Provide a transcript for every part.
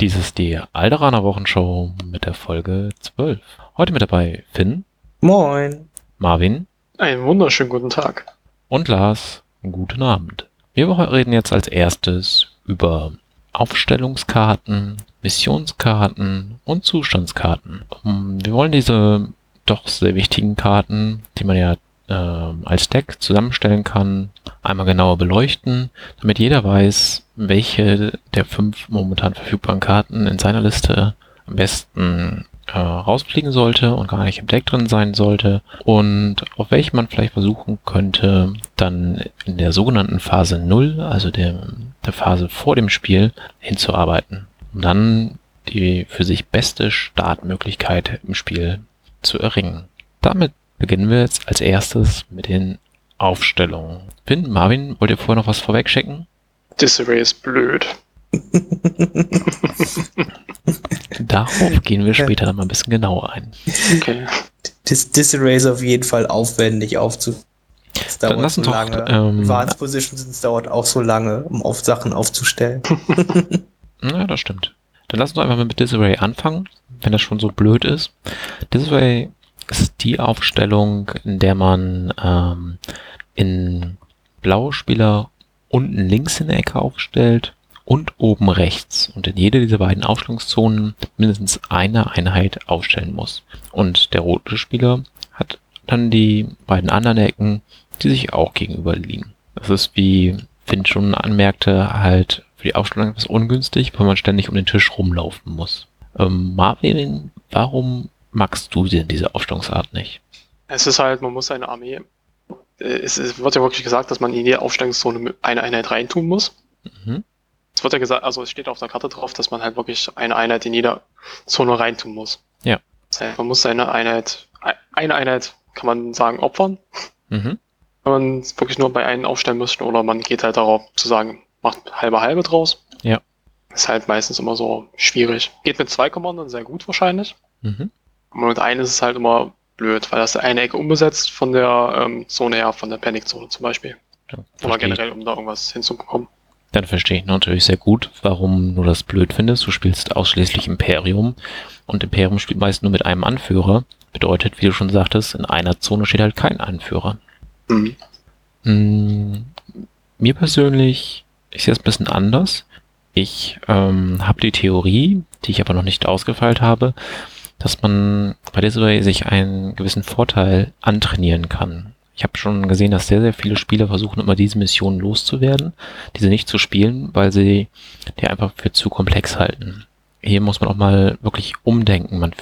Dies ist die Alderaner Wochenshow mit der Folge 12. Heute mit dabei Finn, Moin. Marvin Einen wunderschönen guten Tag. und Lars. Guten Abend. Wir reden jetzt als erstes über Aufstellungskarten, Missionskarten und Zustandskarten. Um, Wir wollen diese doch sehr wichtigen Karten, die man ja ähm, als Deck zusammenstellen kann, einmal genauer beleuchten, damit jeder weiß, welche der fünf momentan verfügbaren Karten in seiner Liste am besten äh, rausfliegen sollte und gar nicht im Deck drin sein sollte und auf welche man vielleicht versuchen könnte, dann in der sogenannten Phase 0, also der, der Phase vor dem Spiel, hinzuarbeiten, um dann die für sich beste Startmöglichkeit im Spiel zu erringen. Damit beginnen wir jetzt als erstes mit den Aufstellungen. Finn, Marvin, wollt ihr vorher noch was vorweg schicken? Disarray ist blöd. Darauf gehen wir später dann mal ein bisschen genauer ein. Okay. Dis Disarray ist auf jeden Fall aufwendig aufzu. Es Dann dauert lass so uns doch, lange. ähm, Advanced Positions es dauert auch so lange, um auf Sachen aufzustellen. Ja, das stimmt. Dann lass uns einfach mal mit Disarray anfangen, wenn das schon so blöd ist. Disarray ist die Aufstellung, in der man ähm, in blaue Spieler unten links in der Ecke aufstellt und oben rechts und in jede dieser beiden Aufstellungszonen mindestens eine Einheit aufstellen muss. Und der rote Spieler hat dann die beiden anderen Ecken, die sich auch gegenüber liegen. Das ist, wie Finn schon anmerkte, halt für die Aufstellung etwas ungünstig, weil man ständig um den Tisch rumlaufen muss. Ähm, Marvin, warum magst du denn diese Aufstellungsart nicht? Es ist halt, man muss eine Armee. Äh, Es, es wird ja wirklich gesagt, dass man in jede Aufstellungszone eine Einheit reintun muss. Mhm. Es wird ja gesagt, also es steht auf der Karte drauf, dass man halt wirklich eine Einheit in jeder Zone reintun muss. Ja. Das heißt, man muss seine Einheit, eine Einheit, kann man sagen, opfern, Mhm. wenn man es wirklich nur bei einem aufstellen möchte, oder man geht halt darauf zu sagen, macht halbe halbe draus. Ja. Ist halt meistens immer so schwierig. Geht mit zwei Kommandern sehr gut wahrscheinlich. Mhm. Aber mit einem ist es halt immer blöd, weil das eine Ecke unbesetzt von der ähm, Zone her, von der Panic-Zone zum Beispiel. Ja, Oder generell, um da irgendwas hinzubekommen. Dann verstehe ich natürlich sehr gut, warum du das blöd findest. Du spielst ausschließlich Imperium und Imperium spielt meist nur mit einem Anführer. Bedeutet, wie du schon sagtest, in einer Zone steht halt kein Anführer. Mhm. Mm, Mir persönlich ich sehe es ein bisschen anders. Ich ähm, habe die Theorie, die ich aber noch nicht ausgefeilt habe, dass man bei Disarray sich einen gewissen Vorteil antrainieren kann. Ich habe schon gesehen, dass sehr, sehr viele Spieler versuchen, immer diese Missionen loszuwerden, diese nicht zu spielen, weil sie die einfach für zu komplex halten. Hier muss man auch mal wirklich umdenken. Man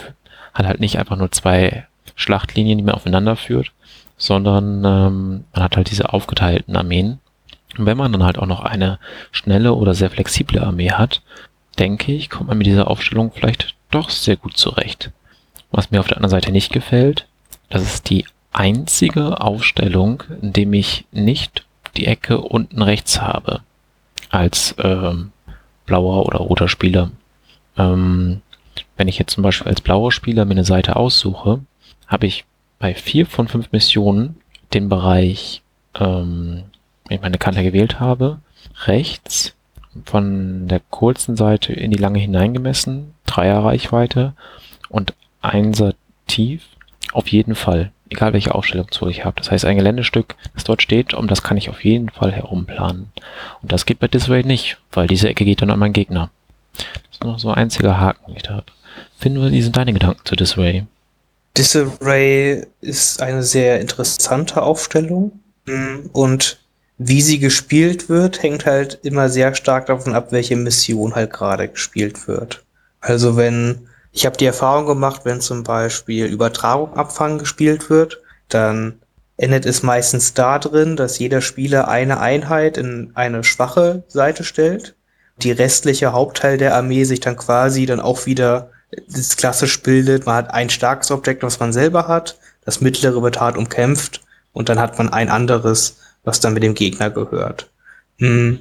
hat halt nicht einfach nur zwei Schlachtlinien, die man aufeinander führt, sondern ähm, man hat halt diese aufgeteilten Armeen. Und wenn man dann halt auch noch eine schnelle oder sehr flexible Armee hat, denke ich, kommt man mit dieser Aufstellung vielleicht doch sehr gut zurecht. Was mir auf der anderen Seite nicht gefällt, das ist die einzige Aufstellung, in dem ich nicht die Ecke unten rechts habe als ähm, blauer oder roter Spieler. Ähm, wenn ich jetzt zum Beispiel als blauer Spieler mir eine Seite aussuche, habe ich bei vier von fünf Missionen den Bereich, ähm, wenn ich meine Kante gewählt habe, rechts von der kurzen Seite in die lange hineingemessen, Dreier Reichweite und Einser tief, auf jeden Fall, egal welche Aufstellungszone ich habe. Das heißt, ein Geländestück, das dort steht, um das kann ich auf jeden Fall herumplanen. Und das geht bei Disarray nicht, weil diese Ecke geht dann an meinen Gegner. Das ist noch so ein einziger Haken, den ich da habe. Finn, wie sind deine Gedanken zu Disarray? Disarray ist eine sehr interessante Aufstellung. Mm, Und wie sie gespielt wird, hängt halt immer sehr stark davon ab, welche Mission halt gerade gespielt wird. Also wenn, ich habe die Erfahrung gemacht, wenn zum Beispiel Übertragung abfangen gespielt wird, dann endet es meistens da drin, dass jeder Spieler eine Einheit in eine schwache Seite stellt. Die restliche Hauptteil der Armee sich dann quasi dann auch wieder das klassisch bildet. Man hat ein starkes Objekt, was man selber hat. Das mittlere wird hart umkämpft. Und dann hat man ein anderes, was dann mit dem Gegner gehört. Hm.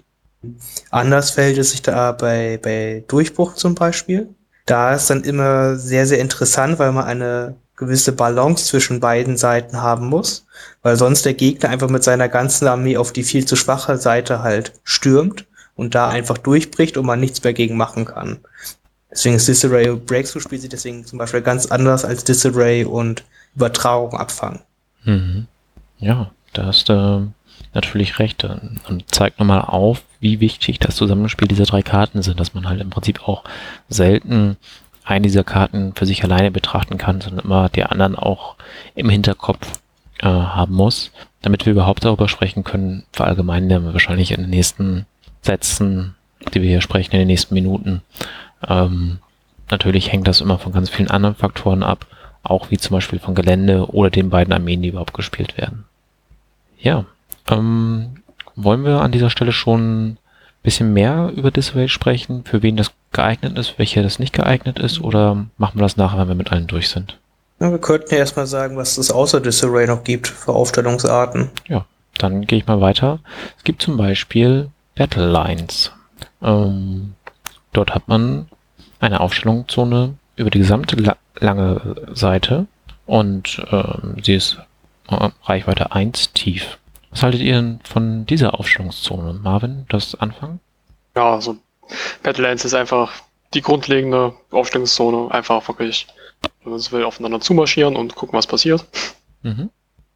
Anders fällt es sich da bei, bei Durchbruch zum Beispiel. Da ist dann immer sehr, sehr interessant, weil man eine gewisse Balance zwischen beiden Seiten haben muss, weil sonst der Gegner einfach mit seiner ganzen Armee auf die viel zu schwache Seite halt stürmt und da einfach durchbricht und man nichts mehr gegen machen kann. Deswegen ist Disarray Breakthrough spielt sich deswegen zum Beispiel ganz anders als Disarray und Übertragung abfangen. Mhm. Ja, da hast du natürlich recht. Und zeigt nochmal auf, wie wichtig das Zusammenspiel dieser drei Karten sind, dass man halt im Prinzip auch selten eine dieser Karten für sich alleine betrachten kann, sondern immer die anderen auch im Hinterkopf äh, haben muss, damit wir überhaupt darüber sprechen können. Verallgemeinern wir wahrscheinlich in den nächsten Sätzen, die wir hier sprechen, in den nächsten Minuten. Ähm, natürlich hängt das immer von ganz vielen anderen Faktoren ab, auch wie zum Beispiel von Gelände oder den beiden Armeen, die überhaupt gespielt werden. Ja, ähm, wollen wir an dieser Stelle schon ein bisschen mehr über Disarray sprechen, für wen das geeignet ist, welcher das nicht geeignet ist, oder machen wir das nachher, wenn wir mit allen durch sind? Ja, wir könnten ja erstmal sagen, was es außer Disarray noch gibt für Aufstellungsarten. Ja, dann gehe ich mal weiter. Es gibt zum Beispiel Battle Lines. Ähm, dort hat man eine Aufstellungszone über die gesamte la lange Seite und ähm, sie ist äh, Reichweite 1 tief. Was haltet ihr denn von dieser Aufstellungszone? Marvin, das Anfang? Ja, also Battlelands ist einfach die grundlegende Aufstellungszone, einfach wirklich, wenn man es will, aufeinander zumarschieren und gucken, was passiert. Mhm.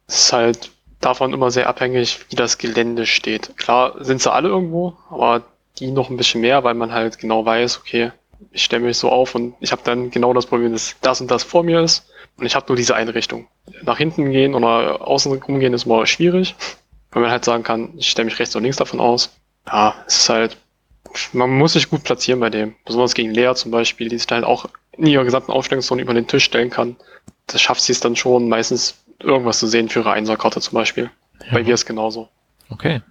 Es ist halt davon immer sehr abhängig, wie das Gelände steht. Klar sind sie alle irgendwo, aber die noch ein bisschen mehr, weil man halt genau weiß, okay, ich stelle mich so auf und ich habe dann genau das Problem, dass das und das vor mir ist und ich habe nur diese eine Richtung. Nach hinten gehen oder außen rumgehen ist mal schwierig, weil man halt sagen kann, ich stelle mich rechts und links davon aus. Ja, es ist halt, man muss sich gut platzieren bei dem. Besonders gegen Lea zum Beispiel, die sich dann halt auch in ihrer gesamten Aufstellungszone über den Tisch stellen kann. Das schafft sie es dann schon, meistens irgendwas zu sehen für ihre Einserkarte zum Beispiel. Ja. Bei mir ist genauso. Okay.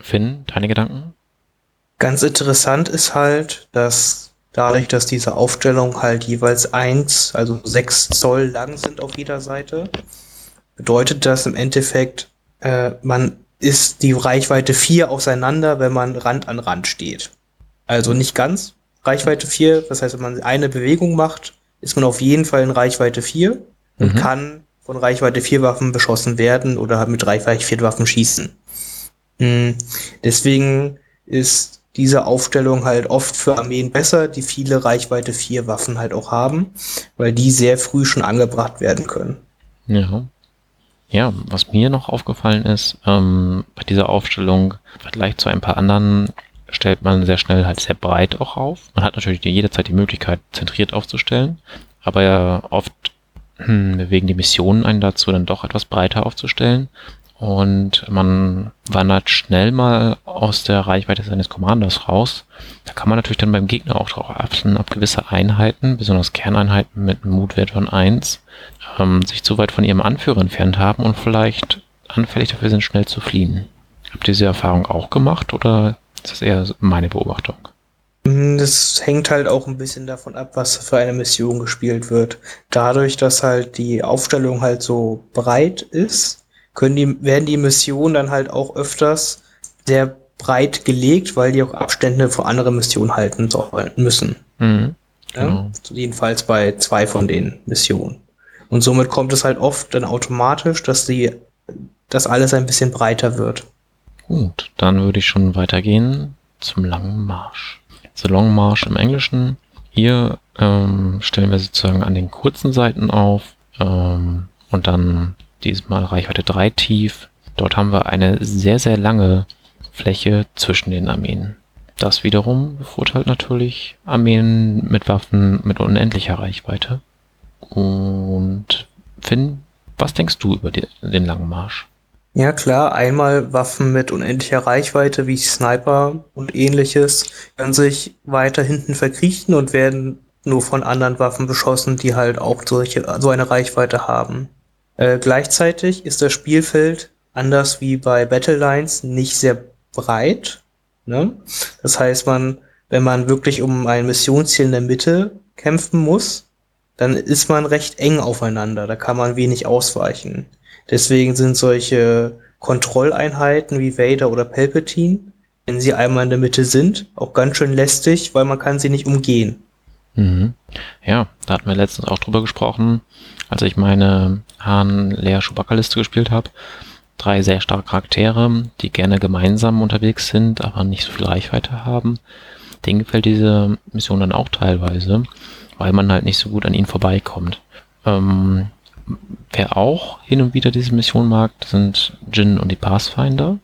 Finn, deine Gedanken? Ganz interessant ist halt, dass dadurch, dass diese Aufstellungen halt jeweils eins, also sechs Zoll lang sind auf jeder Seite, bedeutet das im Endeffekt, äh, man ist die Reichweite vier auseinander, wenn man Rand an Rand steht. Also nicht ganz Reichweite vier. das heißt, wenn man eine Bewegung macht, ist man auf jeden Fall in Reichweite vier und mhm. kann von Reichweite 4 Waffen beschossen werden oder mit Reichweite 4 Waffen schießen. Hm. Deswegen ist diese Aufstellung halt oft für Armeen besser, die viele Reichweite 4 Waffen halt auch haben, weil die sehr früh schon angebracht werden können. Ja. Ja, was mir noch aufgefallen ist, ähm, bei dieser Aufstellung, im Vergleich zu ein paar anderen, stellt man sehr schnell halt sehr breit auch auf. Man hat natürlich jederzeit die Möglichkeit, zentriert aufzustellen, aber ja oft hm, bewegen die Missionen einen dazu, dann doch etwas breiter aufzustellen. Und man wandert schnell mal aus der Reichweite seines Commanders raus. Da kann man natürlich dann beim Gegner auch darauf achten, ob gewisse Einheiten, besonders Kerneinheiten mit einem Mutwert von 1, ähm, sich zu weit von ihrem Anführer entfernt haben und vielleicht anfällig dafür sind, schnell zu fliehen. Habt ihr diese Erfahrung auch gemacht oder ist das eher meine Beobachtung? Hm, das hängt halt auch ein bisschen davon ab, was für eine Mission gespielt wird. Dadurch, dass halt die Aufstellung halt so breit ist, können die, werden die Missionen dann halt auch öfters sehr breit gelegt, weil die auch Abstände von anderen Missionen halten sollen müssen. Mhm, genau. ja? Jedenfalls bei zwei von den Missionen. Und somit kommt es halt oft dann automatisch, dass die, dass alles ein bisschen breiter wird. Gut, dann würde ich schon weitergehen zum langen Marsch. The Long March im Englischen. Hier ähm, stellen wir sozusagen an den kurzen Seiten auf ähm, und dann diesmal Reichweite 3 tief. Dort haben wir eine sehr, sehr lange Fläche zwischen den Armeen. Das wiederum bevorteilt natürlich Armeen mit Waffen mit unendlicher Reichweite. Und Finn, was denkst du über die, den langen Marsch? Ja klar, einmal Waffen mit unendlicher Reichweite wie Sniper und ähnliches können sich weiter hinten verkriechen und werden nur von anderen Waffen beschossen, die halt auch solche, so eine Reichweite haben. Äh, gleichzeitig ist das Spielfeld anders wie bei Battle Lines nicht sehr breit. Ne? Das heißt, man, wenn man wirklich um ein Missionsziel in der Mitte kämpfen muss, dann ist man recht eng aufeinander. Da kann man wenig ausweichen. Deswegen sind solche Kontrolleinheiten wie Vader oder Palpatine, wenn sie einmal in der Mitte sind, auch ganz schön lästig, weil man kann sie nicht umgehen. Mhm. Ja, da hatten wir letztens auch drüber gesprochen, als ich meine Han-Leia-Chewbacca-Liste gespielt habe. Drei sehr starke Charaktere, die gerne gemeinsam unterwegs sind, aber nicht so viel Reichweite haben. denen gefällt diese Mission dann auch teilweise, weil man halt nicht so gut an ihnen vorbeikommt. Ähm, wer auch hin und wieder diese Mission mag, sind Jin und die Pathfinder,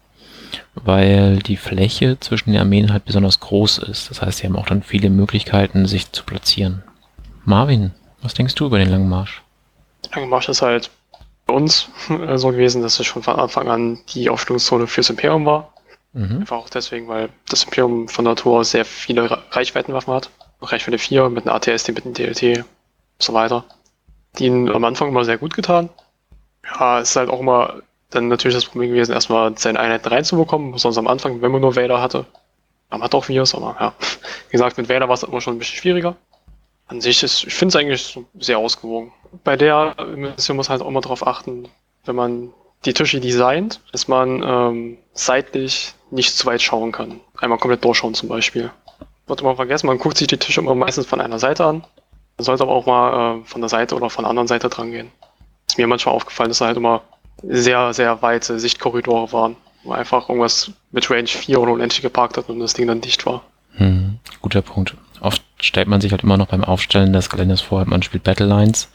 weil die Fläche zwischen den Armeen halt besonders groß ist. Das heißt, sie haben auch dann viele Möglichkeiten, sich zu platzieren. Marvin, was denkst du über den Langen Marsch? Marsch ist halt bei uns äh, so gewesen, dass es schon von Anfang an die Aufstellungszone fürs Imperium war. Mhm. Einfach auch deswegen, weil das Imperium von Natur aus sehr viele Reichweitenwaffen hat. Reichweite 4 mit einem ATS, mit einem DLT und so weiter. Die ihnen am Anfang immer sehr gut getan. Ja, es ist halt auch immer dann natürlich das Problem gewesen, erstmal seine Einheiten reinzubekommen, sonst am Anfang, wenn man nur Wähler hatte. Man hat auch Virus, aber ja. Wie gesagt, mit Wähler war es immer schon ein bisschen schwieriger. An sich ist, ich finde es eigentlich sehr ausgewogen. Bei der Mission muss man halt auch immer darauf achten, wenn man die Tische designt, dass man ähm, seitlich nicht zu weit schauen kann. Einmal komplett durchschauen zum Beispiel. Wird immer vergessen, man guckt sich die Tische immer meistens von einer Seite an. Man sollte aber auch mal äh, von der Seite oder von der anderen Seite dran gehen. Ist mir manchmal aufgefallen, dass da halt immer sehr, sehr weite Sichtkorridore waren. Wo einfach irgendwas mit Range 4 oder unendlich geparkt hat und das Ding dann dicht war. Hm, guter Punkt. Stellt man sich halt immer noch beim Aufstellen des Geländes vor, man spielt Battle Lines.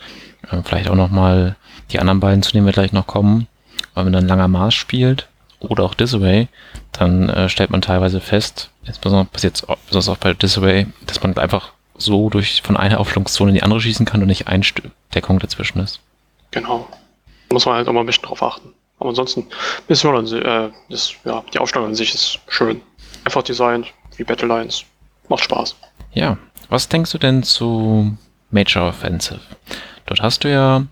Äh, vielleicht auch nochmal die anderen beiden, zu denen wir gleich noch kommen. Weil wenn man dann langer Mars spielt oder auch Disarray, dann äh, stellt man teilweise fest, insbesondere jetzt besonders auch bei Disarray, dass man einfach so durch von einer Aufstellungszone in die andere schießen kann und nicht ein Stück Deckung dazwischen ist. Genau. Muss man halt immer ein bisschen drauf achten. Aber ansonsten, Mission an sich, äh, das, ja, die Aufstellung an sich ist schön. Einfach designt, wie Battle Lines. Macht Spaß. Ja. Was denkst du denn zu Major Offensive? Dort hast du ja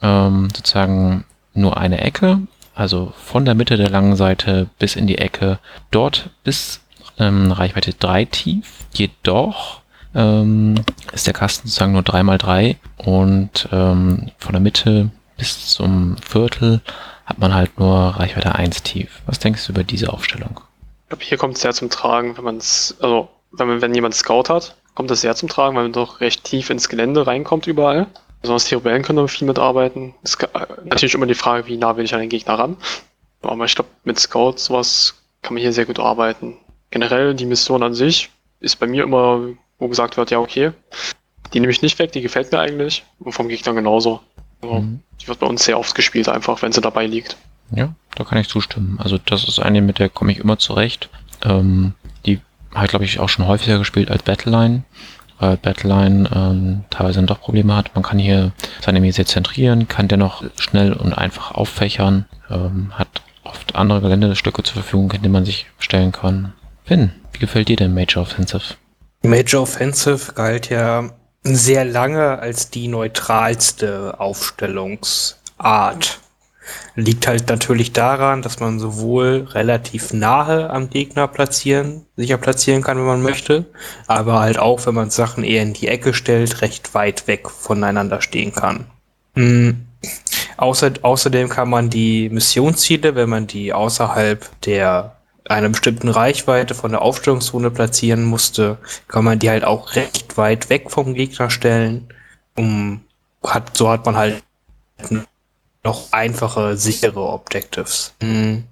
ähm, sozusagen nur eine Ecke, also von der Mitte der langen Seite bis in die Ecke, dort bis ähm, Reichweite 3 tief. Jedoch ähm, ist der Kasten sozusagen nur 3x3 und ähm, von der Mitte bis zum Viertel hat man halt nur Reichweite 1 tief. Was denkst du über diese Aufstellung? Ich glaube, hier kommt es sehr zum Tragen, wenn man es, also wenn, wenn jemand Scout hat, kommt das sehr zum Tragen, weil man doch recht tief ins Gelände reinkommt überall. Besonders die Rebellen können da viel mitarbeiten. Es ist natürlich immer die Frage, wie nah will ich an den Gegner ran. Aber ich glaube, mit Scout sowas kann man hier sehr gut arbeiten. Generell die Mission an sich ist bei mir immer, wo gesagt wird, ja okay, die nehme ich nicht weg, die gefällt mir eigentlich. Und vom Gegner genauso. Also, mhm. Die wird bei uns sehr oft gespielt, einfach, wenn sie dabei liegt. Ja, da kann ich zustimmen. Also das ist eine, mit der komme ich immer zurecht. Ähm, habe glaube ich, auch schon häufiger gespielt als Battleline, weil Battleline ähm, teilweise dann doch Probleme hat. Man kann hier seine sehr zentrieren, kann dennoch schnell und einfach auffächern, ähm, hat oft andere Geländestücke zur Verfügung, in denen man sich stellen kann. Finn, wie gefällt dir denn Major Offensive? Major Offensive galt ja sehr lange als die neutralste Aufstellungsart. Liegt halt natürlich daran, dass man sowohl relativ nahe am Gegner platzieren, sicher platzieren kann, wenn man möchte, aber halt auch, wenn man Sachen eher in die Ecke stellt, recht weit weg voneinander stehen kann. Mhm. Außer, außerdem kann man die Missionsziele, wenn man die außerhalb der einer bestimmten Reichweite von der Aufstellungszone platzieren musste, kann man die halt auch recht weit weg vom Gegner stellen. Um, hat, so hat man halt noch einfache, sichere Objectives. Mhm.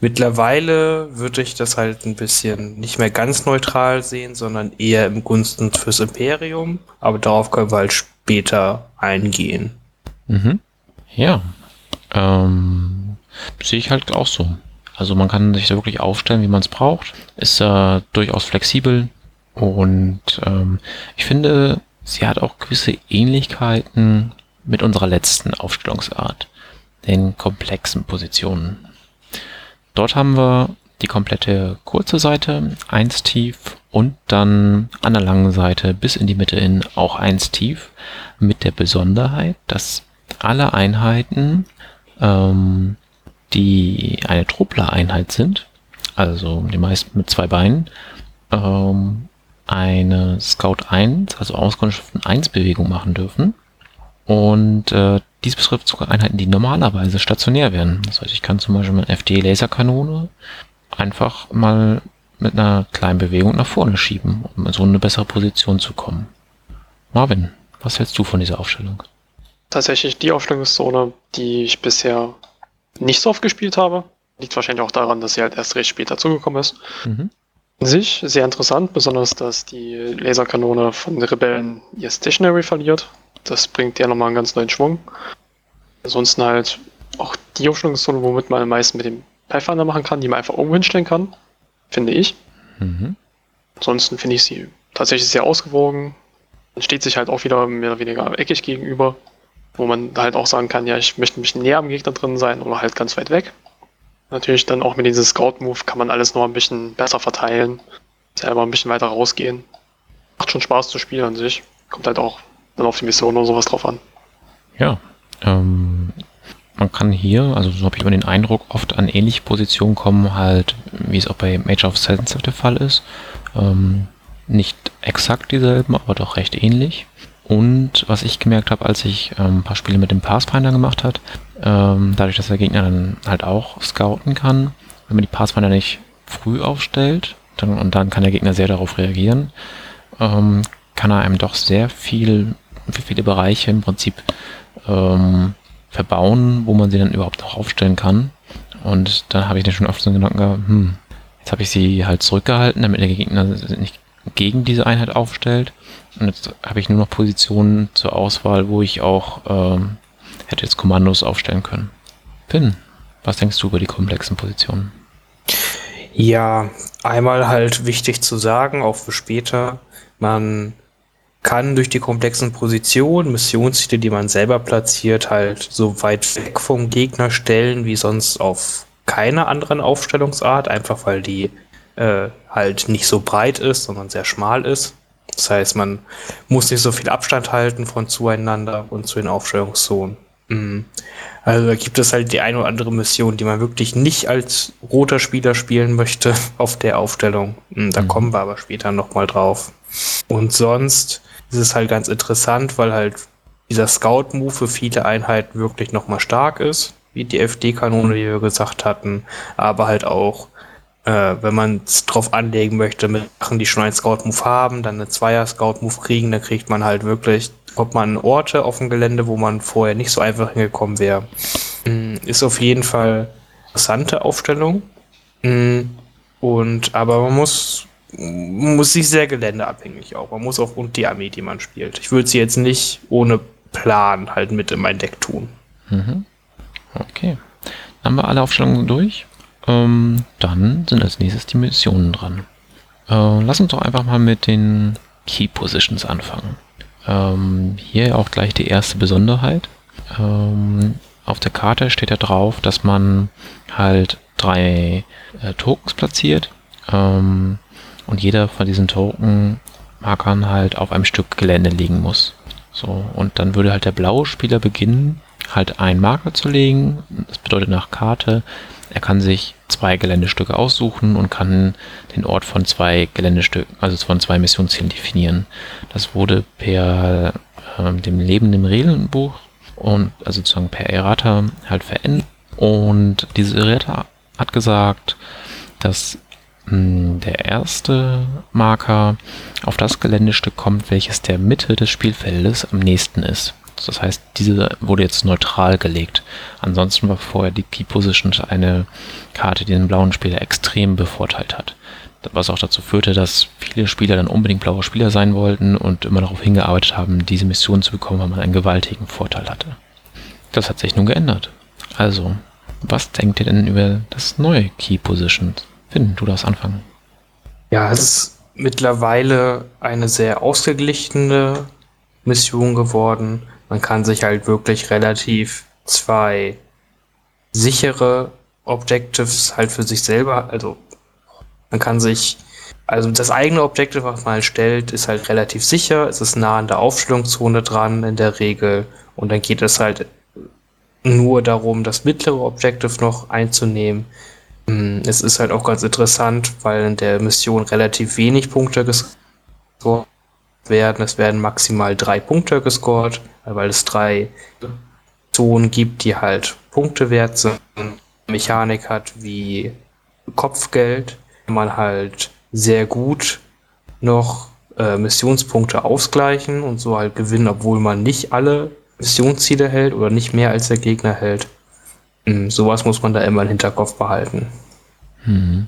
Mittlerweile würde ich das halt ein bisschen nicht mehr ganz neutral sehen, sondern eher im Gunsten fürs Imperium. Aber darauf können wir halt später eingehen. Mhm. Ja. Ähm, sehe ich halt auch so. Also man kann sich da wirklich aufstellen, wie man es braucht. Ist äh, durchaus flexibel und ähm, ich finde, sie hat auch gewisse Ähnlichkeiten mit unserer letzten Aufstellungsart, den komplexen Positionen. Dort haben wir die komplette kurze Seite, eins tief und dann an der langen Seite bis in die Mitte hin auch eins tief mit der Besonderheit, dass alle Einheiten ähm, die eine Truppler-Einheit sind, also die meisten mit zwei Beinen, ähm, eine Scout 1, also Auskundschaften 1 Bewegung machen dürfen. Und äh, dies betrifft sogar Einheiten, die normalerweise stationär wären. Das heißt, ich kann zum Beispiel mit FD-Laserkanone einfach mal mit einer kleinen Bewegung nach vorne schieben, um in so eine bessere Position zu kommen. Marvin, was hältst du von dieser Aufstellung? Tatsächlich die Aufstellungszone, die ich bisher nicht so oft gespielt habe. Liegt wahrscheinlich auch daran, dass sie halt erst recht spät dazugekommen ist. Mhm. An sich sehr interessant, besonders, dass die Laserkanone von den Rebellen ihr Stationary verliert. Das bringt ja nochmal einen ganz neuen Schwung. Ansonsten halt auch die Aufstellungszone, womit man am meisten mit dem Pathfinder machen kann, die man einfach irgendwo hinstellen kann, finde ich. Mhm. Ansonsten finde ich sie tatsächlich sehr ausgewogen. Man steht sich halt auch wieder mehr oder weniger eckig gegenüber, wo man halt auch sagen kann, ja, ich möchte ein bisschen näher am Gegner drin sein oder halt ganz weit weg. Natürlich dann auch mit diesem Scout-Move kann man alles noch ein bisschen besser verteilen, selber ein bisschen weiter rausgehen. Macht schon Spaß zu spielen an sich. Kommt halt auch dann auf die Mission oder sowas drauf an. Ja, ähm, man kann hier, also so habe ich immer den Eindruck, oft an ähnliche Positionen kommen, halt, wie es auch bei Major of Sensitive der Fall ist. Ähm, nicht exakt dieselben, aber doch recht ähnlich. Und was ich gemerkt habe, als ich ähm, ein paar Spiele mit dem Pathfinder gemacht habe, ähm, dadurch, dass der Gegner dann halt auch scouten kann, wenn man die Pathfinder nicht früh aufstellt, dann, und dann kann der Gegner sehr darauf reagieren, ähm, kann er einem doch sehr viel, viele Bereiche im Prinzip ähm, verbauen, wo man sie dann überhaupt noch aufstellen kann. Und dann habe ich dann schon oft so einen Gedanken gehabt, hm, jetzt habe ich sie halt zurückgehalten, damit der Gegner nicht gegen diese Einheit aufstellt. Und jetzt habe ich nur noch Positionen zur Auswahl, wo ich auch ähm, hätte jetzt Kommandos aufstellen können. Finn, was denkst du über die komplexen Positionen? Ja, einmal halt wichtig zu sagen, auch für später, man kann durch die komplexen Positionen Missionsziele, die man selber platziert, halt so weit weg vom Gegner stellen, wie sonst auf keiner anderen Aufstellungsart, einfach weil die äh, halt nicht so breit ist, sondern sehr schmal ist. Das heißt, man muss nicht so viel Abstand halten von zueinander und zu den Aufstellungszonen. Mhm. Also da gibt es halt die eine oder andere Mission, die man wirklich nicht als roter Spieler spielen möchte auf der Aufstellung. Mhm, da mhm. kommen wir aber später nochmal drauf. Und sonst ist es halt ganz interessant, weil halt dieser Scout-Move für viele Einheiten wirklich nochmal stark ist, wie die FD-Kanone, die wir gesagt hatten, aber halt auch äh, wenn man es drauf anlegen möchte, mit Sachen, die schon einen Scout-Move haben, dann eine Zweier-Scout-Move kriegen, dann kriegt man halt wirklich, kommt man Orte auf dem Gelände, wo man vorher nicht so einfach hingekommen wäre. Mm, ist auf jeden Fall interessante Aufstellung. Mm, und aber man muss muss sich sehr geländeabhängig auch. Man muss auch und die Armee, die man spielt. Ich würde sie jetzt nicht ohne Plan halt mit in mein Deck tun. Mhm. Okay. Haben wir alle Aufstellungen durch? Ähm, dann sind als nächstes die Missionen dran. Äh, lass uns doch einfach mal mit den Key Positions anfangen. Ähm, hier auch gleich die erste Besonderheit. Ähm, auf der Karte steht ja drauf, dass man halt drei äh, Tokens platziert ähm, und jeder von diesen Token-Markern halt auf einem Stück Gelände liegen muss. So, und dann würde halt der blaue Spieler beginnen, halt einen Marker zu legen. Das bedeutet nach Karte, er kann sich zwei Geländestücke aussuchen und kann den Ort von zwei Geländestücken, also von zwei Missionszielen definieren. Das wurde per äh, dem lebenden Regelbuch und also sozusagen per Errata halt verändert. Und diese Errata hat gesagt, dass der erste Marker auf das Geländestück kommt, welches der Mitte des Spielfeldes am nächsten ist. Das heißt, diese wurde jetzt neutral gelegt. Ansonsten war vorher die Key Position eine Karte, die den blauen Spieler extrem bevorteilt hat. Was auch dazu führte, dass viele Spieler dann unbedingt blaue Spieler sein wollten und immer darauf hingearbeitet haben, diese Mission zu bekommen, weil man einen gewaltigen Vorteil hatte. Das hat sich nun geändert. Also, was denkt ihr denn über das neue Key Position? Finn, du darfst anfangen. Ja, es ist mittlerweile eine sehr ausgeglichene Mission geworden. Man kann sich halt wirklich relativ zwei sichere Objectives halt für sich selber, also man kann sich, also das eigene Objective, was man halt stellt, ist halt relativ sicher, es ist nah an der Aufstellungszone dran in der Regel und dann geht es halt nur darum, das mittlere Objective noch einzunehmen. Hm, es ist halt auch ganz interessant, weil in der Mission relativ wenig Punkte gescored werden. Es werden maximal drei Punkte gescored, weil es drei Zonen gibt, die halt Punkte wert sind. Mechanik hat wie Kopfgeld, kann man halt sehr gut noch äh, Missionspunkte ausgleichen und so halt gewinnen, obwohl man nicht alle Missionsziele hält oder nicht mehr als der Gegner hält. Hm, sowas muss man da immer im Hinterkopf behalten. Hm.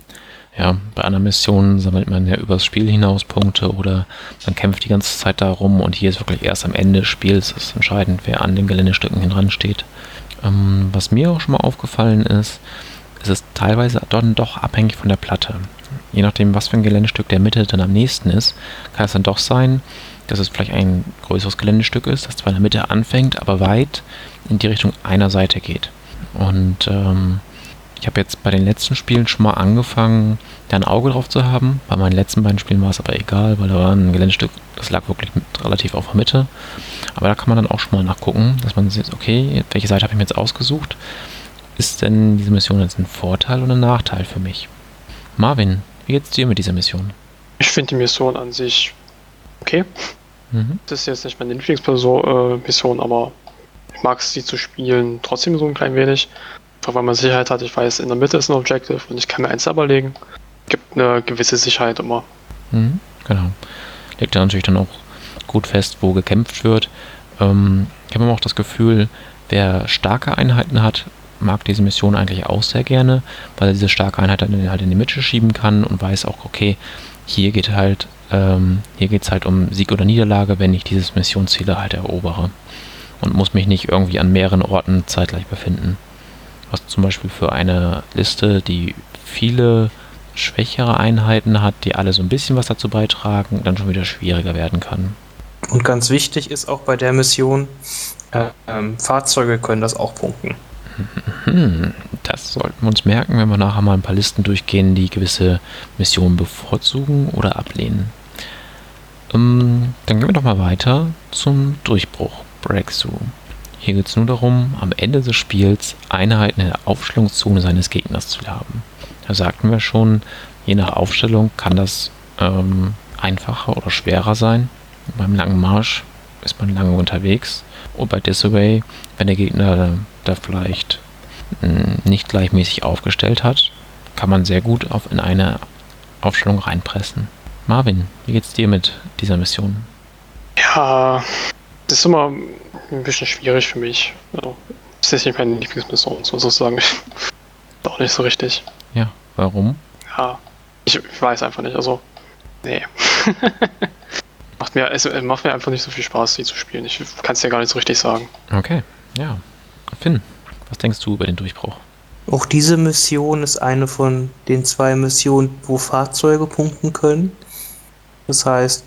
Ja, bei anderen Missionen sammelt man ja übers Spiel hinaus Punkte oder man kämpft die ganze Zeit darum und hier ist wirklich erst am Ende des Spiels ist entscheidend, wer an den Geländestücken dran steht. Ähm, was mir auch schon mal aufgefallen ist, ist es teilweise dann doch abhängig von der Platte. Je nachdem, was für ein Geländestück der Mitte dann am nächsten ist, kann es dann doch sein, dass es vielleicht ein größeres Geländestück ist, das zwar in der Mitte anfängt, aber weit in die Richtung einer Seite geht. Und ähm, ich habe jetzt bei den letzten Spielen schon mal angefangen, da ein Auge drauf zu haben. Bei meinen letzten beiden Spielen war es aber egal, weil da war ein Geländestück, das lag wirklich relativ auf der Mitte. Aber da kann man dann auch schon mal nachgucken, dass man sieht, okay, welche Seite habe ich mir jetzt ausgesucht? Ist denn diese Mission jetzt ein Vorteil oder ein Nachteil für mich? Marvin, wie geht's dir mit dieser Mission? Ich finde die Mission an sich okay. Mhm. Das ist jetzt nicht meine Lieblingsmission, äh, aber mag es, sie zu spielen, trotzdem so ein klein wenig. Einfach weil man Sicherheit hat. Ich weiß, in der Mitte ist ein Objective und ich kann mir eins selber legen. Gibt eine gewisse Sicherheit immer. Mhm, genau. Legt da natürlich dann auch gut fest, wo gekämpft wird. Ähm, ich habe immer auch das Gefühl, wer starke Einheiten hat, mag diese Mission eigentlich auch sehr gerne, weil er diese starke Einheit dann halt in die Mitte schieben kann und weiß auch, okay, hier geht halt, ähm, hier geht es halt um Sieg oder Niederlage, wenn ich dieses Missionsziel halt erobere. Und muss mich nicht irgendwie an mehreren Orten zeitgleich befinden was zum Beispiel für eine Liste, die viele schwächere Einheiten hat, die alle so ein bisschen was dazu beitragen, dann schon wieder schwieriger werden kann. Und ganz wichtig ist auch bei der Mission, äh, ähm, Fahrzeuge können das auch punkten. Das sollten wir uns merken, wenn wir nachher mal ein paar Listen durchgehen, die gewisse Missionen bevorzugen oder ablehnen. Ähm, dann gehen wir doch mal weiter zum Durchbruch, Breakthrough. Hier geht es nur darum, am Ende des Spiels Einheiten in der Aufstellungszone seines Gegners zu haben. Da sagten wir schon, je nach Aufstellung kann das ähm, einfacher oder schwerer sein. Beim langen Marsch ist man lange unterwegs. Und bei Disobey, wenn der Gegner da vielleicht hm, nicht gleichmäßig aufgestellt hat, kann man sehr gut auf in eine Aufstellung reinpressen. Marvin, wie geht's dir mit dieser Mission? Ja, das ist immer ein bisschen schwierig für mich. Also, das ist nicht meine Lieblingsmission, sozusagen. Auch nicht so richtig. Ja, warum? Ja, ich, ich weiß einfach nicht. Also, nee. macht, mir, es macht mir einfach nicht so viel Spaß, sie zu spielen. Ich kann es ja gar nicht so richtig sagen. Okay, ja. Finn, was denkst du über den Durchbruch? Auch diese Mission ist eine von den zwei Missionen, wo Fahrzeuge punkten können. Das heißt,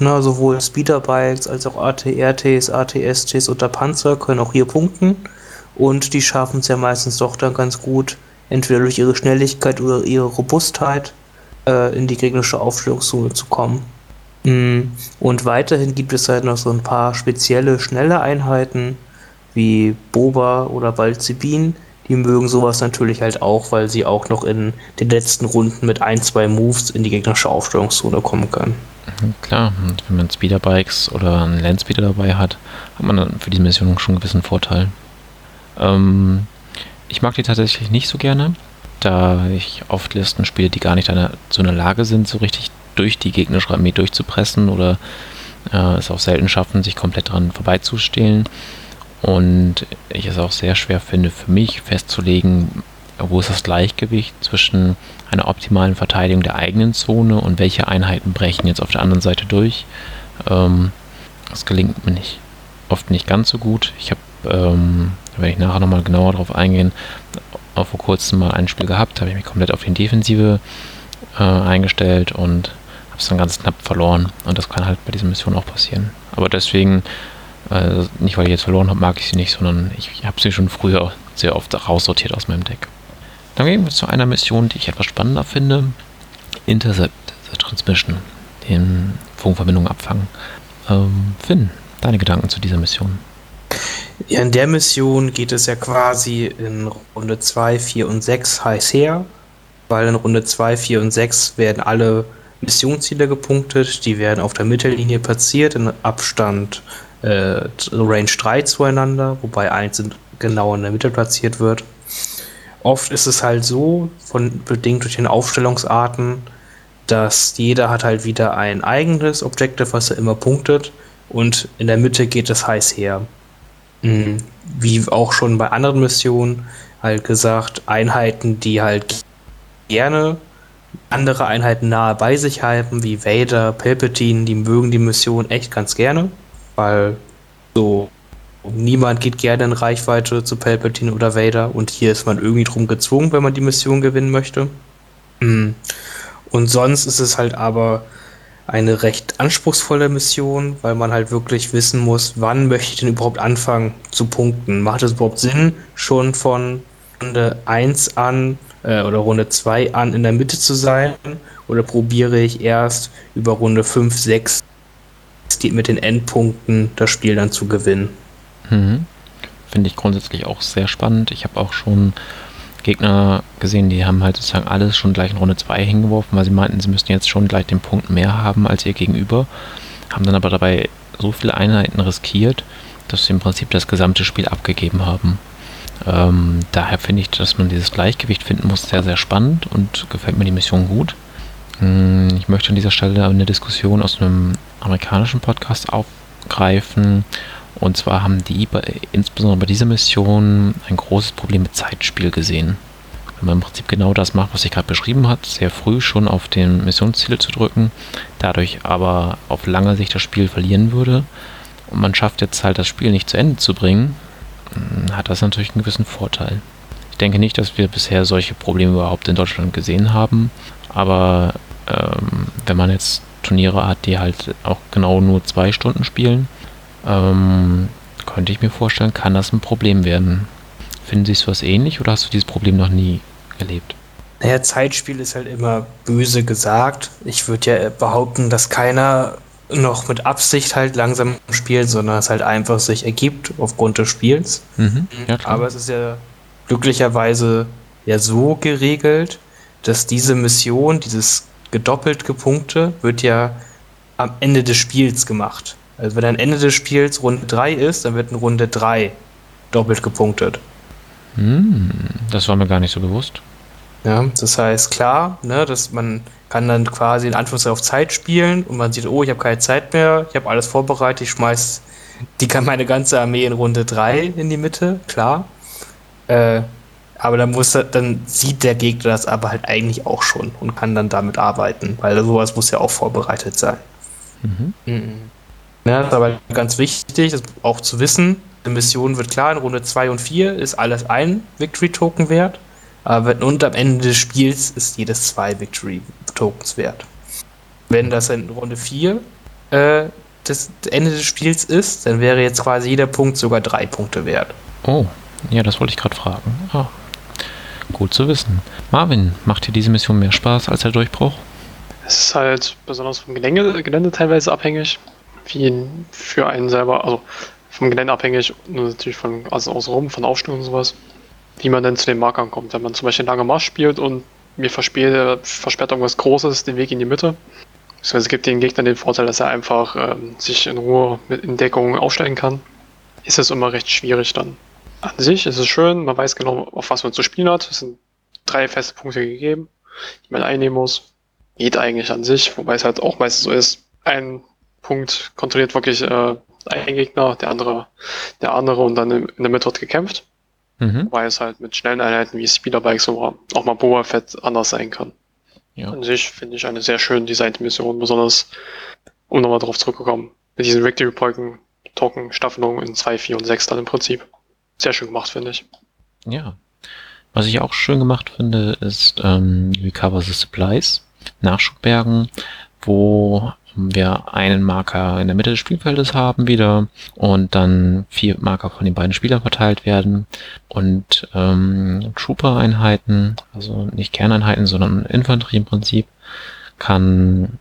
na, sowohl Speederbikes als auch ATRTs, ATSTs und der Panzer können auch hier punkten. Und die schaffen es ja meistens doch dann ganz gut, entweder durch ihre Schnelligkeit oder ihre Robustheit äh, in die gegnerische Aufstellungszone zu kommen. Mm, und weiterhin gibt es halt noch so ein paar spezielle, schnelle Einheiten, wie Boba oder Balzibin. Die mögen sowas natürlich halt auch, weil sie auch noch in den letzten Runden mit ein, zwei Moves in die gegnerische Aufstellungszone kommen können. Klar, und wenn man Speederbikes oder einen Landspeeder dabei hat, hat man dann für diese Mission schon einen gewissen Vorteil. Ähm, ich mag die tatsächlich nicht so gerne, da ich oft Listen spiele, die gar nicht in so einer Lage sind, so richtig durch die gegnerische Armee durchzupressen oder äh, es auch selten schaffen, sich komplett dran vorbeizustehlen. Und ich es auch sehr schwer finde, für mich festzulegen, wo ist das Gleichgewicht zwischen einer optimalen Verteidigung der eigenen Zone und welche Einheiten brechen jetzt auf der anderen Seite durch. Ähm, das gelingt mir nicht, oft nicht ganz so gut. Ich habe, ähm, da werde ich nachher nochmal genauer drauf eingehen, auch vor kurzem mal ein Spiel gehabt, habe ich mich komplett auf die Defensive äh, eingestellt und habe es dann ganz knapp verloren. Und das kann halt bei dieser Mission auch passieren. Aber deswegen, äh, nicht weil ich jetzt verloren habe, mag ich sie nicht, sondern ich habe sie schon früher sehr oft raussortiert aus meinem Deck. Dann gehen wir zu einer Mission, die ich etwas spannender finde. Intercept the Transmission, den Funkverbindungen abfangen. Ähm, Finn, deine Gedanken zu dieser Mission? Ja, in der Mission geht es ja quasi in Runde 2, 4 und 6 heiß her, weil in Runde 2, 4 und 6 werden alle Missionsziele gepunktet, die werden auf der Mittellinie platziert in Abstand äh, Range 3 zueinander, wobei eins genau in der Mitte platziert wird. Oft ist es halt so, von, bedingt durch den Aufstellungsarten, dass jeder hat halt wieder ein eigenes Objective, was er immer punktet und in der Mitte geht es heiß her. Mhm. Wie auch schon bei anderen Missionen halt gesagt, Einheiten, die halt gerne andere Einheiten nahe bei sich halten, wie Vader, Palpatine, die mögen die Mission echt ganz gerne, weil so niemand geht gerne in Reichweite zu Palpatine oder Vader und hier ist man irgendwie drum gezwungen, wenn man die Mission gewinnen möchte. Mhm. Und sonst ist es halt aber eine recht anspruchsvolle Mission, weil man halt wirklich wissen muss, wann möchte ich denn überhaupt anfangen zu punkten. Macht es überhaupt Sinn, schon von Runde 1 an äh, oder Runde 2 an in der Mitte zu sein? Oder probiere ich erst über Runde 5, 6 mit den Endpunkten das Spiel dann zu gewinnen? Mhm. Finde ich grundsätzlich auch sehr spannend. Ich habe auch schon Gegner gesehen, die haben halt sozusagen alles schon gleich in Runde 2 hingeworfen, weil sie meinten, sie müssten jetzt schon gleich den Punkt mehr haben als ihr Gegenüber. Haben dann aber dabei so viele Einheiten riskiert, dass sie im Prinzip das gesamte Spiel abgegeben haben. Ähm, daher finde ich, dass man dieses Gleichgewicht finden muss, sehr, sehr spannend und gefällt mir die Mission gut. Hm, ich möchte an dieser Stelle eine Diskussion aus einem amerikanischen Podcast aufgreifen. Und zwar haben die bei, insbesondere bei dieser Mission ein großes Problem mit Zeitspiel gesehen. Wenn man im Prinzip genau das macht, was ich gerade beschrieben habe, sehr früh schon auf den Missionsziel zu drücken, dadurch aber auf lange Sicht das Spiel verlieren würde und man schafft jetzt halt das Spiel nicht zu Ende zu bringen, hm, hat das natürlich einen gewissen Vorteil. Ich denke nicht, dass wir bisher solche Probleme überhaupt in Deutschland gesehen haben, aber ähm, wenn man jetzt Turniere hat, die halt auch genau nur zwei Stunden spielen, ähm, könnte ich mir vorstellen, kann das ein Problem werden. Finden Sie sowas ähnlich oder hast du dieses Problem noch nie erlebt? Naja, Zeitspiel ist halt immer böse gesagt. Ich würde ja behaupten, dass keiner noch mit Absicht halt langsam spielt, sondern es halt einfach sich ergibt aufgrund des Spiels. Mhm, ja, Aber es ist ja glücklicherweise ja so geregelt, dass diese Mission, dieses gedoppelt gepunkte, wird ja am Ende des Spiels gemacht. Also wenn am Ende des Spiels Runde 3 ist, dann wird in Runde 3 doppelt gepunktet. Hm, das war mir gar nicht so bewusst. Ja, das heißt, klar, ne, dass man kann dann quasi in Anführungszeichen auf Zeit spielen und man sieht, oh, ich habe keine Zeit mehr, ich habe alles vorbereitet, ich schmeiß die kann meine ganze Armee in Runde 3 in die Mitte, klar. Äh, aber dann muss er, dann sieht der Gegner das aber halt eigentlich auch schon und kann dann damit arbeiten, weil sowas muss ja auch vorbereitet sein. Mhm. Mhm. Ja, das ist aber ganz wichtig, das auch zu wissen. Eine Mission wird klar, in Runde 2 und 4 ist alles ein Victory-Token wert. Aber und am Ende des Spiels ist jedes zwei Victory-Tokens wert. Wenn das in Runde 4 äh, das Ende des Spiels ist, dann wäre jetzt quasi jeder Punkt sogar drei Punkte wert. Oh, ja, das wollte ich gerade fragen. Ah, gut zu wissen. Marvin, macht dir diese Mission mehr Spaß als der Durchbruch? Es ist halt besonders vom Gelände, Gelände teilweise abhängig wie für einen selber, also vom Gelände abhängig, natürlich von, also außenrum, von Aufstellung und sowas, wie man denn zu den Markern kommt. Wenn man zum Beispiel lange Marsch spielt und mir versperrt, versperrt irgendwas Großes den Weg in die Mitte, es gibt den Gegner den Vorteil, dass er einfach ähm, sich in Ruhe mit in Deckung aufstellen kann, ist es immer recht schwierig dann. An sich ist es schön, man weiß genau, auf was man zu spielen hat. Es sind drei feste Punkte gegeben, die man einnehmen muss. Geht eigentlich an sich, wobei es halt auch meistens so ist, ein Punkt kontrolliert wirklich äh, ein Gegner, der andere, der andere und dann in der Mitte wird gekämpft. Mhm. Wobei es halt mit schnellen Einheiten wie Speederbikes oder auch mal Boba Fett anders sein kann. Ja. An sich finde ich eine sehr schön designte Mission, besonders, um nochmal drauf zurückzukommen, mit diesen Victory Token, Token Staffelungen in 2, 4 und 6 dann im Prinzip. Sehr schön gemacht, finde ich. Ja. Was ich auch schön gemacht finde, ist ähm, Recover the Supplies, Nachschubbergen, wo wir einen Marker in der Mitte des Spielfeldes haben wieder und dann vier Marker von den beiden Spielern verteilt werden und ähm, Trooper-Einheiten, also nicht Kerneinheiten, sondern Infanterie im Prinzip, kann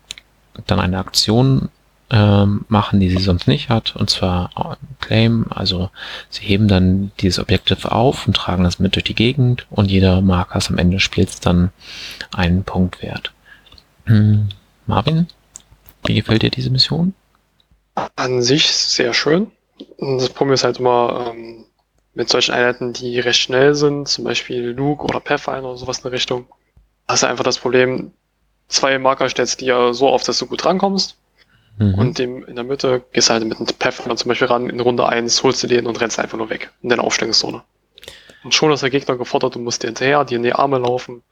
dann eine Aktion ähm, machen, die sie sonst nicht hat, und zwar Claim, also sie heben dann dieses Objektiv auf und tragen das mit durch die Gegend und jeder Marker ist am Ende des Spiels dann einen Punkt wert. Hm, Marvin? Wie gefällt dir diese Mission? An sich sehr schön. Das Problem ist halt immer ähm, mit solchen Einheiten, die recht schnell sind, zum Beispiel Luke oder Pathfinder oder sowas in der Richtung, hast du einfach das Problem, zwei Marker stellst du dir so auf, dass du gut rankommst. Mhm. Und dem in der Mitte gehst du halt mit einem Pathfinder zum Beispiel ran, in Runde 1 holst du den und rennst einfach nur weg in deine Aufstellungszone. Und schon ist der Gegner gefordert, du musst dir hinterher, dir in die Arme laufen.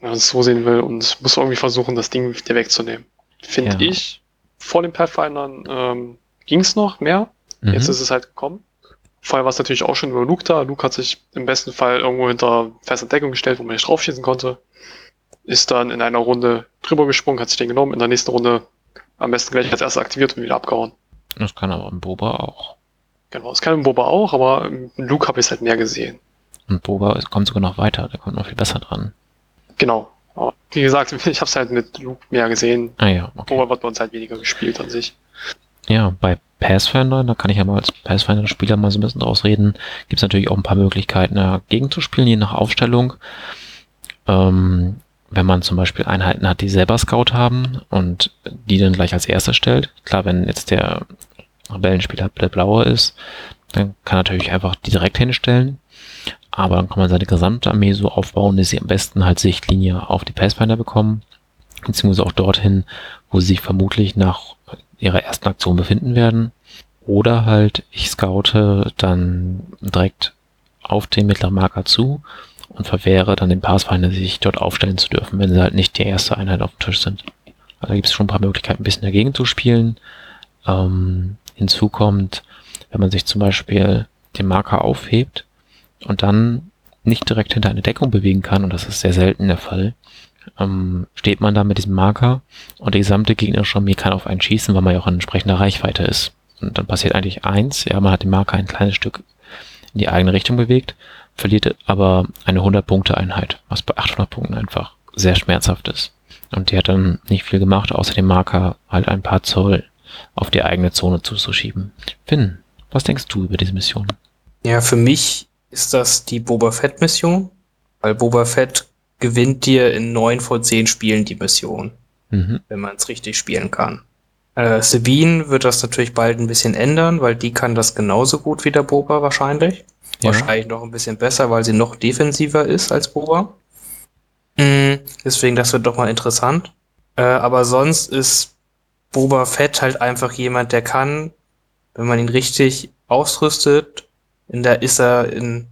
wenn man es so sehen will, und muss irgendwie versuchen, das Ding dir wegzunehmen. Finde ja. ich, vor den Pathfindern ähm, ging es noch mehr. Mhm. Jetzt ist es halt gekommen. Vorher war es natürlich auch schon über Luke da. Luke hat sich im besten Fall irgendwo hinter fester Deckung gestellt, wo man nicht draufschießen konnte. Ist dann in einer Runde drüber gesprungen, hat sich den genommen, in der nächsten Runde am besten gleich als erstes aktiviert und wieder abgehauen. Das kann aber ein Boba auch. Genau, das kann ein Boba auch, aber Luke habe ich es halt mehr gesehen. Und Boba kommt sogar noch weiter, der kommt noch viel besser dran. Genau. Aber wie gesagt, ich habe es halt mit Luke mehr gesehen. Ah ja, okay. Boba wird bei uns halt weniger gespielt an sich. Ja, bei Pathfinder, da kann ich ja mal als Pathfinder-Spieler mal so ein bisschen draus reden, gibt es natürlich auch ein paar Möglichkeiten dagegen zu spielen, je nach Aufstellung. Ähm, wenn man zum Beispiel Einheiten hat, die selber Scout haben und die dann gleich als erste stellt. Klar, wenn jetzt der Rebellenspieler der blaue ist, dann kann er natürlich einfach die direkt hinstellen. Aber dann kann man seine gesamte Armee so aufbauen, dass sie am besten halt Sichtlinie auf die Pathfinder bekommen. Beziehungsweise auch dorthin, wo sie sich vermutlich nach ihrer ersten Aktion befinden werden. Oder halt, ich scoute dann direkt auf den mittleren Marker zu und verwehre dann den Pathfinder, sich dort aufstellen zu dürfen, wenn sie halt nicht die erste Einheit auf dem Tisch sind. Also da gibt es schon ein paar Möglichkeiten, ein bisschen dagegen zu spielen. Ähm, hinzu kommt, wenn man sich zum Beispiel den Marker aufhebt und dann nicht direkt hinter eine Deckung bewegen kann, und das ist sehr selten der Fall, ähm, steht man da mit diesem Marker und die gesamte gegnerische Armee kann auf einen schießen, weil man ja auch in entsprechender Reichweite ist. Und dann passiert eigentlich eins, ja, man hat den Marker ein kleines Stück in die eigene Richtung bewegt, verliert aber eine 100-Punkte-Einheit, was bei 800 Punkten einfach sehr schmerzhaft ist. Und die hat dann nicht viel gemacht, außer den Marker halt ein paar Zoll auf die eigene Zone zuzuschieben. Finn, was denkst du über diese Mission? Ja, für mich ist das die Boba Fett Mission, weil Boba Fett gewinnt dir in neun von zehn Spielen die Mission, mhm. wenn man es richtig spielen kann. Äh, Sabine wird das natürlich bald ein bisschen ändern, weil die kann das genauso gut wie der Boba wahrscheinlich. Ja. Wahrscheinlich noch ein bisschen besser, weil sie noch defensiver ist als Boba. Mhm, deswegen, das wird doch mal interessant. Äh, aber sonst ist Boba Fett halt einfach jemand, der kann, wenn man ihn richtig ausrüstet, in der ist er in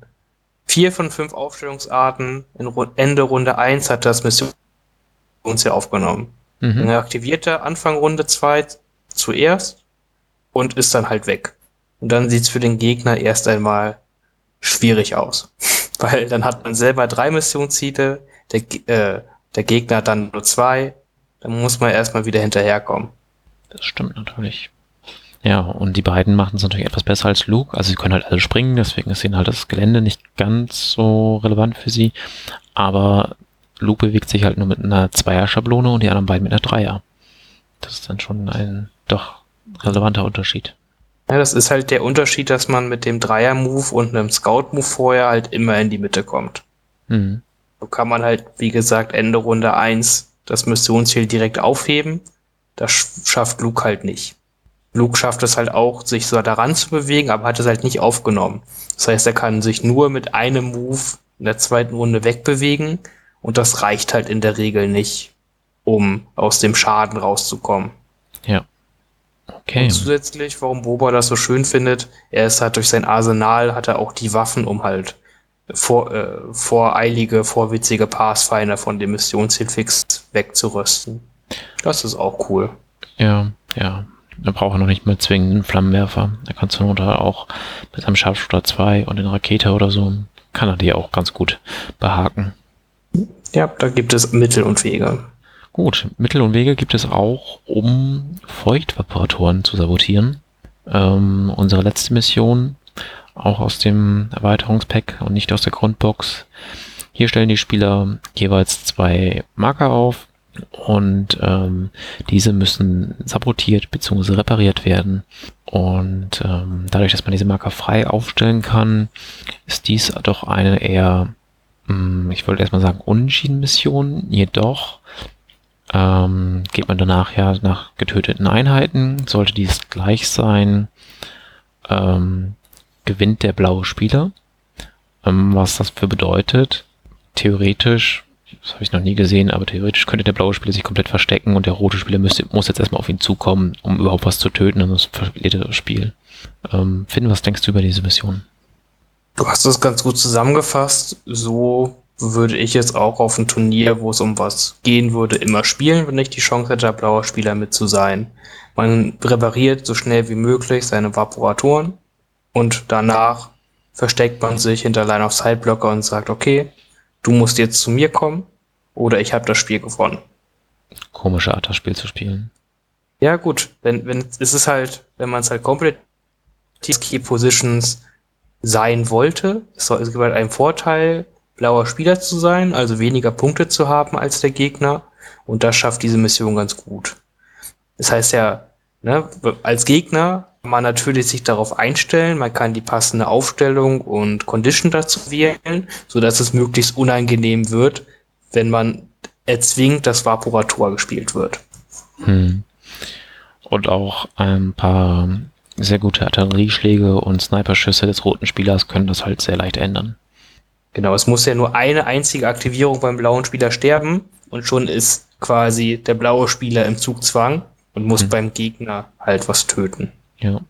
vier von fünf Aufstellungsarten. In Ende Runde eins hat das Missionsziel aufgenommen. Mhm. Er aktivierte Anfang Runde zwei zuerst und ist dann halt weg. Und dann sieht's für den Gegner erst einmal schwierig aus. Weil dann hat man selber drei Missionsziele, der, äh, der Gegner hat dann nur zwei, dann muss man erstmal wieder hinterherkommen. Das stimmt natürlich. Ja, und die beiden machen es natürlich etwas besser als Luke. Also sie können halt alle springen, deswegen ist ihnen halt das Gelände nicht ganz so relevant für sie. Aber Luke bewegt sich halt nur mit einer Zweier-Schablone und die anderen beiden mit einer Dreier. Das ist dann schon ein doch relevanter Unterschied. Ja, das ist halt der Unterschied, dass man mit dem Dreier-Move und einem Scout-Move vorher halt immer in die Mitte kommt. Mhm. So kann man halt, wie gesagt, Ende Runde eins das Missionsziel direkt aufheben. Das schafft Luke halt nicht. Luke schafft es halt auch, sich so daran zu bewegen, aber hat es halt nicht aufgenommen. Das heißt, er kann sich nur mit einem Move in der zweiten Runde wegbewegen und das reicht halt in der Regel nicht, um aus dem Schaden rauszukommen. Ja. Okay. Und zusätzlich, warum Boba das so schön findet, er ist halt durch sein Arsenal, hat er auch die Waffen, um halt vor, äh, voreilige, vorwitzige Pathfinder von dem Missionsziel fix wegzurüsten. Das ist auch cool. Ja, ja. Da braucht er noch nicht mehr zwingend einen Flammenwerfer. Da kannst du nur auch mit einem Scharfschützer 2 und den Rakete oder so, kann er die auch ganz gut behaken. Ja, da gibt es Mittel und Wege. Gut, Mittel und Wege gibt es auch, um Feuchtvaporatoren zu sabotieren. Ähm, unsere letzte Mission, auch aus dem Erweiterungspack und nicht aus der Grundbox. Hier stellen die Spieler jeweils zwei Marker auf, und ähm, diese müssen sabotiert bzw. repariert werden. Und ähm, dadurch, dass man diese Marker frei aufstellen kann, ist dies doch eine eher, mh, hm, ich wollte erstmal sagen, unentschieden Mission. Jedoch ähm, geht man danach ja nach getöteten Einheiten. Sollte dies gleich sein, ähm, gewinnt der blaue Spieler. Ähm, was das für bedeutet, theoretisch das habe ich noch nie gesehen, aber theoretisch könnte der blaue Spieler sich komplett verstecken und der rote Spieler müsste, muss jetzt erstmal auf ihn zukommen, um überhaupt was zu töten, und sonst verliert er das Spiel. Ähm, Finn, was denkst du über diese Mission? Du hast das ganz gut zusammengefasst. So würde ich jetzt auch auf ein Turnier, wo es um was gehen würde, immer spielen, wenn ich die Chance hätte, blauer Spieler mit zu sein. Man repariert so schnell wie möglich seine Vaporatoren und danach versteckt man sich hinter Line of Sight Blocker und sagt, okay, du musst jetzt zu mir kommen oder ich habe das Spiel gewonnen. Komische Art, das Spiel zu spielen. Ja, gut, wenn, wenn, es ist halt, wenn man es halt komplett Key Positions sein wollte, es, soll, es gibt halt einen Vorteil, blauer Spieler zu sein, also weniger Punkte zu haben als der Gegner. Und das schafft diese Mission ganz gut. Das heißt ja, ne, als Gegner kann man natürlich sich darauf einstellen, man kann die passende Aufstellung und Condition dazu wählen, so dass es möglichst unangenehm wird, wenn man erzwingt, dass Vaporator gespielt wird. Hm. Und auch ein paar sehr gute Artillerieschläge und Sniperschüsse des roten Spielers können das halt sehr leicht ändern. Genau, es muss ja nur eine einzige Aktivierung beim blauen Spieler sterben und schon ist quasi der blaue Spieler im Zugzwang und muss hm. beim Gegner halt was töten. Ja.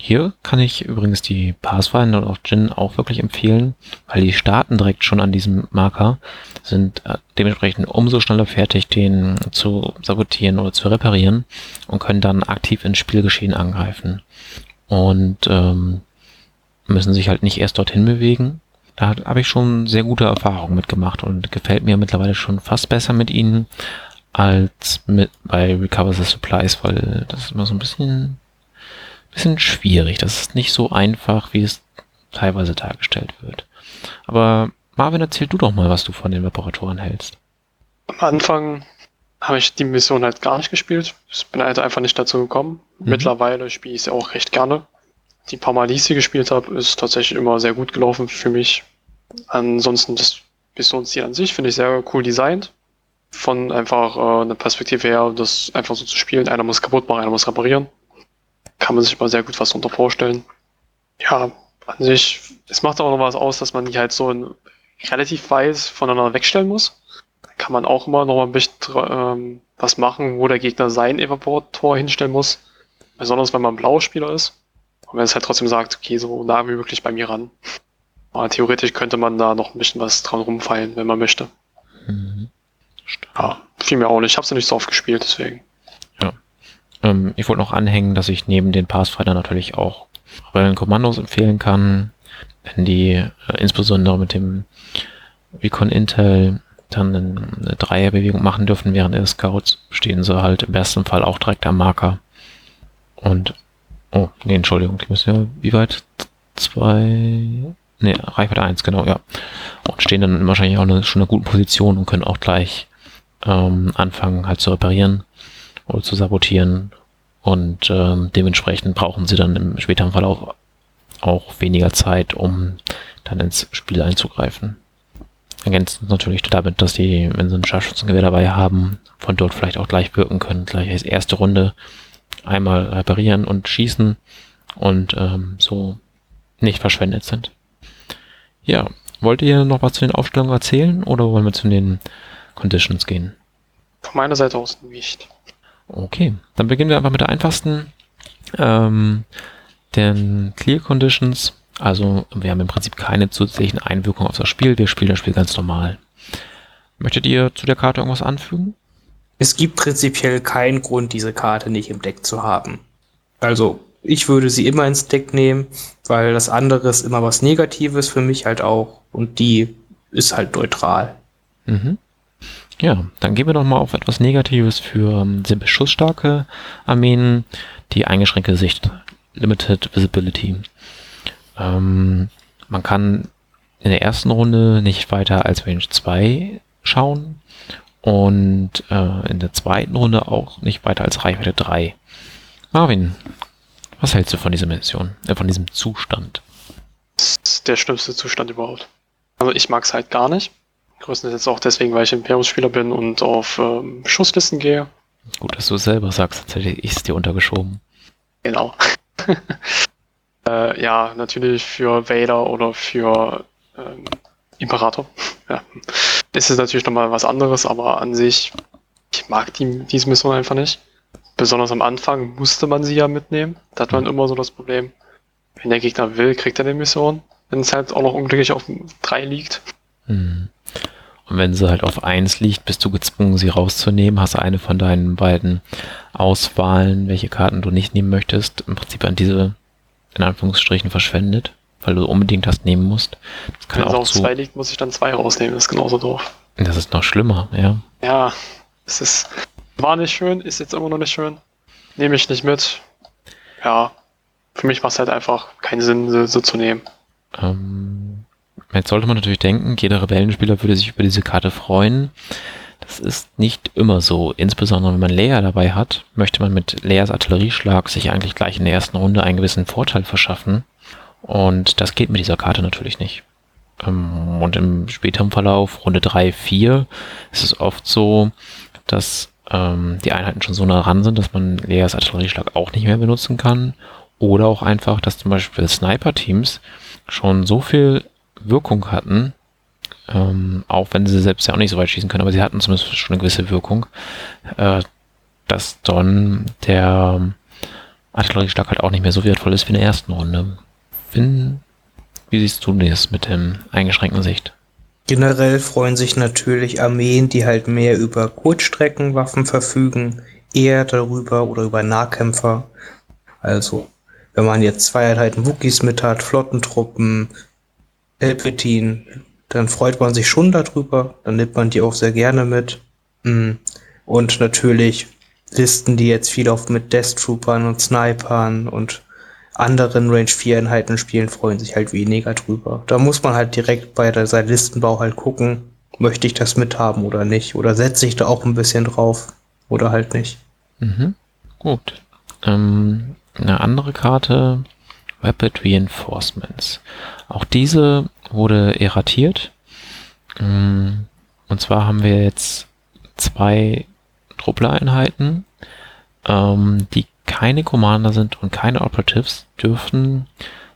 Hier kann ich übrigens die Pathfinder und auch Jin auch wirklich empfehlen, weil die starten direkt schon an diesem Marker, sind äh, dementsprechend umso schneller fertig, den zu sabotieren oder zu reparieren und können dann aktiv ins Spielgeschehen angreifen. Und ähm, müssen sich halt nicht erst dorthin bewegen. Da habe ich schon sehr gute Erfahrungen mitgemacht und gefällt mir mittlerweile schon fast besser mit ihnen als mit bei Recover the Supplies, weil das ist immer so ein bisschen bisschen schwierig. Das ist nicht so einfach, wie es teilweise dargestellt wird. Aber Marvin, erzähl du doch mal, was du von den Reparatoren hältst. Am Anfang habe ich die Mission halt gar nicht gespielt. Ich bin halt einfach nicht dazu gekommen. Mhm. Mittlerweile spiele ich sie auch recht gerne. Die paar Mal, die ich sie gespielt habe, ist tatsächlich immer sehr gut gelaufen für mich. Ansonsten das Missionsziel an sich finde ich sehr cool designt. Von einfach äh, einer Perspektive her, das einfach so zu spielen. Einer muss kaputt machen, einer muss reparieren kann man sich mal sehr gut was darunter vorstellen. Ja, an sich, es macht auch noch was aus, dass man die halt so ein, relativ weiß voneinander wegstellen muss. Da kann man auch immer noch mal ein bisschen ähm, was machen, wo der Gegner sein Evaporator hinstellen muss. Besonders wenn man ein blauer Spieler ist. Und wenn es halt trotzdem sagt, okay, so nah wie möglich bei mir ran. Aber theoretisch könnte man da noch ein bisschen was dran rumfeilen, wenn man möchte. Mhm. Ja, viel mehr auch nicht. Ich habe es nicht so oft gespielt, deswegen. Ähm, ich wollte noch anhängen, dass ich neben den Pathfinder natürlich auch Rebellenkommandos empfehlen kann. Wenn die äh, insbesondere mit dem Recon Intel dann eine Dreierbewegung machen dürfen während der Scouts, stehen sie halt im besten Fall auch direkt am Marker. Und, oh, nee, Entschuldigung, die müssen ja, wie weit? Zwei, nee, Reichweite eins genau, ja. Und stehen dann wahrscheinlich auch eine, schon in einer guten Position und können auch gleich ähm, anfangen halt zu reparieren oder zu sabotieren. Und ähm, dementsprechend brauchen sie dann im späteren Verlauf auch weniger Zeit, um dann ins Spiel einzugreifen. Ergänzend natürlich damit, dass die, wenn sie ein Scharfschützengewehr dabei haben, von dort vielleicht auch gleich wirken können. Gleich als erste Runde einmal reparieren und schießen und ähm, so nicht verschwendet sind. Ja, wollt ihr noch was zu den Aufstellungen erzählen oder wollen wir zu den Conditions gehen? Von meiner Seite aus nicht. Okay, dann beginnen wir einfach mit der einfachsten. Ähm, den Clear Conditions. Also wir haben im Prinzip keine zusätzlichen Einwirkungen auf das Spiel. Wir spielen das Spiel ganz normal. Möchtet ihr zu der Karte irgendwas anfügen? Es gibt prinzipiell keinen Grund, diese Karte nicht im Deck zu haben. Also ich würde sie immer ins Deck nehmen, weil das andere ist immer was Negatives für mich halt auch. Und die ist halt neutral. Mhm. Ja, dann gehen wir doch mal auf etwas Negatives für ähm, sehr beschussstarke Armeen, die eingeschränkte Sicht, Limited Visibility. Ähm, man kann in der ersten Runde nicht weiter als Range 2 schauen und äh, in der zweiten Runde auch nicht weiter als Reichweite 3. Marvin, was hältst du von dieser Mission, äh, von diesem Zustand? Das ist der schlimmste Zustand überhaupt. Also ich mag es halt gar nicht. Größtenteils auch deswegen, weil ich Imperiumsspieler bin und auf ähm, Schusslisten gehe. Gut, dass du es selber sagst, sonst hätte ich es dir untergeschoben. Genau. äh, ja, natürlich für Vader oder für ähm, Imperator. ja. Ist es natürlich nochmal was anderes, aber an sich, ich mag die, diese Mission einfach nicht. Besonders am Anfang musste man sie ja mitnehmen. Da hat man mhm. immer so das Problem. Wenn der Gegner will, kriegt er die Mission. Wenn es halt auch noch unglücklich auf 3 liegt. Mhm. Und wenn sie halt auf 1 liegt, bist du gezwungen, sie rauszunehmen, hast eine von deinen beiden Auswahlen, welche Karten du nicht nehmen möchtest, im Prinzip an diese, in Anführungsstrichen, verschwendet, weil du unbedingt das nehmen musst. Das kann wenn auch es auf 2 liegt, muss ich dann 2 rausnehmen, das ist genauso doof. Das ist noch schlimmer, ja. Ja, es ist, war nicht schön, ist jetzt immer noch nicht schön. Nehme ich nicht mit. Ja, für mich macht es halt einfach keinen Sinn, so, so zu nehmen. Ähm, Jetzt sollte man natürlich denken, jeder Rebellenspieler würde sich über diese Karte freuen. Das ist nicht immer so. Insbesondere wenn man Leia dabei hat, möchte man mit Leias Artillerieschlag sich eigentlich gleich in der ersten Runde einen gewissen Vorteil verschaffen. Und das geht mit dieser Karte natürlich nicht. Ähm, und im späteren Verlauf, Runde 3, 4, ist es oft so, dass ähm, die Einheiten schon so nah ran sind, dass man Leias Artillerieschlag auch nicht mehr benutzen kann. Oder auch einfach, dass zum Beispiel Sniper-Teams schon so viel Wirkung hatten, ähm, auch wenn sie selbst ja auch nicht so weit schießen können, aber sie hatten zumindest schon eine gewisse Wirkung, äh, dass dann der Artillerieschlag halt auch nicht mehr so wertvoll ist wie in der ersten Runde. Finn, wie siehst du das mit dem eingeschränkten Sicht? Generell freuen sich natürlich Armeen, die halt mehr über Kurzstreckenwaffen verfügen, eher darüber oder über Nahkämpfer. Also, wenn man jetzt zwei Einheiten Wookies mit hat, Flottentruppen, Palpatine, dann freut man sich schon darüber, dann nimmt man die auch sehr gerne mit. Mm. Und natürlich Listen, die jetzt viel auf mit Death Troopern und Snipern und anderen Range 4 Einheiten spielen, freuen sich halt weniger drüber. Da muss man halt direkt bei der, seinem Listenbau halt gucken, möchte ich das mithaben oder nicht? Oder setze ich da auch ein bisschen drauf oder halt nicht. Mhm. Gut. Ähm, eine andere Karte, Rapid Reinforcements. Auch diese wurde erratiert. Mm, und zwar haben wir jetzt zwei Truppler-Einheiten, ähm, die keine Commander sind und keine Operatives, dürfen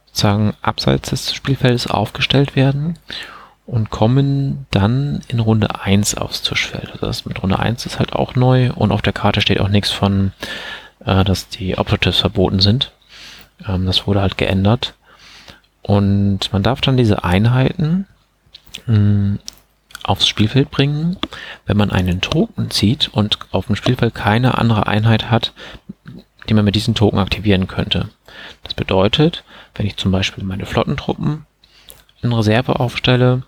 sozusagen abseits des Spielfeldes aufgestellt werden und kommen dann in Runde 1 aufs Tischfeld. Also das mit Runde 1 ist halt auch neu und auf der Karte steht auch nichts von, äh, dass die Operatives verboten sind. Ähm, das wurde halt geändert. Und man darf dann diese Einheiten mh, hm, aufs Spielfeld bringen, wenn man einen Token zieht und auf dem Spielfeld keine andere Einheit hat, die man mit diesen Token aktivieren könnte. Das bedeutet, wenn ich zum Beispiel meine Flottentruppen in Reserve aufstelle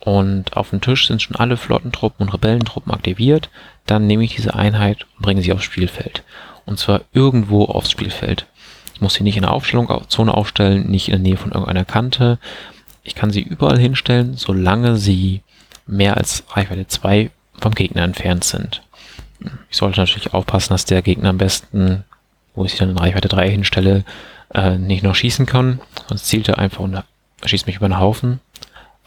und auf dem Tisch sind schon alle Flottentruppen und Rebellentruppen aktiviert, dann nehme ich diese Einheit und bringe sie aufs Spielfeld. Und zwar irgendwo aufs Spielfeld. Ich muss sie nicht in der Aufstellungszone aufstellen, nicht in der Nähe von irgendeiner Kante. Ich kann sie überall hinstellen, solange sie mehr als Reichweite 2 vom Gegner entfernt sind. Ich sollte natürlich aufpassen, dass der Gegner am besten, wo ich sie dann in Reichweite 3 hinstelle, äh, nicht noch schießen kann. Sonst zielt er einfach und schießt mich über den Haufen.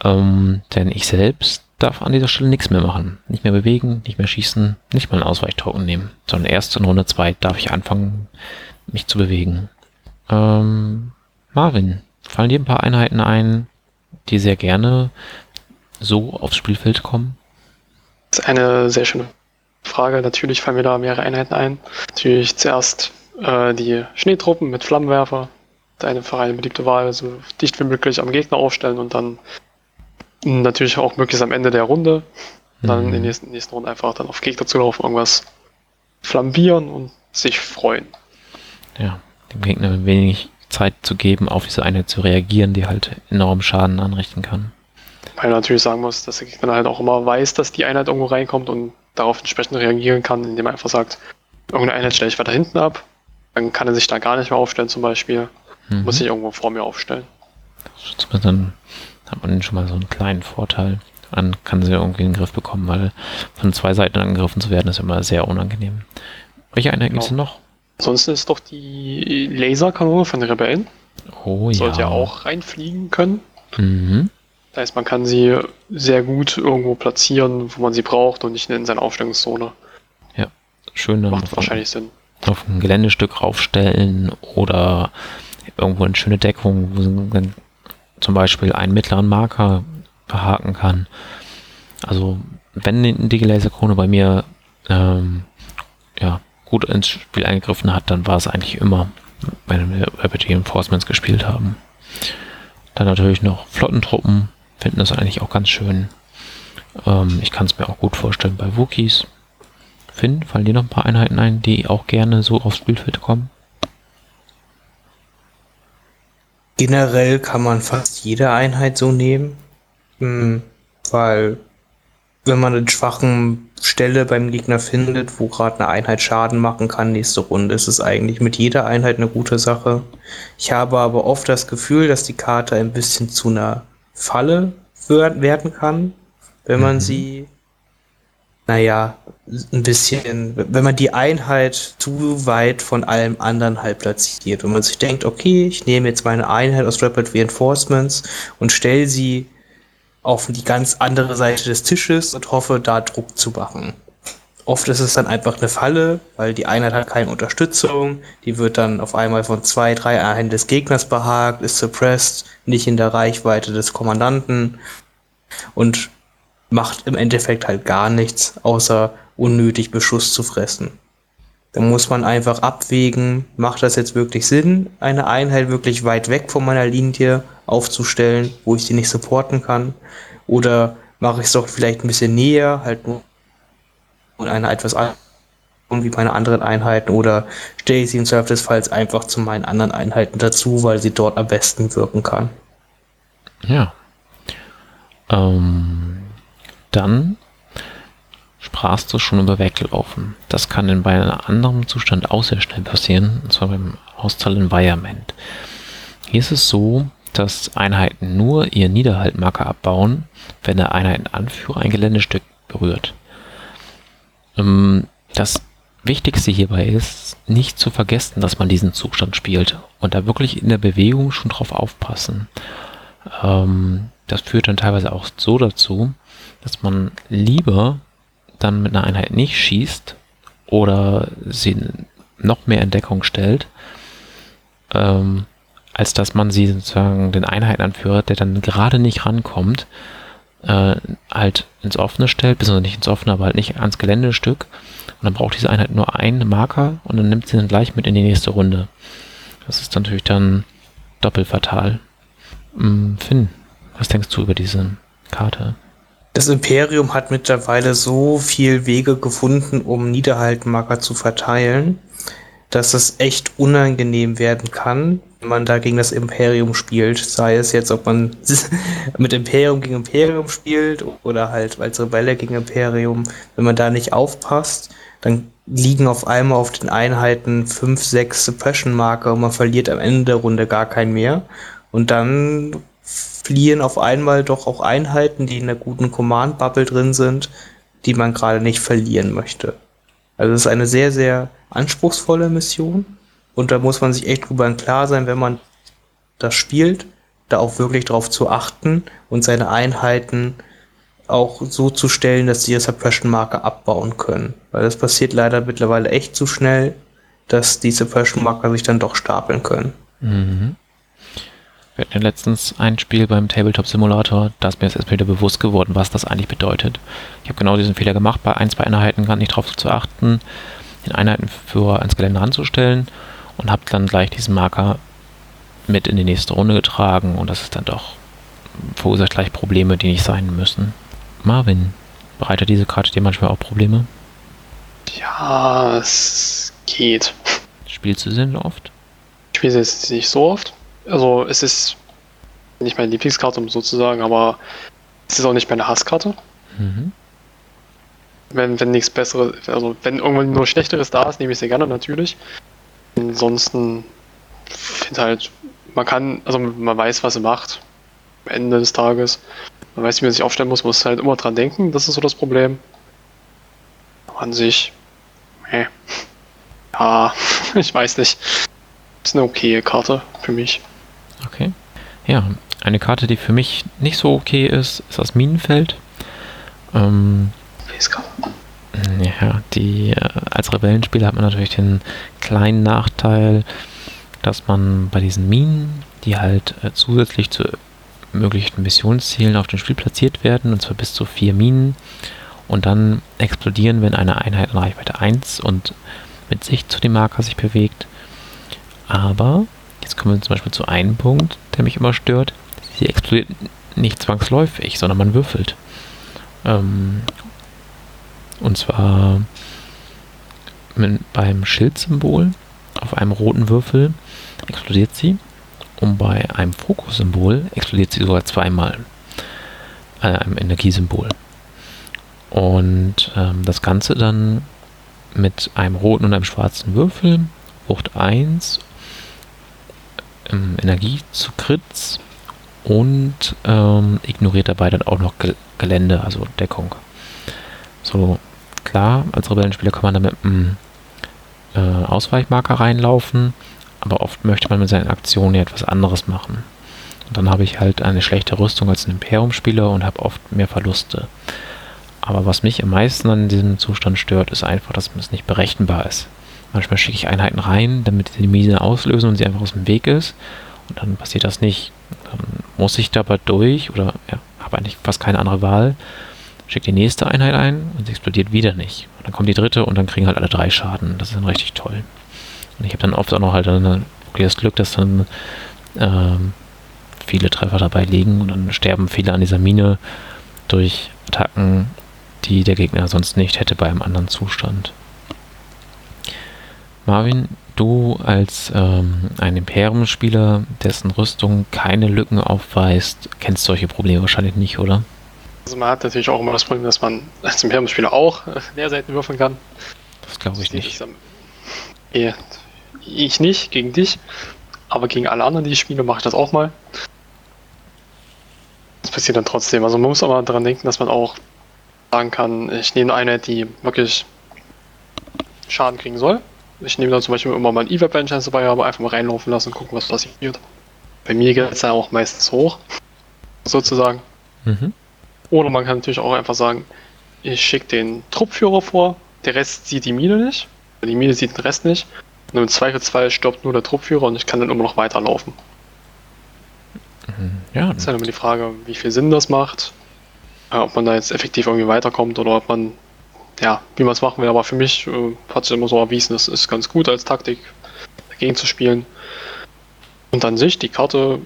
Ähm, denn ich selbst darf an dieser Stelle nichts mehr machen. Nicht mehr bewegen, nicht mehr schießen, nicht mal einen Ausweichtoken nehmen. Sondern erst in Runde 2 darf ich anfangen, mich zu bewegen. Ähm, Marvin, fallen dir ein paar Einheiten ein, die sehr gerne so aufs Spielfeld kommen? Das ist eine sehr schöne Frage. Natürlich fallen mir da mehrere Einheiten ein. Natürlich zuerst äh, die Schneetruppen mit Flammenwerfer. Eine für eine beliebte Wahl, so dicht wie möglich am Gegner aufstellen und dann natürlich auch möglichst am Ende der Runde. Dann mhm. in der nächsten, nächsten Runde einfach dann auf Gegner zu laufen, irgendwas flambieren und sich freuen. Ja, dem Gegner wenig Zeit zu geben, auf diese Einheit zu reagieren, die halt enorm Schaden anrichten kann. Weil man natürlich sagen muss, dass der Gegner halt auch immer weiß, dass die Einheit irgendwo reinkommt und darauf entsprechend reagieren kann, indem er einfach sagt, irgendeine Einheit stelle ich weiter hinten ab, dann kann er sich da gar nicht mehr aufstellen zum Beispiel, mhm. muss sich irgendwo vor mir aufstellen. Dann hat man schon mal so einen kleinen Vorteil. Dann kann sie irgendwie in den Griff bekommen, weil von zwei Seiten angegriffen zu werden, ist immer sehr unangenehm. Welche Einheit genau. gibt es noch? Ansonsten ist doch die Laserkanone von den Rebellen. Oh Sollte ja. auch reinfliegen können. Mhm. Das heißt, man kann sie sehr gut irgendwo platzieren, wo man sie braucht und nicht in seiner Aufstellungszone. Ja, schön. Macht auf, wahrscheinlich Sinn. Auf ein Geländestück raufstellen oder irgendwo eine schöne Deckung, wo man zum Beispiel einen mittleren Marker verhaken kann. Also, wenn die Laserkrone bei mir ähm, ja, gut ins Spiel eingegriffen hat, dann war es eigentlich immer, wenn wir Rapid Reinforcements gespielt haben. Dann natürlich noch Flottentruppen, finden das eigentlich auch ganz schön. Ähm, ich kann es mir auch gut vorstellen bei Wookies. Finn, fallen dir noch ein paar Einheiten ein, die auch gerne so aufs Spielfeld kommen? Generell kann man fast jede Einheit so nehmen, hm, weil wenn man eine schwachen Stelle beim Gegner findet, wo gerade eine Einheit Schaden machen kann, nächste Runde ist es eigentlich mit jeder Einheit eine gute Sache. Ich habe aber oft das Gefühl, dass die Karte ein bisschen zu einer Falle werden kann, wenn man mhm. sie, naja, ein bisschen, wenn man die Einheit zu weit von allem anderen halt platziert. Wenn man sich denkt, okay, ich nehme jetzt meine Einheit aus Rapid Reinforcements und stelle sie auf die ganz andere Seite des Tisches und hoffe, da Druck zu machen. Oft ist es dann einfach eine Falle, weil die Einheit hat keine Unterstützung. Die wird dann auf einmal von zwei, drei Einheiten des Gegners behagt, ist suppressed, nicht in der Reichweite des Kommandanten und macht im Endeffekt halt gar nichts, außer unnötig Beschuss zu fressen. Da muss man einfach abwägen, macht das jetzt wirklich Sinn, eine Einheit wirklich weit weg von meiner Linie aufzustellen, wo ich sie nicht supporten kann? Oder mache ich es doch vielleicht ein bisschen näher, halt nur und eine etwas wie meine anderen Einheiten oder stelle ich sie im Zweifelsfalls einfach zu meinen anderen Einheiten dazu, weil sie dort am besten wirken kann. Ja. Ähm, dann sprachst du schon über Weglaufen. Das kann in bei einem anderen Zustand auch sehr schnell passieren, und zwar beim Hostile Environment. Hier ist es so, dass Einheiten nur ihren Niederhaltmarker abbauen, wenn der Einheitenanführer ein Geländestück berührt. Ähm, das Wichtigste hierbei ist, nicht zu vergessen, dass man diesen Zustand spielt und da wirklich in der Bewegung schon drauf aufpassen. Ähm, das führt dann teilweise auch so dazu, dass man lieber dann mit einer Einheit nicht schießt oder sie noch mehr in Deckung stellt, ähm, als dass man sie sozusagen den Einheitenanführer, der dann gerade nicht rankommt, äh, halt ins Offene stellt, beziehungsweise nicht ins Offene, aber halt nicht ans Geländestück. Und dann braucht diese Einheit nur einen Marker und dann nimmt sie dann gleich mit in die nächste Runde. Das ist natürlich dann doppelt fatal. Hm, Finn, was denkst du über diese Karte? Das Imperium hat mittlerweile so viel Wege gefunden, um Niederhaltmarker zu verteilen, dass es echt unangenehm werden kann, wenn man da gegen das Imperium spielt. Sei es jetzt, ob man mit Imperium gegen Imperium spielt oder halt als Rebelle gegen Imperium. Wenn man da nicht aufpasst, dann liegen auf einmal auf den Einheiten fünf, sechs Suppression-Marker und man verliert am Ende der Runde gar keinen mehr. Und dann fliehen auf einmal doch auch Einheiten, die in der guten Command-Bubble drin sind, die man gerade nicht verlieren möchte. Also es ist eine sehr, sehr anspruchsvolle Mission und da muss man sich echt drüber klar sein, wenn man das spielt, da auch wirklich drauf zu achten und seine Einheiten auch so zu stellen, dass sie ihre Suppression-Marker abbauen können. Weil das passiert leider mittlerweile echt zu schnell, dass die Suppression-Marker sich dann doch stapeln können. Mhm. Wir hatten ja letztens ein Spiel beim Tabletop Simulator, da ist mir jetzt erst wieder bewusst geworden, was das eigentlich bedeutet. Ich habe genau diesen Fehler gemacht, bei ein, zwei Einheiten gar nicht darauf zu achten, den Einheiten für ans Gelände anzustellen und habe dann gleich diesen Marker mit in die nächste Runde getragen und das ist dann doch verursacht gleich Probleme, die nicht sein müssen. Marvin, bereitet diese Karte dir manchmal auch Probleme? Ja, es geht. Spielst du sie denn oft? Ich spiele sie jetzt nicht so oft. Also es ist nicht meine Lieblingskarte, um so zu sagen, aber es ist auch nicht meine Hasskarte. Mhm. Wenn, wenn nichts Besseres, also wenn irgendwann nur Schlechteres da ist, nehme ich sie gerne natürlich. Ansonsten finde halt, man kann, also man weiß, was sie macht am Ende des Tages. Man weiß, wie man sich aufstellen muss, muss halt immer dran denken, das ist so das Problem. An sich, nee. Ja, ich weiß nicht. Ist eine okaye Karte für mich. Okay. Ja, eine Karte, die für mich nicht so okay ist, ist das Minenfeld. Ähm, ja, die äh, als Rebellenspieler hat man natürlich den kleinen Nachteil, dass man bei diesen Minen, die halt äh, zusätzlich zu möglichen Missionszielen auf dem Spiel platziert werden, und zwar bis zu vier Minen, und dann explodieren, wenn eine Einheit in Reichweite 1 und mit Sicht zu dem Marker sich bewegt. Aber Jetzt kommen wir zum Beispiel zu einem Punkt, der mich immer stört. Sie explodiert nicht zwangsläufig, sondern man würfelt. Äh, Ähm, und zwar mit, beim Schildsymbol auf einem roten Würfel explodiert sie und bei einem Fokussymbol explodiert sie sogar zweimal. Äh, einem Energiesymbol. Und ähm, das Ganze dann mit einem roten und einem schwarzen Würfel, Wucht 1, ähm, Energie zu Krits und ähm, ignoriert dabei dann auch noch Gel Gelände, also Deckung. So, klar, als Rebellenspieler kann man damit einen äh, Ausweichmarker reinlaufen, aber oft möchte man mit seinen Aktionen ja etwas anderes machen. Und dann habe ich halt eine schlechte Rüstung als ein Imperium-Spieler und habe oft mehr Verluste. Aber was mich am meisten an diesem Zustand stört, ist einfach, dass es nicht berechenbar ist. Manchmal schicke ich Einheiten rein, damit die Mine auslösen und sie einfach aus dem Weg ist. Und dann passiert das nicht. Dann muss ich dabei durch oder ja, habe eigentlich fast keine andere Wahl. Schicke die nächste Einheit ein und sie explodiert wieder nicht. Und dann kommt die dritte und dann kriegen halt alle drei Schaden. Das ist dann richtig toll. Und ich habe dann oft auch noch halt dann das Glück, dass dann ähm, viele Treffer dabei liegen und dann sterben viele an dieser Mine durch Attacken, die der Gegner sonst nicht hätte bei einem anderen Zustand. Marvin, du als ähm, ein Imperium-Spieler, dessen Rüstung keine Lücken aufweist, kennst solche Probleme wahrscheinlich nicht, oder? Also man hat natürlich auch immer das Problem, dass man als Imperium-Spieler auch Leerseiten würfeln kann. Das glaube ich nicht. Ich, ich nicht, gegen dich. Aber gegen alle anderen, die ich spiele, mache ich das auch mal. Das passiert dann trotzdem. Also man muss aber daran denken, dass man auch sagen kann, ich nehme eine, die wirklich Schaden kriegen soll. Ich nehme dann zum Beispiel immer mal ein E-Web, wenn ich eins dabei habe, einfach mal reinlaufen lassen und gucken, was passiert. Bei mir geht es dann auch meistens hoch, sozusagen. Mhm. Oder man kann natürlich auch einfach sagen, ich schicke den Truppführer vor, der Rest sieht die Mine nicht, die Mine sieht den Rest nicht. Und im Zweifelsfall stirbt nur der Truppführer und ich kann dann immer noch weiterlaufen. Mhm. Ja. Das ist halt immer die Frage, wie viel Sinn das macht, äh, ob man da jetzt effektiv irgendwie weiterkommt oder ob man ja, wie man es machen will, aber für mich äh, hat es immer so erwiesen, es ist ganz gut als Taktik dagegen zu spielen. Und an sich, die Karte,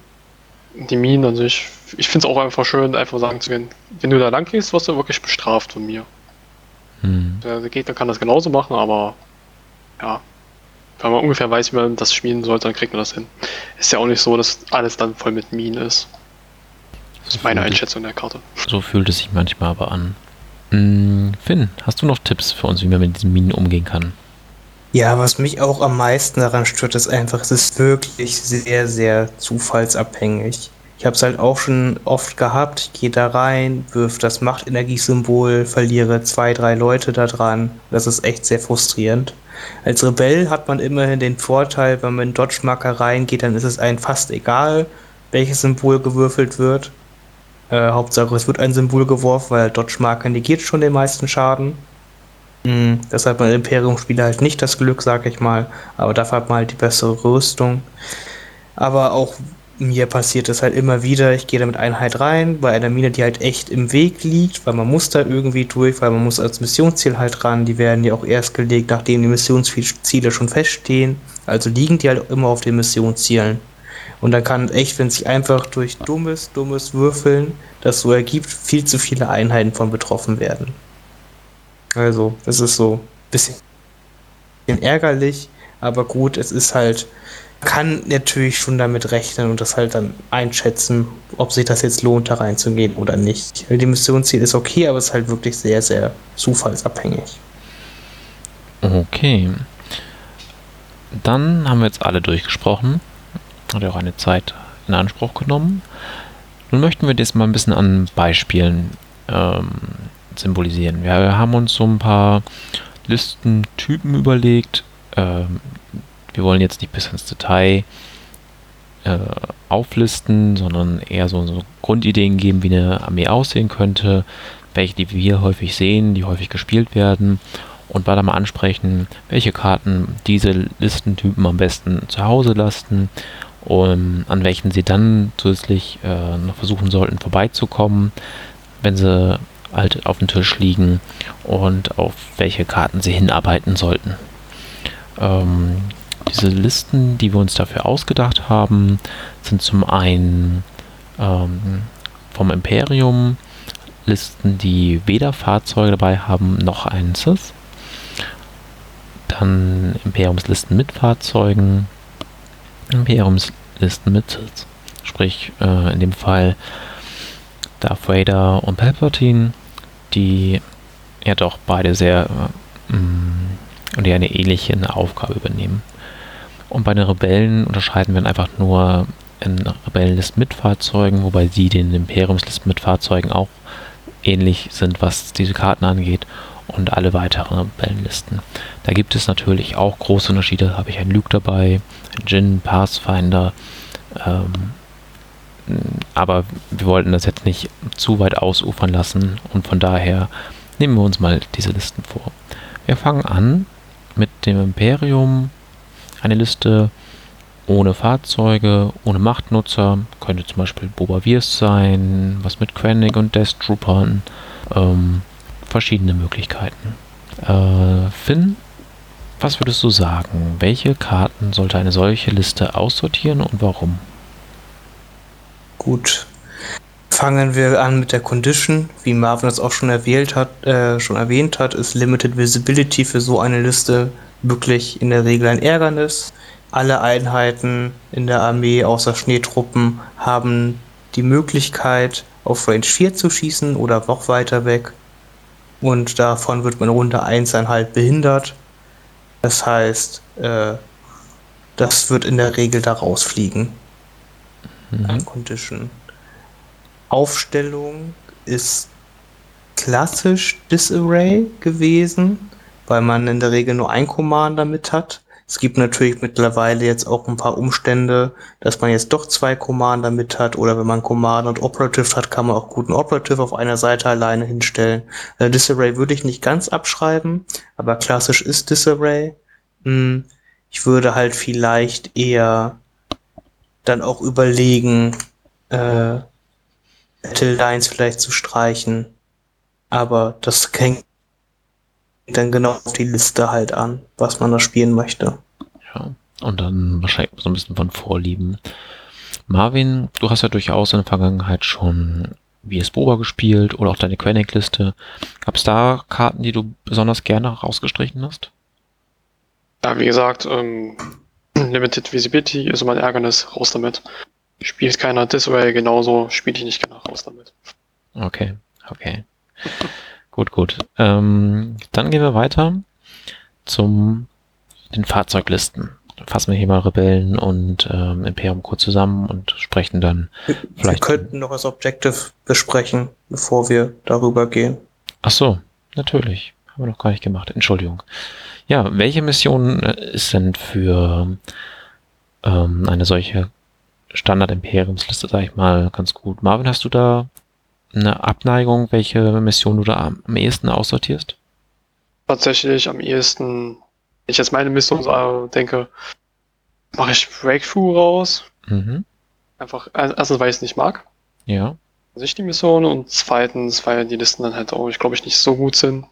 die Minen an sich, ich finde es auch einfach schön, einfach sagen zu können, wenn du da lang gehst, wirst du wirklich bestraft von mir. Hm. Der, Gegner kann das genauso machen, aber ja, wenn man ungefähr weiß, wie man das spielen sollte, dann kriegt man das hin. Ist ja auch nicht so, dass alles dann voll mit Minen ist. Das ist meine Einschätzung der Karte. So fühlt es sich manchmal aber an. Hm, Finn, hast du noch Tipps für uns, wie man mit diesen Minen umgehen kann? Ja, was mich auch am meisten daran stört, ist einfach, es ist wirklich sehr, sehr zufallsabhängig. Ich habe es halt auch schon oft gehabt. Ich gehe da rein, wirf das Machtenergiesymbol, verliere zwei, drei Leute da dran. Das ist echt sehr frustrierend. Als Rebell hat man immerhin den Vorteil, wenn man in Dodge-Marker reingeht, dann ist es einem fast egal, welches Symbol gewürfelt wird. Äh, Hauptsache, es wird ein Symbol geworfen, weil Dodge-Marker negiert schon den meisten Schaden. Mhm. Das hat man im Imperium-Spieler halt nicht das Glück, sag ich mal. Aber dafür hat man halt die bessere Rüstung. Aber auch mir passiert es halt immer wieder, ich gehe da mit Einheit rein, bei einer Mine, die halt echt im Weg liegt, weil man muss da irgendwie durch, weil man muss als Missionsziel halt ran. Die werden ja auch erst gelegt, nachdem die Missionsziele schon feststehen. Also liegen die halt immer auf den Missionszielen. Und da kann echt, wenn sich einfach durch dummes, dummes Würfeln das so ergibt, viel zu viele Einheiten von betroffen werden. Also, das ist so ein bisschen ärgerlich, aber gut, es ist halt, kann natürlich schon damit rechnen und das halt dann einschätzen, ob sich das jetzt lohnt, da reinzugehen oder nicht. Die Missionsziel ist okay, aber es ist halt wirklich sehr, sehr zufallsabhängig. Okay. Dann haben wir jetzt alle durchgesprochen. Hat ja auch eine Zeit in Anspruch genommen. Nun möchten wir das mal ein bisschen an Beispielen ähm, symbolisieren. Wir haben uns so ein paar Listentypen überlegt. Ähm, wir wollen jetzt nicht bis ins Detail äh, auflisten, sondern eher so, so, Grundideen geben, wie eine Armee aussehen könnte, welche die wir häufig sehen, die häufig gespielt werden und weiter mal ansprechen, welche Karten diese Listentypen am besten zu Hause lasten um, an welchen sie dann zusätzlich äh, noch versuchen sollten vorbeizukommen, wenn sie halt auf dem Tisch liegen und auf welche Karten sie hinarbeiten sollten. Ähm, diese Listen, die wir uns dafür ausgedacht haben, sind zum einen ähm, vom Imperium Listen, die weder Fahrzeuge dabei haben noch einen Sith. Dann Imperiumslisten mit Fahrzeugen, Imperiumslisten mit Sith. Sprich, äh, in dem Fall Darth Vader und Palpatine, die ja doch beide sehr äh, mm, und die eine ähnliche Aufgabe übernehmen. Und bei den Rebellen unterscheiden wir einfach nur in Rebellenlisten mit Fahrzeugen, wobei sie den Imperiumslisten mit Fahrzeugen auch ähnlich sind, was diese Karten angeht und alle weiteren Rebellenlisten. Da gibt es natürlich auch große Unterschiede. Da habe ich einen Luke dabei, einen Jin, Pathfinder. Ähm, aber wir wollten das jetzt nicht zu weit ausufern lassen und von daher nehmen wir uns mal diese Listen vor. Wir fangen an mit dem Imperium. Eine Liste ohne Fahrzeuge, ohne Machtnutzer. Könnte zum Beispiel Boba Viers sein, was mit Quenig und Death Troopern. Ähm, verschiedene Möglichkeiten. Äh, Finn, was würdest du sagen? Welche Karten sollte eine solche Liste aussortieren und warum? Gut. Fangen wir an mit der Condition. Wie Marvin das auch schon erwähnt hat, äh, schon erwähnt hat, ist Limited Visibility für so eine Liste wirklich in der Regel ein Ärgernis. Alle Einheiten in der Armee außer Schneetruppen haben die Möglichkeit, auf Range 4 zu schießen oder noch weiter weg. Und davon wird man Runde 1 dann halt behindert. Das heißt, äh, das wird in der Regel da rausfliegen. Mhm. Condition. Aufstellung ist klassisch Disarray gewesen, weil man in der Regel nur ein Commander mit hat. Es gibt natürlich mittlerweile jetzt auch ein paar Umstände, dass man jetzt doch zwei Commander mit hat oder wenn man Commander und Operative hat, kann man auch guten Operative auf einer Seite alleine hinstellen. Also Disarray würde ich nicht ganz abschreiben, aber klassisch ist Disarray. Hm, ich würde halt vielleicht eher dann auch überlegen, äh, Battle Lines vielleicht zu streichen. Aber das hängt dann genau auf die Liste halt an, was man da spielen möchte. Ja, und dann wahrscheinlich so ein bisschen von Vorlieben. Marvin, du hast ja durchaus in der Vergangenheit schon VS Boba gespielt oder auch deine Quenic-Liste. Gab es da Karten, die du besonders gerne rausgestrichen hast? Ja, wie gesagt, ähm, Limited Visibility ist immer ein Ärgernis, raus damit. Spielt keiner Disarray genauso, spiele ich nicht gerne raus damit. Okay, okay. Gut, gut. Ähm, dann gehen wir weiter zum den Fahrzeuglisten. Dann fassen wir hier mal Rebellen und ähm, Imperium kurz zusammen und sprechen dann wir, vielleicht. Wir könnten noch das Objective besprechen, bevor wir darüber gehen. Ach so, natürlich. Haben wir noch gar nicht gemacht. Entschuldigung. Ja, welche Mission äh, ist denn für ähm, eine solche Standard-Imperiumsliste, sag ich mal, ganz gut? Marvin, hast du da eine Abneigung, welche Mission du da am, ehesten aussortierst? Tatsächlich am ehesten, wenn ich jetzt meine Mission denke, mache ich Breakthrough raus. Mhm. Einfach, erstens, weil ich es nicht mag. Ja. Also ich die Mission und zweitens, weil die Listen dann halt auch, ich glaube ich, nicht so gut sind.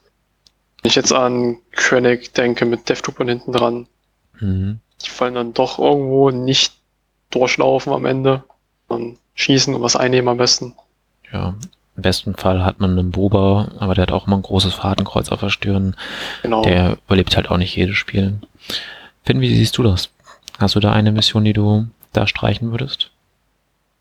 Wenn ich jetzt an Krennic denke mit DevTool hinten dran, mhm. die wollen dann doch irgendwo nicht durchlaufen am Ende und schießen und was einnehmen am besten. Ja, im besten Fall hat man einen Boba, aber der hat auch immer ein großes Fadenkreuz auf der Stirn. Genau. Der überlebt halt auch nicht jedes Spiel. Finn, wie siehst du das? Hast du da eine Mission, die du da streichen würdest?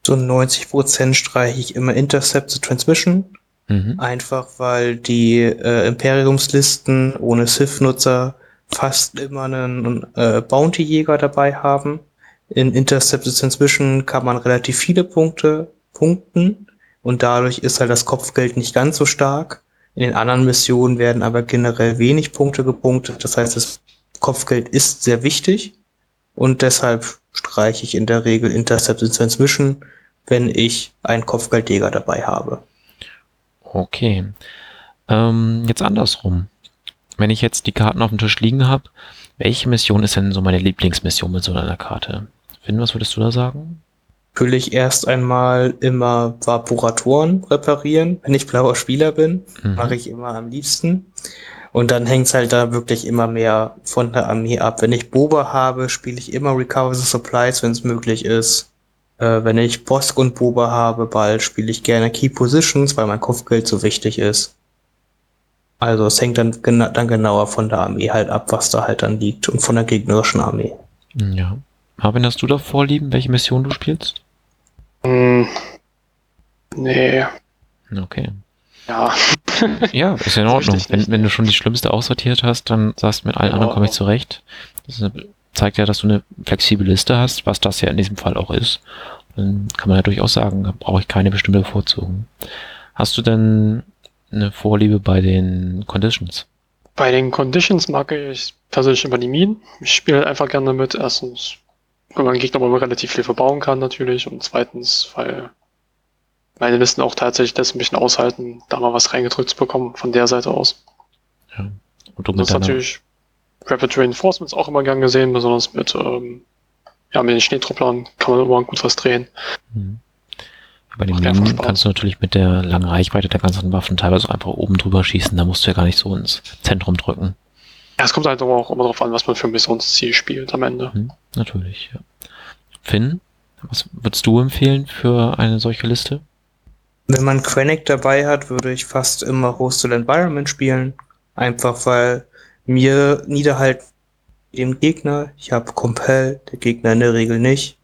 So 90% streiche ich immer Intercept the Transmission Mhm. Einfach weil die äh, Imperiumslisten ohne Sith-Nutzer fast immer einen äh, Bounty-Jäger dabei haben. In Intercepted Transmission kann man relativ viele Punkte punkten und dadurch ist halt das Kopfgeld nicht ganz so stark. In den anderen Missionen werden aber generell wenig Punkte gepunktet. Das heißt, das Kopfgeld ist sehr wichtig und deshalb streiche ich in der Regel Intercepted Transmission, wenn ich einen Kopfgeldjäger dabei habe. Okay. Ähm, jetzt andersrum. Wenn ich jetzt die Karten auf dem Tisch liegen habe, welche Mission ist denn so meine Lieblingsmission mit so einer Karte? Finn, was würdest du da sagen? Natürlich erst einmal immer Vaporatoren reparieren. Wenn ich blauer Spieler bin, mhm. mache ich immer am liebsten. Und dann hängt es halt da wirklich immer mehr von der Armee ab. Wenn ich Boba habe, spiele ich immer Recover the Supplies, wenn es möglich ist. Äh, wenn ich Bosk und Boba habe, bald spiele ich gerne Key Positions, weil mein Kopfgeld so wichtig ist. Also es hängt dann, gena dann genauer von der Armee halt ab, was da halt dann liegt und von der gegnerischen Armee. Ja. Marvin, hast du da Vorlieben, welche Mission du spielst? Mm, nee. Okay. Ja. ja, ist ja in Ordnung. Wenn, wenn, du schon die Schlimmste aussortiert hast, dann sagst du, mit allen genau. anderen komme ich zurecht. Das zeigt ja, dass du eine flexible Liste hast, was das ja in diesem Fall auch ist. Dann kann man ja durchaus sagen, da brauche ich keine bestimmte Bevorzugung. Hast du denn eine Vorliebe bei den Conditions? Bei den Conditions mag ich persönlich immer die Minen. Ich spiele halt einfach gerne mit. Erstens, man Gegner immer relativ viel verbauen kann natürlich. Und zweitens, weil meine Listen auch tatsächlich das ein bisschen aushalten, da mal was reingedrückt zu bekommen von der Seite aus. Ja. Und du das ist natürlich Rapid Reinforcements auch immer gern gesehen, besonders mit, ähm, ja, mit den Schneetrupplern kann man immer gut was drehen. Mhm. Bei den Minen kannst du natürlich mit der langen Reichweite der ganzen Waffen teilweise einfach oben drüber schießen, da musst du ja gar nicht so ins Zentrum drücken. Ja, es kommt halt auch immer darauf an, was man für ein Missionsziel spielt am Ende. Mhm, natürlich, ja. Finn, was würdest du empfehlen für eine solche Liste? Wenn man Quenic dabei hat, würde ich fast immer Hostel Environment spielen. Einfach weil mir niederhalten dem Gegner. Ich habe Compel, der Gegner in der Regel nicht.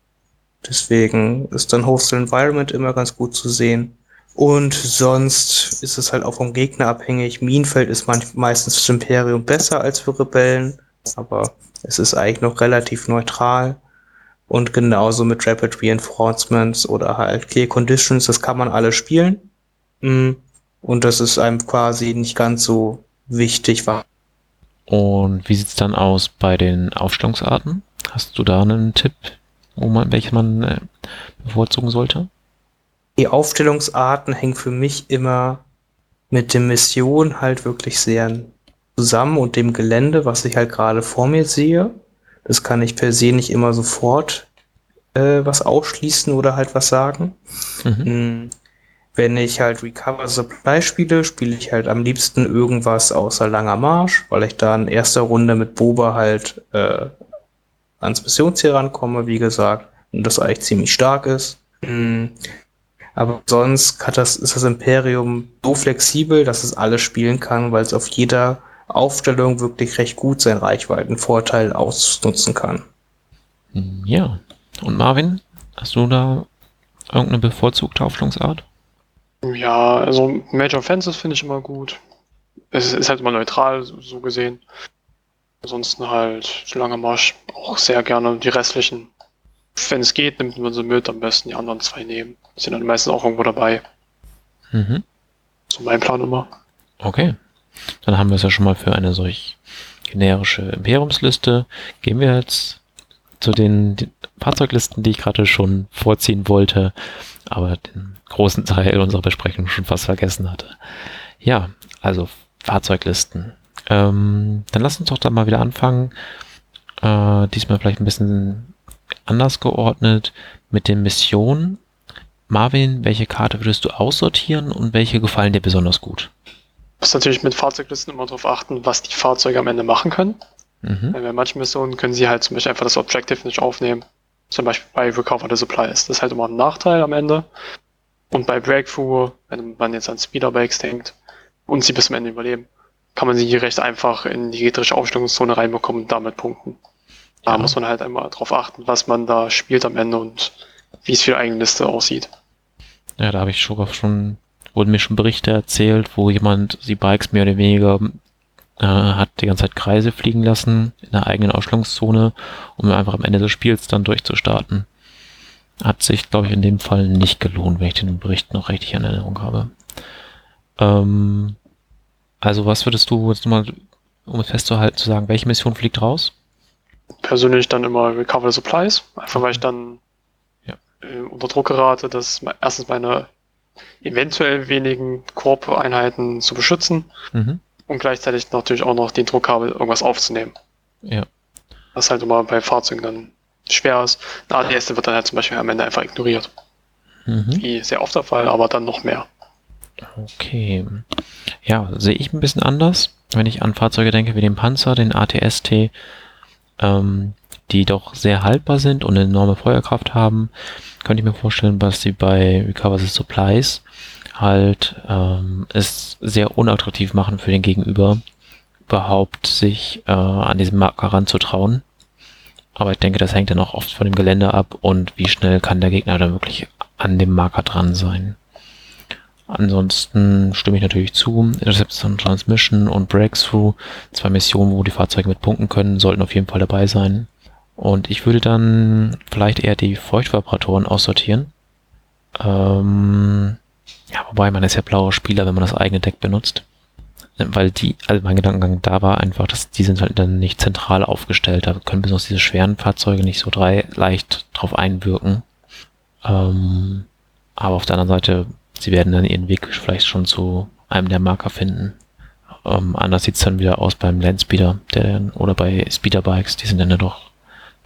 Deswegen ist dann Hostel Environment immer ganz gut zu sehen. Und sonst ist es halt auch vom Gegner abhängig. Minenfeld ist meistens für Imperium besser als für Rebellen, aber es ist eigentlich noch relativ neutral. Und genauso mit Rapid Reinforcements oder halt Clear Conditions, das kann man alle spielen. Mm. Und das ist einem quasi nicht ganz so wichtig. Und wie sieht's dann aus bei den Aufstellungsarten? Hast du da einen Tipp, wo man, welche man äh, bevorzugen sollte? Die Aufstellungsarten hängen für mich immer mit der Mission halt wirklich sehr zusammen und dem Gelände, was ich halt gerade vor mir sehe. Das kann ich per se nicht immer sofort äh, was ausschließen oder halt was sagen. Mhm. Hm, wenn ich halt Recover Supply spiele, spiele ich halt am liebsten irgendwas außer Langer Marsch, weil ich da in erster Runde mit Boba halt äh, ans Missionsziel rankomme, wie gesagt, und das eigentlich ziemlich stark ist. Hm, aber sonst das, ist das Imperium so flexibel, dass es alles spielen kann, weil es auf jeder Aufstellung wirklich recht gut seinen Reichweitenvorteil ausnutzen kann. Ja. Und Marvin, hast du da irgendeine bevorzugte Aufstellungsart? Ja, also Major Offenses finde ich immer gut. Es ist halt immer neutral, so gesehen. Ansonsten halt Lange Marsch auch sehr gerne. Die restlichen, wenn es geht, nimmt man sie mit, am besten die anderen zwei nehmen. Sind dann meistens auch irgendwo dabei. Mhm. So mein Plan immer. Okay. Dann haben wir es ja schon mal für eine solch generische Imperiumsliste. Gehen wir jetzt zu den, den Fahrzeuglisten, die ich gerade schon vorziehen wollte, aber den großen Teil unserer Besprechung schon fast vergessen hatte. Ja, also Fahrzeuglisten. Ähm, dann lass uns doch da mal wieder anfangen. Äh, diesmal vielleicht ein bisschen anders geordnet mit den Missionen. Marvin, welche Karte würdest du aussortieren und welche gefallen dir besonders gut? Muss natürlich mit Fahrzeuglisten immer darauf achten, was die Fahrzeuge am Ende machen können. Mhm. Weil bei manchen Missionen können sie halt zum Beispiel einfach das Objective nicht aufnehmen. Zum Beispiel bei Recover the Supplies. Das ist halt immer ein Nachteil am Ende. Und bei Breakthrough, wenn man jetzt an Speederbikes denkt und sie bis zum Ende überleben, kann man sie recht einfach in die gegnerische Aufstellungszone reinbekommen und damit punkten. Da ja. muss man halt einmal darauf achten, was man da spielt am Ende und wie es für die eigene Liste aussieht. Ja, da habe ich schon, schon wurden mir schon Berichte erzählt, wo jemand die Bikes mehr oder weniger äh, hat die ganze Zeit Kreise fliegen lassen in der eigenen Ausstellungszone, um einfach am Ende des Spiels dann durchzustarten. Hat sich, glaube ich, in dem Fall nicht gelohnt, wenn ich den Bericht noch richtig in Erinnerung habe. Ähm, also was würdest du jetzt mal, um es festzuhalten, zu sagen, welche Mission fliegt raus? Persönlich dann immer Recover Supplies, einfach weil ich dann ja. äh, unter Druck gerate, dass erstens meine eventuell wenigen Korb-Einheiten zu beschützen mhm. und gleichzeitig natürlich auch noch den Druck habe, irgendwas aufzunehmen. Ja. Was halt immer bei Fahrzeugen dann schwer ist. Eine ADS wird dann halt zum Beispiel am Ende einfach ignoriert. Mhm. Wie sehr oft der Fall, aber dann noch mehr. Okay. Ja, sehe ich ein bisschen anders, wenn ich an Fahrzeuge denke wie den Panzer, den ATST, ähm, die doch sehr haltbar sind und eine enorme Feuerkraft haben könnte ich mir vorstellen, dass sie bei Recover the Supplies halt ähm, es sehr unattraktiv machen für den Gegenüber, überhaupt sich äh, an diesem Marker ranzutrauen. Aber ich denke, das hängt dann auch oft von dem Gelände ab und wie schnell kann der Gegner dann wirklich an dem Marker dran sein. Ansonsten stimme ich natürlich zu. Interception Transmission und Breakthrough, zwei Missionen, wo die Fahrzeuge mit punkten können, sollten auf jeden Fall dabei sein. Und ich würde dann vielleicht eher die Feuchtvibratoren aussortieren. Ähm, ja, wobei man ist ja blauer Spieler, wenn man das eigene Deck benutzt. Weil die, also mein Gedankengang da war einfach, dass die sind halt dann nicht zentral aufgestellt. Da können besonders diese schweren Fahrzeuge nicht so drei leicht drauf einwirken. Ähm, aber auf der anderen Seite, sie werden dann ihren Weg vielleicht schon zu einem der Marker finden. Ähm, anders sieht's dann wieder aus beim Landspeeder, der oder bei Speederbikes, die sind dann ja doch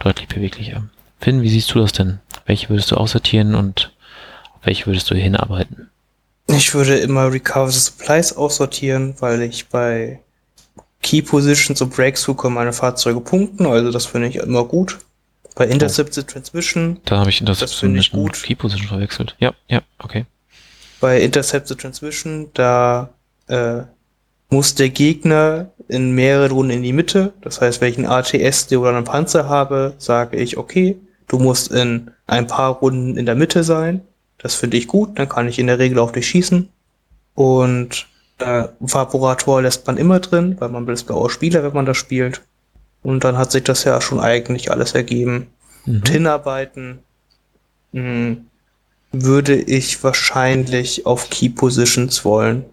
deutlich beweglicher. Finn, wie siehst du das denn? Welche würdest du aussortieren und auf welche würdest du hinarbeiten? Ich würde immer Recover the Supplies aussortieren, weil ich bei Key Positions und Breakthrough können meine Fahrzeuge punkten, also das finde ich immer gut. Bei Intercepted oh. Transmission. Da habe ich Intercepted mit gut. Key Position verwechselt. Ja, ja, okay. Bei Intercepted Transmission, da äh, muss der Gegner in mehrere Runden in die Mitte. Das heißt, wenn ich einen ATS oder einen Panzer habe, sage ich, okay, du musst in ein paar Runden in der Mitte sein. Das finde ich gut, dann kann ich in der Regel auf dich schießen. Und äh, Vaporator lässt man immer drin, weil man will das blaue Spieler, wenn man das spielt. Und dann hat sich das ja schon eigentlich alles ergeben. Mhm. Und hinarbeiten mh, hm, würde ich wahrscheinlich auf Key Positions wollen,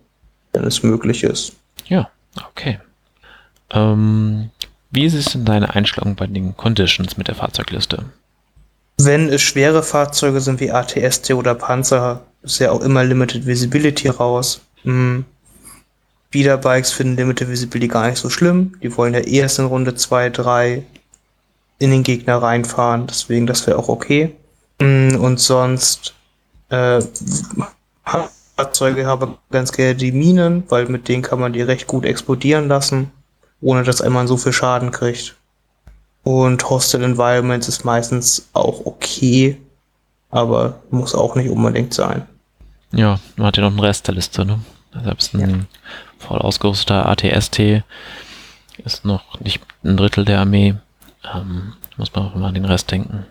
wenn es möglich ist. Ja, okay. Ähm, wie ist es denn deine Einstellung bei den Conditions mit der Fahrzeugliste? Wenn es schwere Fahrzeuge sind wie ATST oder Panzer, ist ja auch immer Limited Visibility raus. Hm. Speederbikes finden Limited Visibility gar nicht so schlimm. Die wollen ja erst in Runde 2, 3 in den Gegner reinfahren. Deswegen, das wäre auch okay. Hm, und sonst äh, Fahrzeuge haben ganz gerne die Minen, weil mit denen kann man die recht gut explodieren lassen, ohne dass einmal so viel Schaden kriegt. Und Hostile Environments ist meistens auch okay, aber muss auch nicht unbedingt sein. Ja, man hat ja noch einen Rest der Liste, ne? Selbst ein ja. voll ausgerüsteter ATST ist noch nicht ein Drittel der Armee. Ähm, muss man auch mal an den Rest denken.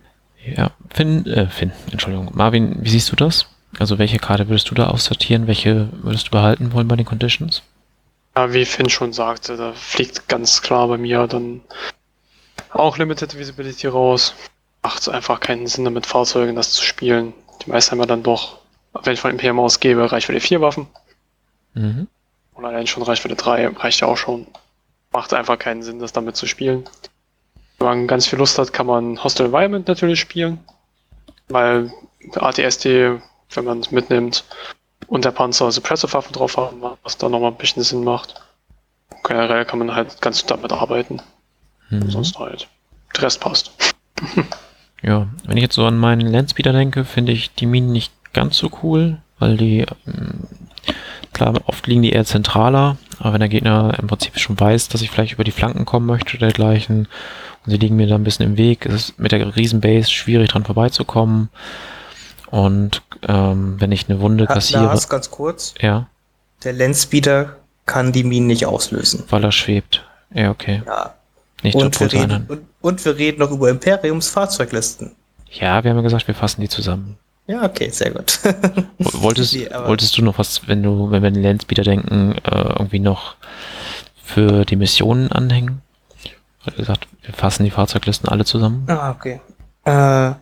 Ja, Finn, äh, Finn, Entschuldigung. Marvin, wie siehst du das? Also welche Karte würdest du da aussortieren? Welche würdest du behalten wollen bei den Conditions? Ja, wie Finn schon sagte, da fliegt ganz klar bei mir dann auch Limited Visibility raus. Macht einfach keinen Sinn, damit Fahrzeugen das zu spielen. Die meisten haben ja dann doch, wenn ich von Imperium ausgebe, reicht für die vier Waffen. Mhm. Und allein schon reicht für die drei, reicht ja auch schon. Macht einfach keinen Sinn, das damit zu spielen. Wenn man ganz viel Lust hat, kann man Hostile Environment natürlich spielen. Weil ATSD wenn man es mitnimmt und der Panzer Suppressive-Waffen drauf haben, was da nochmal ein bisschen Sinn macht. Generell kann man halt ganz gut damit arbeiten. Mhm. Sonst halt. Der Rest passt. ja, wenn ich jetzt so an meinen Landspeeder denke, finde ich die Minen nicht ganz so cool, weil die, ähm, klar, oft liegen die eher zentraler, aber wenn der Gegner im Prinzip schon weiß, dass ich vielleicht über die Flanken kommen möchte oder dergleichen, und sie liegen mir da ein bisschen im Weg, ist es mit der Riesenbase schwierig dran vorbeizukommen. Und ähm, wenn ich eine Wunde kassiere. Lars, ganz kurz. Ja. Der Landspeeder kann die Minen nicht auslösen. Weil er schwebt. Ja, okay. Ja. Nicht und, wir reden, und, und, wir reden noch über Imperiums Fahrzeuglisten. Ja, wir haben ja gesagt, wir fassen die zusammen. Ja, okay, sehr gut. wolltest, nee, wolltest du noch was, wenn du, wenn wir an den Landspeeder denken, äh, irgendwie noch für die Missionen anhängen? Weil gesagt, wir fassen die Fahrzeuglisten alle zusammen. Ah, okay. Äh,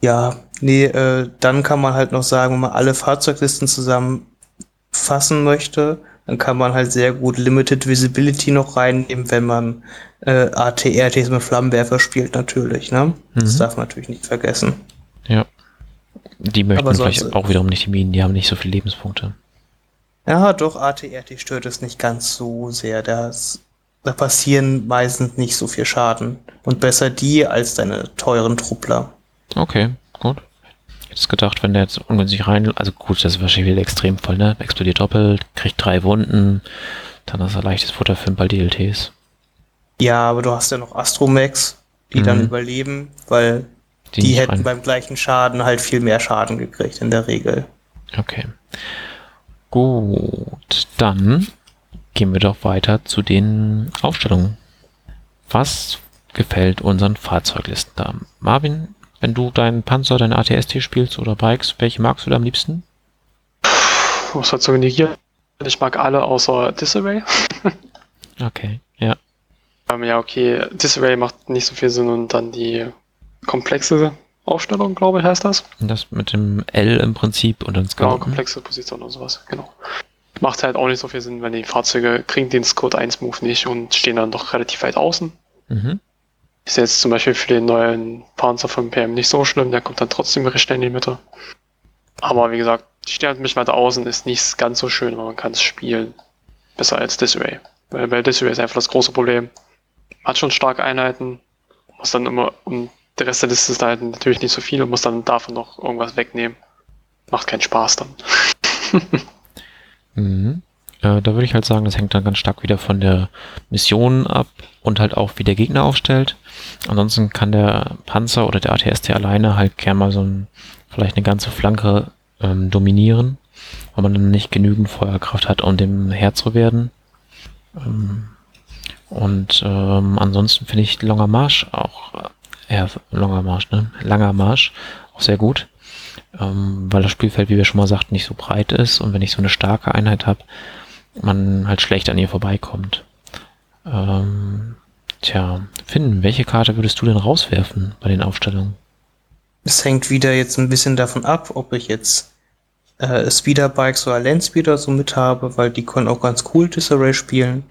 ja, nee, äh, dann kann man halt noch sagen, wenn man alle Fahrzeuglisten zusammenfassen möchte, dann kann man halt sehr gut Limited Visibility noch reinnehmen, wenn man äh, ATRTs mit Flammenwerfer spielt, natürlich. Ne? Mhm. Das darf man natürlich nicht vergessen. Ja. Die möchten Aber vielleicht auch wiederum nicht die Minen, die haben nicht so viele Lebenspunkte. Ja, doch, ATRT stört es nicht ganz so sehr. Das, da passieren meistens nicht so viel Schaden. Und besser die als deine teuren Truppler. Okay, gut. Ich hätte es gedacht, wenn der jetzt ungünstig rein, also gut, das ist wahrscheinlich wieder extrem voll, ne? Explodiert doppelt, kriegt drei Wunden, dann ist er leichtes Futter für ein paar DLTs. Ja, aber du hast ja noch Astromax, die mhm. dann überleben, weil Die, die hätten rein. beim gleichen Schaden halt viel mehr Schaden gekriegt in der Regel. Okay. Gut, dann gehen wir doch weiter zu den Aufstellungen. Was gefällt unseren Fahrzeuglisten da? Marvin, wenn du deinen Panzer, deine ATST spielst oder Bikes, welche magst du da am liebsten? Was hat so negiert? Ich mag alle außer Disarray. okay, ja. Ähm, ja, okay, Disarray macht nicht so viel Sinn und dann die komplexe Aufstellung, glaube ich, heißt das. Das mit dem L im Prinzip und dann Scout. Genau, komplexe Position und sowas, genau. Macht halt auch nicht so viel Sinn, wenn die Fahrzeuge kriegen den Code 1 Move nicht und stehen dann doch relativ weit außen. Mhm. Ist jetzt zum Beispiel für den neuen Panzer vom PM nicht so schlimm, der kommt dann trotzdem recht schnell in die Mitte. Aber wie gesagt, die halt ein bisschen weiter außen, ist nicht ganz so schön, aber man kann es spielen. Besser als Disarray. Weil bei Disarray ist einfach das große Problem. Hat schon starke Einheiten, muss dann immer, um der Rest der Liste ist halt natürlich nicht so viel und muss dann davon noch irgendwas wegnehmen. Macht keinen Spaß dann. mhm. Äh, da würde ich halt sagen, das hängt dann ganz stark wieder von der Mission ab und halt auch, wie der Gegner aufstellt. Ansonsten kann der Panzer oder der ATST alleine halt gern mal so ein, vielleicht eine ganze Flanke ähm, dominieren, weil man dann nicht genügend Feuerkraft hat, um dem Herr zu werden. Ähm, und ähm, ansonsten finde ich Longer Marsch auch, äh, ja, Longer Marsch, ne? Langer Marsch auch sehr gut, ähm, weil das Spielfeld, wie wir schon mal sagten, nicht so breit ist und wenn ich so eine starke Einheit habe, man halt schlecht an ihr vorbeikommt. Ähm, tja, Finn, welche Karte würdest du denn rauswerfen bei den Aufstellungen? Es hängt wieder jetzt ein bisschen davon ab, ob ich jetzt äh, Speederbikes oder Landspeeder so mit habe, weil die können auch ganz cool Disarray spielen,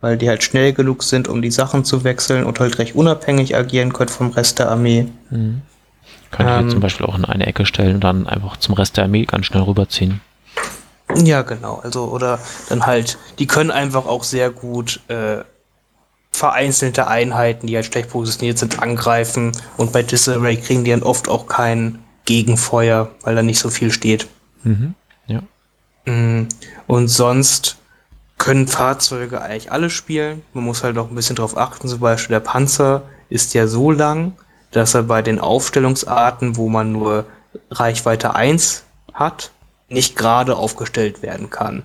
weil die halt schnell genug sind, um die Sachen zu wechseln und halt recht unabhängig agieren können vom Rest der Armee. Mhm. Kann ich ähm, zum Beispiel auch in eine Ecke stellen und dann einfach zum Rest der Armee ganz schnell rüberziehen. Ja, genau. Also, oder dann halt, die können einfach auch sehr gut äh, vereinzelte Einheiten, die halt schlecht positioniert sind, angreifen. Und bei Disarray kriegen die dann oft auch kein Gegenfeuer, weil da nicht so viel steht. Mhm. Ja. Mm, und sonst können Fahrzeuge eigentlich alle spielen. Man muss halt auch ein bisschen drauf achten. Zum Beispiel der Panzer ist ja so lang, dass er bei den Aufstellungsarten, wo man nur Reichweite 1 hat, nicht gerade aufgestellt werden kann.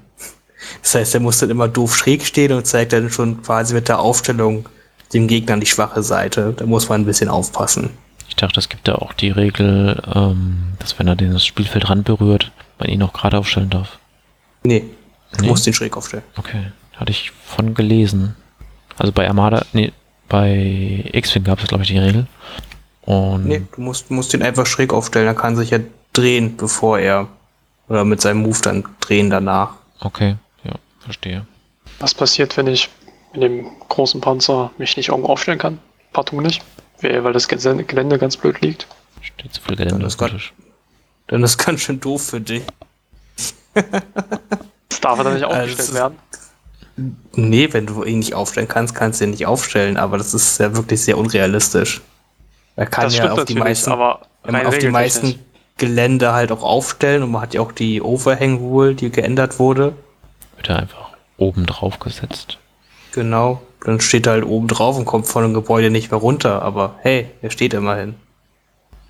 Das heißt, er muss dann immer doof schräg stehen und zeigt dann schon quasi mit der Aufstellung dem Gegner die schwache Seite. Da muss man ein bisschen aufpassen. Ich dachte, es gibt da auch die Regel, ähm, dass wenn er den das Spielfeld ran berührt, man ihn auch gerade aufstellen darf. Nee, du nee? musst ihn schräg aufstellen. Okay, hatte ich von gelesen. Also bei Armada, nee, bei X-Wing gab es, glaube ich, die Regel. Und nee, du musst, musst ihn einfach schräg aufstellen, er kann sich ja drehen, bevor er oder mit seinem Move dann drehen danach. Okay, ja, verstehe. Was passiert, wenn ich mit dem großen Panzer mich nicht irgendwo aufstellen kann? Partout nicht. Weil das Gelände ganz blöd liegt. Steht zu viel Gelände dann ist, ganz, dann ist ganz schön doof für dich. das darf er dann nicht also aufgestellt also werden. Nee, wenn du ihn nicht aufstellen kannst, kannst du ihn nicht aufstellen, aber das ist ja wirklich sehr unrealistisch. Er kann das ja auf die meisten, aber auf die meisten Gelände halt auch aufstellen und man hat ja auch die Overhang Rule, die geändert wurde. Wird er einfach oben drauf gesetzt. Genau, dann steht er halt oben drauf und kommt von dem Gebäude nicht mehr runter, aber hey, er steht immerhin.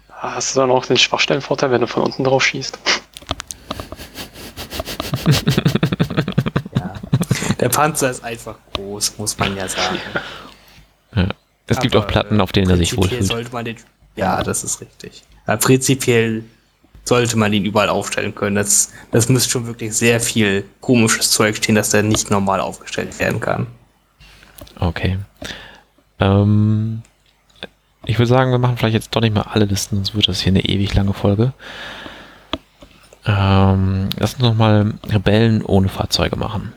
Hast du dann auch den Schwachstellenvorteil, wenn du von unten drauf schießt? ja. Der Panzer ist einfach groß, muss man ja sagen. Ja. Es gibt auch Platten, auf denen er sich wohlfühlt. Sollte man den, ja, das ist richtig. Ja, prinzipiell sollte man ihn überall aufstellen können. Das, das müsste schon wirklich sehr viel komisches Zeug stehen, dass der nicht normal aufgestellt werden kann. Okay. Ähm, ich würde sagen, wir machen vielleicht jetzt doch nicht mal alle Listen, sonst wird das hier eine ewig lange Folge. Ähm, lass uns nochmal Rebellen ohne Fahrzeuge machen.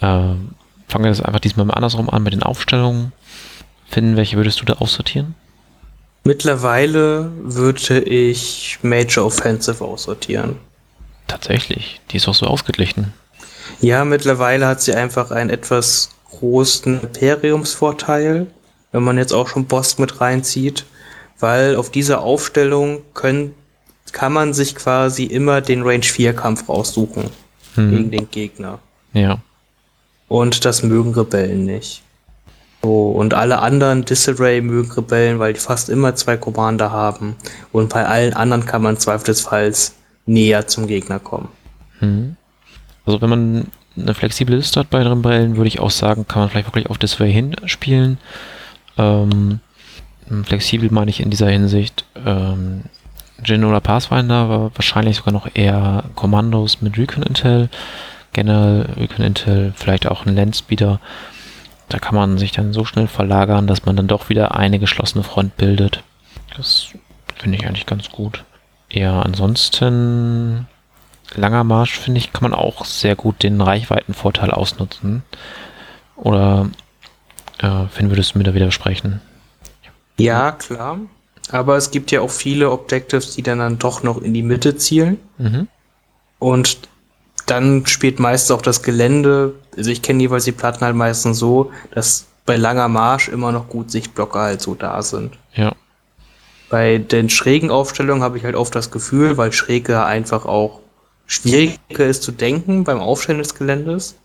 Ähm, fangen wir das einfach diesmal mal andersrum an mit den Aufstellungen. Finden, welche würdest du da aussortieren? Mittlerweile würde ich Major Offensive aussortieren. Tatsächlich, die ist auch so ausgeglichen. Ja, mittlerweile hat sie einfach einen etwas großen Imperiumsvorteil, wenn man jetzt auch schon Boss mit reinzieht, weil auf dieser Aufstellung können, kann man sich quasi immer den Range 4 Kampf raussuchen hm. gegen den Gegner. Ja. Und das mögen Rebellen nicht. So, und alle anderen Disarray mögen Rebellen, weil die fast immer zwei Commander haben. Und bei allen anderen kann man zweifelsfalls näher zum Gegner kommen. Hm. Also wenn man eine flexible Liste hat bei den Rebellen, würde ich auch sagen, kann man vielleicht wirklich auf Disarray hinspielen. Ähm, flexibel meine ich in dieser Hinsicht. Ähm, Jin oder Pathfinder war wahrscheinlich sogar noch eher Kommandos mit Recon Intel. Generell Recon Intel, vielleicht auch ein Landspeeder. Da kann man sich dann so schnell verlagern, dass man dann doch wieder eine geschlossene Front bildet. Das finde ich eigentlich ganz gut. Ja, ansonsten langer Marsch, finde ich, kann man auch sehr gut den Reichweitenvorteil ausnutzen. Oder äh, Finn, würdest du mir da widersprechen? Ja, klar. Aber es gibt ja auch viele Objectives, die dann, dann doch noch in die Mitte zielen. Mhm. Und dann spielt meist auch das Gelände, also ich kenne jeweils die Platten halt meistens so, dass bei langer Marsch immer noch gut Sichtblocker halt so da sind. Ja. Bei den schrägen Aufstellungen habe ich halt oft das Gefühl, weil schräge einfach auch schwieriger ist zu denken beim Aufstellen des Geländes,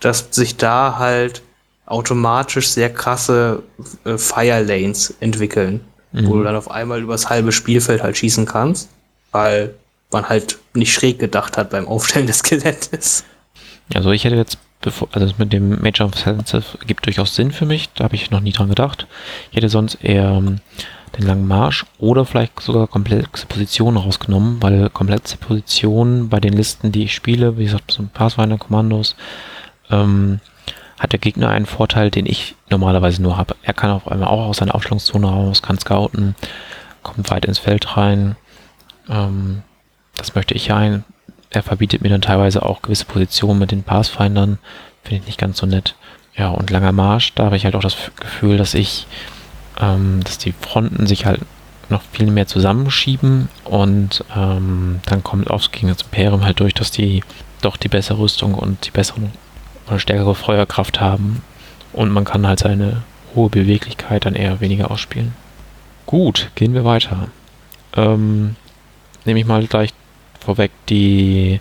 dass sich da halt automatisch sehr krasse äh, Fire Lanes entwickeln, mhm. wo du dann auf einmal übers halbe Spielfeld halt schießen kannst, weil man halt nicht schräg gedacht hat beim Aufstellen des Geländes. Also ich hätte jetzt, bevor, also mit dem Major of Sensitive gibt durchaus Sinn für mich, da habe ich noch nie dran gedacht. Ich hätte sonst eher ähm, den langen Marsch oder vielleicht sogar komplexe Positionen rausgenommen, weil komplexe Positionen bei den Listen, die ich spiele, wie gesagt, so Pathfinder-Kommandos, ähm, hat der Gegner einen Vorteil, den ich normalerweise nur habe. Er kann auf einmal auch aus seiner Aufstellungszone raus, kann scouten, kommt weit ins Feld rein. Ähm, das möchte ich ein. Er verbietet mir dann teilweise auch gewisse Positionen mit den Pathfindern. Finde ich nicht ganz so nett. Ja, und langer Marsch, da habe ich halt auch das Gefühl, dass ich, ähm, dass die Fronten sich halt noch viel mehr zusammenschieben und ähm, dann kommt aufs Gegner zum Imperium halt durch, dass die doch die bessere Rüstung und die besseren oder stärkere Feuerkraft haben und man kann halt seine hohe Beweglichkeit dann eher weniger ausspielen. Gut, gehen wir weiter. Ähm, nehme ich mal gleich vorweg die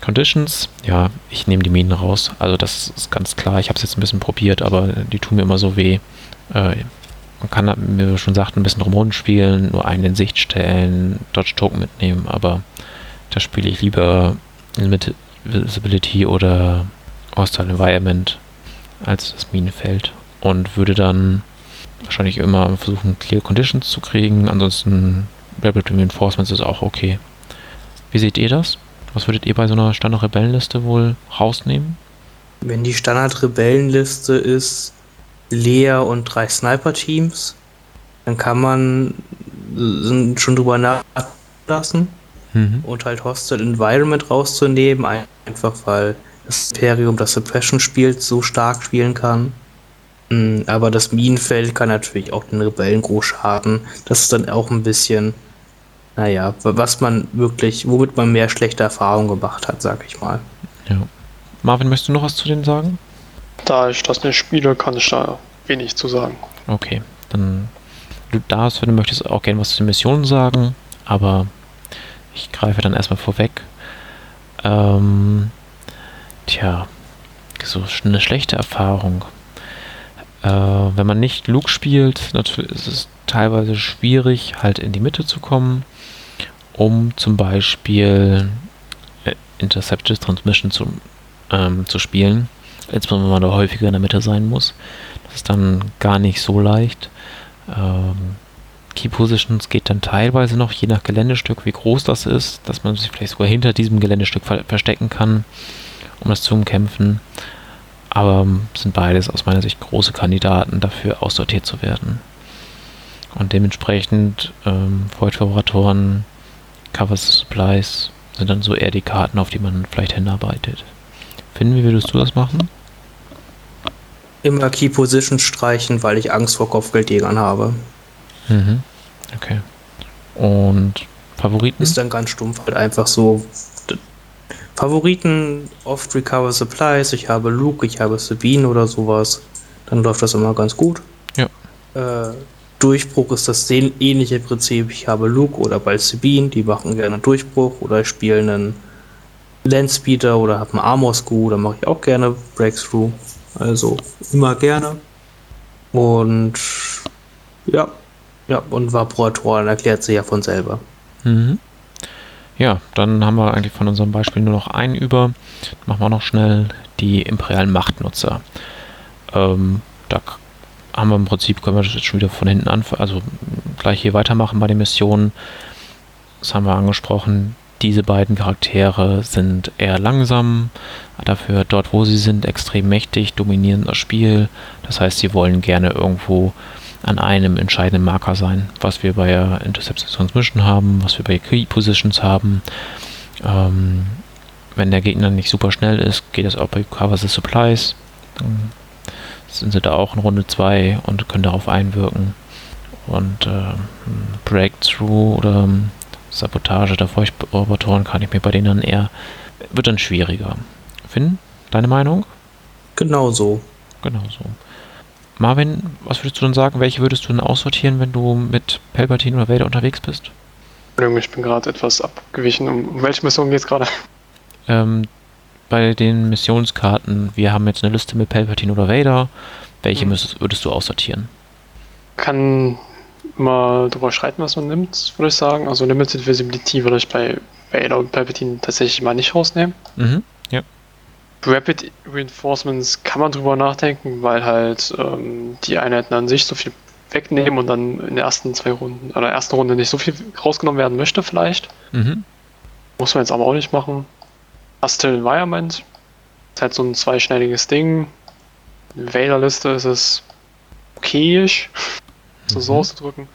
Conditions. Ja, ich nehme die Minen raus. Also das ist ganz klar. Ich habe es jetzt ein bisschen probiert, aber die tun mir immer so weh. Äh, man kann, wie wir schon sagten, ein bisschen drumherum spielen, nur einen in Sicht stellen, Dodge Token mitnehmen, aber da spiele ich lieber mit Visibility oder Hostile Environment als das Minenfeld und würde dann wahrscheinlich immer versuchen, Clear Conditions zu kriegen. Ansonsten Rebel Reinforcements ist auch okay. Wie seht ihr das? Was würdet ihr bei so einer Standard-Rebellenliste wohl rausnehmen? Wenn die Standard-Rebellenliste ist Lea und drei Sniper-Teams, dann kann man schon drüber nachlassen mhm. und halt Hostile Environment rauszunehmen, einfach weil das Imperium das Suppression spielt, so stark spielen kann. Mm, aber das Minenfeld kann natürlich auch den Rebellen groß schaden. Das ist dann auch ein bisschen, naja, was man wirklich, womit man mehr schlechte Erfahrungen gemacht hat, sag ich mal. Ja. Marvin, möchtest du noch was zu denen sagen? Da ich das nicht spiele, kann ich da wenig zu sagen. Okay, dann du darfst, wenn du möchtest, auch gerne was zu den Missionen sagen, aber ich greife dann erstmal vorweg. Ähm, Tja, so eine schlechte Erfahrung. Äh, wenn man nicht Luke spielt, natürlich ist es teilweise schwierig, halt in die Mitte zu kommen, um zum Beispiel äh, Intercepted Transmission zu, ähm, zu spielen. Insbesondere wenn man da häufiger in der Mitte sein muss. Das ist dann gar nicht so leicht. Ähm, Key Positions geht dann teilweise noch, je nach Geländestück, wie groß das ist, dass man sich vielleicht sogar hinter diesem Geländestück ver verstecken kann um das zu umkämpfen. Aber sind beides aus meiner Sicht große Kandidaten dafür, aussortiert zu werden. Und dementsprechend ähm, Void-Favoratoren, Covers Supplies sind dann so eher die Karten, auf die man vielleicht hinarbeitet. Finn, wie würdest du das machen? Immer Key Position streichen, weil ich Angst vor Kopfgeldjägern habe. Mhm. Okay. Und Favoriten? Ist dann ganz stumpf halt einfach so Favoriten oft Recover Supplies. Ich habe Luke, ich habe Sabine oder sowas. Dann läuft das immer ganz gut. Ja. Äh, Durchbruch ist das ähnliche Prinzip. Ich habe Luke oder Sabine, die machen gerne Durchbruch oder ich spiele einen Landspeeder oder habe einen Armor Screw, da mache ich auch gerne Breakthrough. Also immer gerne. Und ja, ja, und Vaporatoren erklärt sich ja von selber. Mhm. Ja, dann haben wir eigentlich von unserem Beispiel nur noch einen über. Machen wir noch schnell die imperialen Machtnutzer. Ähm, da haben wir im Prinzip, können wir das jetzt schon wieder von hinten anfangen, also gleich hier weitermachen bei den Missionen. Das haben wir angesprochen. Diese beiden Charaktere sind eher langsam, dafür dort, wo sie sind, extrem mächtig, dominieren das Spiel. Das heißt, sie wollen gerne irgendwo an einem entscheidenden Marker sein, was wir bei Interception Transmission haben, was wir bei Key Positions haben. Ähm, wenn der Gegner nicht super schnell ist, geht das auch bei Cover the Supplies. Dann sind sie da auch in Runde 2 und können darauf einwirken. Und äh, Breakthrough oder Sabotage der Feuchtrobotoren kann ich mir bei denen dann eher, wird dann schwieriger. Finn, deine Meinung? Genau so. Genau so. Marvin, was würdest du denn sagen? Welche würdest du denn aussortieren, wenn du mit Palpatine oder Vader unterwegs bist? Ich bin gerade etwas abgewichen. Um welche Mission geht es gerade? Ähm, bei den Missionskarten, wir haben jetzt eine Liste mit Palpatine oder Vader. Welche hm. müsstest, würdest du aussortieren? Kann mal drüber schreiten, was man nimmt, würde ich sagen. Also Limited Visibility würde ich bei Vader und Palpatine tatsächlich mal nicht rausnehmen. Mhm. Rapid Reinforcements kann man drüber nachdenken, weil halt ähm, die Einheiten an sich so viel wegnehmen und dann in den ersten zwei Runden oder ersten Runde nicht so viel rausgenommen werden möchte, vielleicht. Mhm. Muss man jetzt aber auch nicht machen. Hostile Environment ist halt so ein zweischneidiges Ding. Vader-Liste ist es okayisch, mhm. so auszudrücken.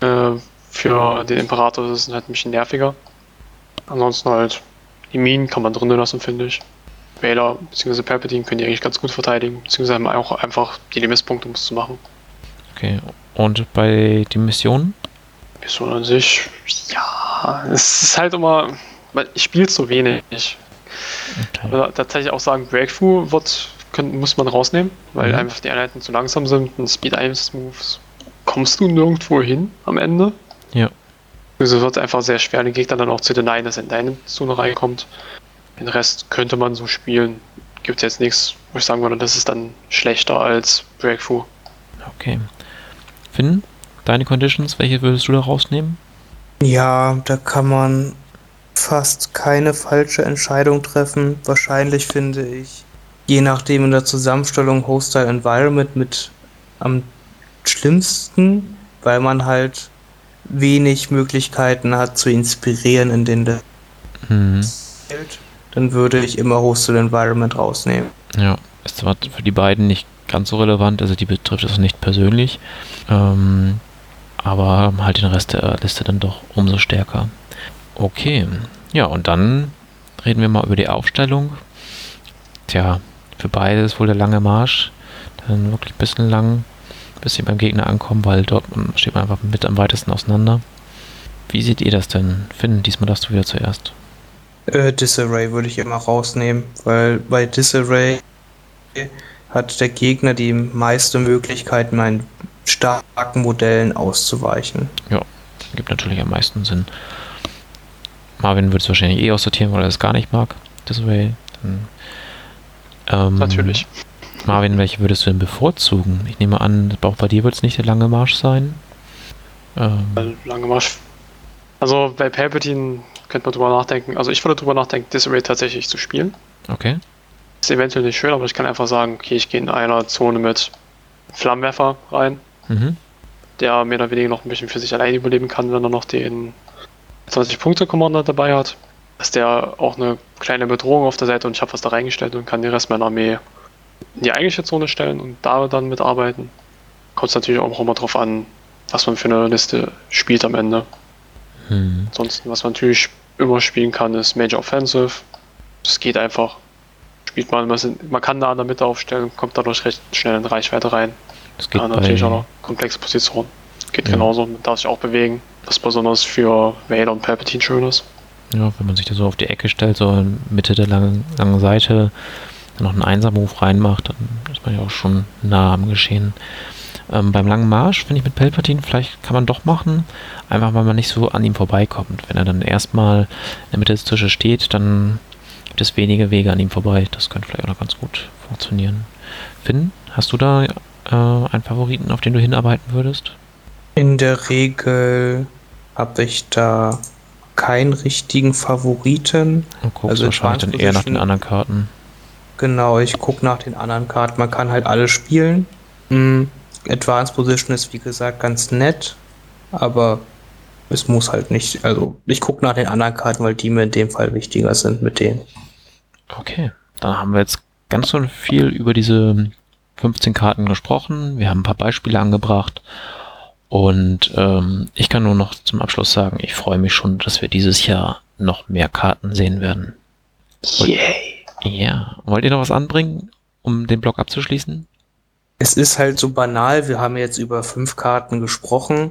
Äh, für den Imperator ist es halt ein bisschen nerviger. Ansonsten halt die Minen kann man drinnen lassen, finde ich. Vader bzw. Palpatine können die eigentlich ganz gut verteidigen, beziehungsweise haben auch einfach die Lebenspunkte, um es zu machen. Okay, und bei den Missionen? Mission an sich, ja, es ist halt immer, ich spiele so wenig. Okay. Also tatsächlich auch sagen, Breakthrough wird, können, muss man rausnehmen, weil mhm. einfach die Einheiten zu langsam sind und Speed 1 Moves kommst du nirgendwo hin am Ende. Ja. Also wird einfach sehr schwer, den Gegner dann auch zu denyen, dass er in deine Zone reinkommt. Den Rest könnte man so spielen. Gibt jetzt nichts, wo ich sagen würde, das ist dann schlechter als Breakthrough. Okay. Finn, deine Conditions, welche würdest du da rausnehmen? Ja, da kann man fast keine falsche Entscheidung treffen. Wahrscheinlich finde ich, je nachdem in der Zusammenstellung Hostile Environment mit am schlimmsten, weil man halt wenig Möglichkeiten hat zu inspirieren in den mhm dann würde ich immer Hosted Environment rausnehmen. Ja, ist zwar für die beiden nicht ganz so relevant, also die betrifft es nicht persönlich, ähm, aber halt den Rest der Liste dann doch umso stärker. Okay, ja, und dann reden wir mal über die Aufstellung. Tja, für beide ist wohl der lange Marsch dann wirklich ein bisschen lang, bis sie beim Gegner ankommen, weil dort steht man einfach mit am weitesten auseinander. Wie seht ihr das denn? Finn, diesmal darfst du wieder zuerst. Äh, Disarray würde ich immer rausnehmen, weil bei Disarray hat der Gegner die meiste Möglichkeit, meinen starken Modellen auszuweichen. Ja, gibt natürlich am meisten Sinn. Marvin würde es wahrscheinlich eh aussortieren, weil er es gar nicht mag. Disarray. Dann, ähm, natürlich. Marvin, welche würdest du denn bevorzugen? Ich nehme an, auch bei dir wird es nicht der lange Marsch sein. Ähm, lange Marsch. Also bei Palpatine könnte man drüber nachdenken. Also ich würde drüber nachdenken, Disarray tatsächlich zu spielen. Okay. Ist eventuell nicht schön, aber ich kann einfach sagen, okay, ich gehe in einer Zone mit Flammenwerfer rein, mhm. der mehr oder weniger noch ein bisschen für sich allein überleben kann, wenn er noch den 20-Punkte-Commander dabei hat. Dass der auch eine kleine Bedrohung auf der Seite und ich habe was da reingestellt und kann den Rest meiner Armee in die eigentliche Zone stellen und da dann mitarbeiten. Kommt es natürlich auch immer drauf an, was man für eine Liste spielt am Ende. Hm. Ansonsten, was man natürlich immer spielen kann, ist Major Offensive. Das geht einfach. Spielt man, man kann da in der Mitte aufstellen, kommt dadurch recht schnell in Reichweite rein. Das geht ja, natürlich auch noch komplexe Position. Geht ja. genauso, man darf sich auch bewegen, was besonders für Vader und Palpatine schön ist. Ja, wenn man sich da so auf die Ecke stellt, so in Mitte der langen, langen Seite, dann noch einen Einser-Move reinmacht, dann ist man ja auch schon nah am Geschehen. Ähm, beim langen Marsch, finde ich mit Palpatine, vielleicht kann man doch machen, einfach weil man nicht so an ihm vorbeikommt. Wenn er dann erstmal in der Mitte des Tisches steht, dann gibt es wenige Wege an ihm vorbei. Das könnte vielleicht auch noch ganz gut funktionieren. Finn, hast du da äh, einen Favoriten, auf den du hinarbeiten würdest? In der Regel habe ich da keinen richtigen Favoriten. Und guckst also wahrscheinlich dann eher nach den anderen Karten. Genau, ich gucke nach den anderen Karten. Man kann halt alle spielen. Mhm. Advanced Position ist wie gesagt ganz nett, aber es muss halt nicht. Also ich gucke nach den anderen Karten, weil die mir in dem Fall wichtiger sind mit denen. Okay, dann haben wir jetzt ganz so viel über diese 15 Karten gesprochen. Wir haben ein paar Beispiele angebracht. Und ähm, ich kann nur noch zum Abschluss sagen, ich freue mich schon, dass wir dieses Jahr noch mehr Karten sehen werden. Yay! Ja, wollt ihr noch was anbringen, um den Blog abzuschließen? Es ist halt so banal, wir haben jetzt über fünf Karten gesprochen,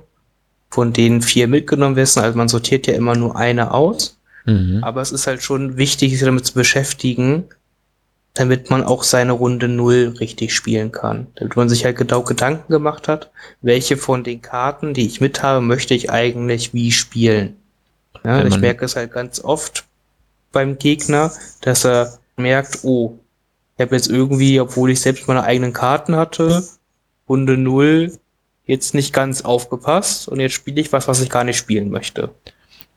von denen vier mitgenommen werden. Also man sortiert ja immer nur eine aus. Mhm. Aber es ist halt schon wichtig, sich damit zu beschäftigen, damit man auch seine Runde null richtig spielen kann. Damit man sich halt genau Gedanken gemacht hat, welche von den Karten, die ich mit habe, möchte ich eigentlich wie spielen. Ja, ich merke es halt ganz oft beim Gegner, dass er merkt, oh, ich habe jetzt irgendwie, obwohl ich selbst meine eigenen Karten hatte, Runde null jetzt nicht ganz aufgepasst und jetzt spiele ich was, was ich gar nicht spielen möchte.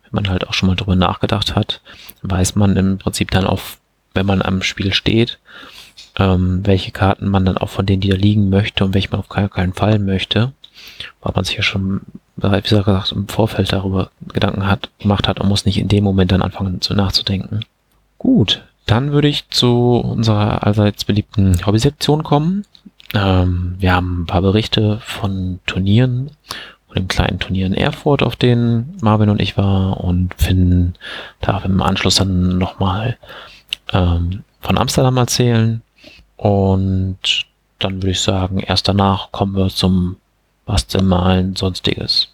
Wenn man halt auch schon mal drüber nachgedacht hat, weiß man im Prinzip dann auch wenn man am Spiel steht, ähm, welche Karten man dann auch von denen, die da liegen möchte und welche man auf keinen, keinen Fall möchte, weil man sich ja schon, wie gesagt, im Vorfeld darüber Gedanken hat, gemacht hat und muss nicht in dem Moment dann anfangen zu nachzudenken. Gut, dann würde ich zu unserer allseits beliebten Hobby-Sektion kommen. Ähm, wir haben ein paar Berichte von Turnieren und dem kleinen Turnier in Erfurt, auf denen Marvin und ich war und finden da im Anschluss dann nochmal ähm, von Amsterdam erzählen. Und dann würde ich sagen, erst danach kommen wir zum Bastelmalen, sonstiges.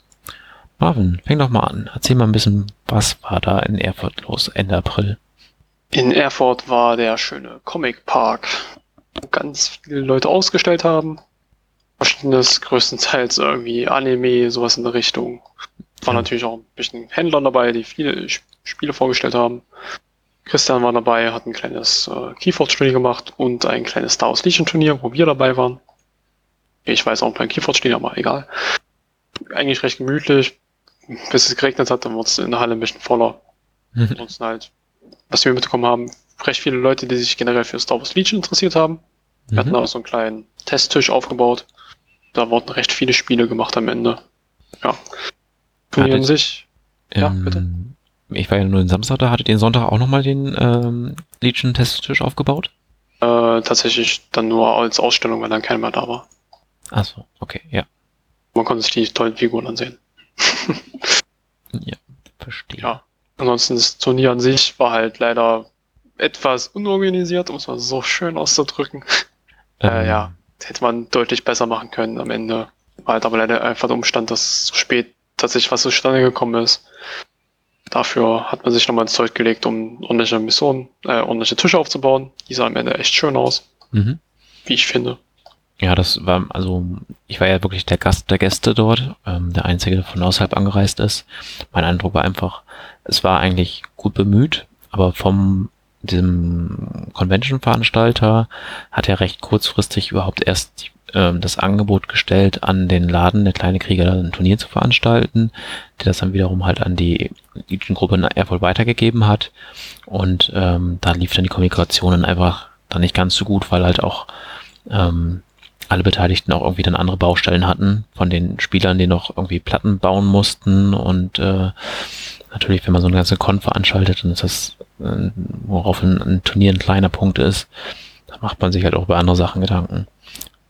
Marvin, fäng doch mal an. Erzähl mal ein bisschen, was war da in Erfurt los Ende April? In Erfurt war der schöne Comic Park, wo ganz viele Leute ausgestellt haben. Verschiedenes, größtenteils irgendwie Anime, sowas in der Richtung. War natürlich auch ein bisschen Händler dabei, die viele Spiele vorgestellt haben. Christian war dabei, hat ein kleines äh, Keyforge-Turnier gemacht und ein kleines Star Wars Legion-Turnier, wo wir dabei waren. Ich weiß auch ein paar Keyforge-Turnier, aber egal. Eigentlich recht gemütlich. Bis es geregnet hat, dann wurde es in der Halle ein bisschen voller. Mhm. Ansonsten halt, was wir mitbekommen haben, recht viele Leute, die sich generell für Star Wars Legion interessiert haben. Wir mhm. hatten auch so einen kleinen Testtisch aufgebaut. Da wurden recht viele Spiele gemacht am Ende. Ja. Turnier an sich. Ja, bitte ich war ja nur den Samstag da, hattet ihr den Sonntag auch nochmal den ähm, Legion-Testtisch aufgebaut? Äh, tatsächlich dann nur als Ausstellung, weil dann keiner mehr da war. Achso, okay, ja. Man konnte sich die tollen Figuren ansehen. ja, verstehe. Ja. Ansonsten das Turnier an sich war halt leider etwas unorganisiert, um es mal so schön auszudrücken. Äh, ähm. Äh, ja, hätte man deutlich besser machen können am Ende. War halt aber leider einfach der Umstand, dass zu spät tatsächlich was zustande gekommen ist. Dafür hat man sich nochmal ins Zeug gelegt, um ordentliche Missionen, äh, ordentliche Tische aufzubauen. Die sahen am Ende echt schön aus. Mhm. Wie ich finde. Ja, das war, also ich war ja wirklich der Gast der Gäste dort, ähm, der Einzige, der von außerhalb angereist ist. Mein Eindruck war einfach, es war eigentlich gut bemüht, aber vom diesem Convention-Veranstalter hat er recht kurzfristig überhaupt erst ähm, das Angebot gestellt, an den Laden der kleine Krieger ein Turnier zu veranstalten, der das dann wiederum halt an die Legion-Gruppe in Erfurt weitergegeben hat. Und ähm, da lief dann die Kommunikation einfach dann nicht ganz so gut, weil halt auch ähm, alle Beteiligten auch irgendwie dann andere Baustellen hatten, von den Spielern, die noch irgendwie Platten bauen mussten und äh, natürlich, wenn man so eine ganze Con veranstaltet, dann ist das, äh, worauf ein, ein Turnier ein kleiner Punkt ist, da macht man sich halt auch über andere Sachen Gedanken.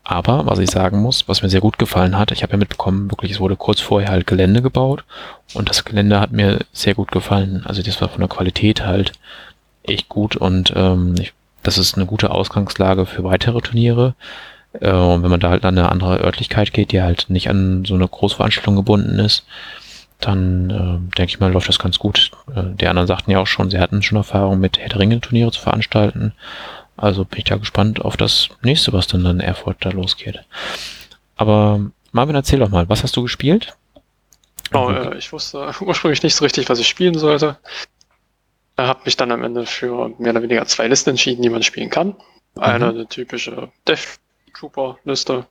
Aber was ich sagen muss, was mir sehr gut gefallen hat, ich habe ja mitbekommen, wirklich, es wurde kurz vorher halt Gelände gebaut und das Gelände hat mir sehr gut gefallen. Also das war von der Qualität halt echt gut und ähm, ich, das ist eine gute Ausgangslage für weitere Turniere. Äh, und wenn man da halt an eine andere Örtlichkeit geht, die halt nicht an so eine Großveranstaltung gebunden ist, dann äh, denke ich mal, läuft das ganz gut. Äh, die anderen sagten ja auch schon, sie hatten schon Erfahrung mit Herr Turniere zu veranstalten also bin ich da gespannt auf das nächste, was dann in Erfurt da losgeht. Aber Marvin, erzähl doch mal, was hast du gespielt? Oh, äh, ich wusste ursprünglich nicht so richtig, was ich spielen sollte. Er hat mich dann am Ende für mehr oder weniger zwei Listen entschieden, die man spielen kann. Eine, mhm. eine typische Death Trooper Liste,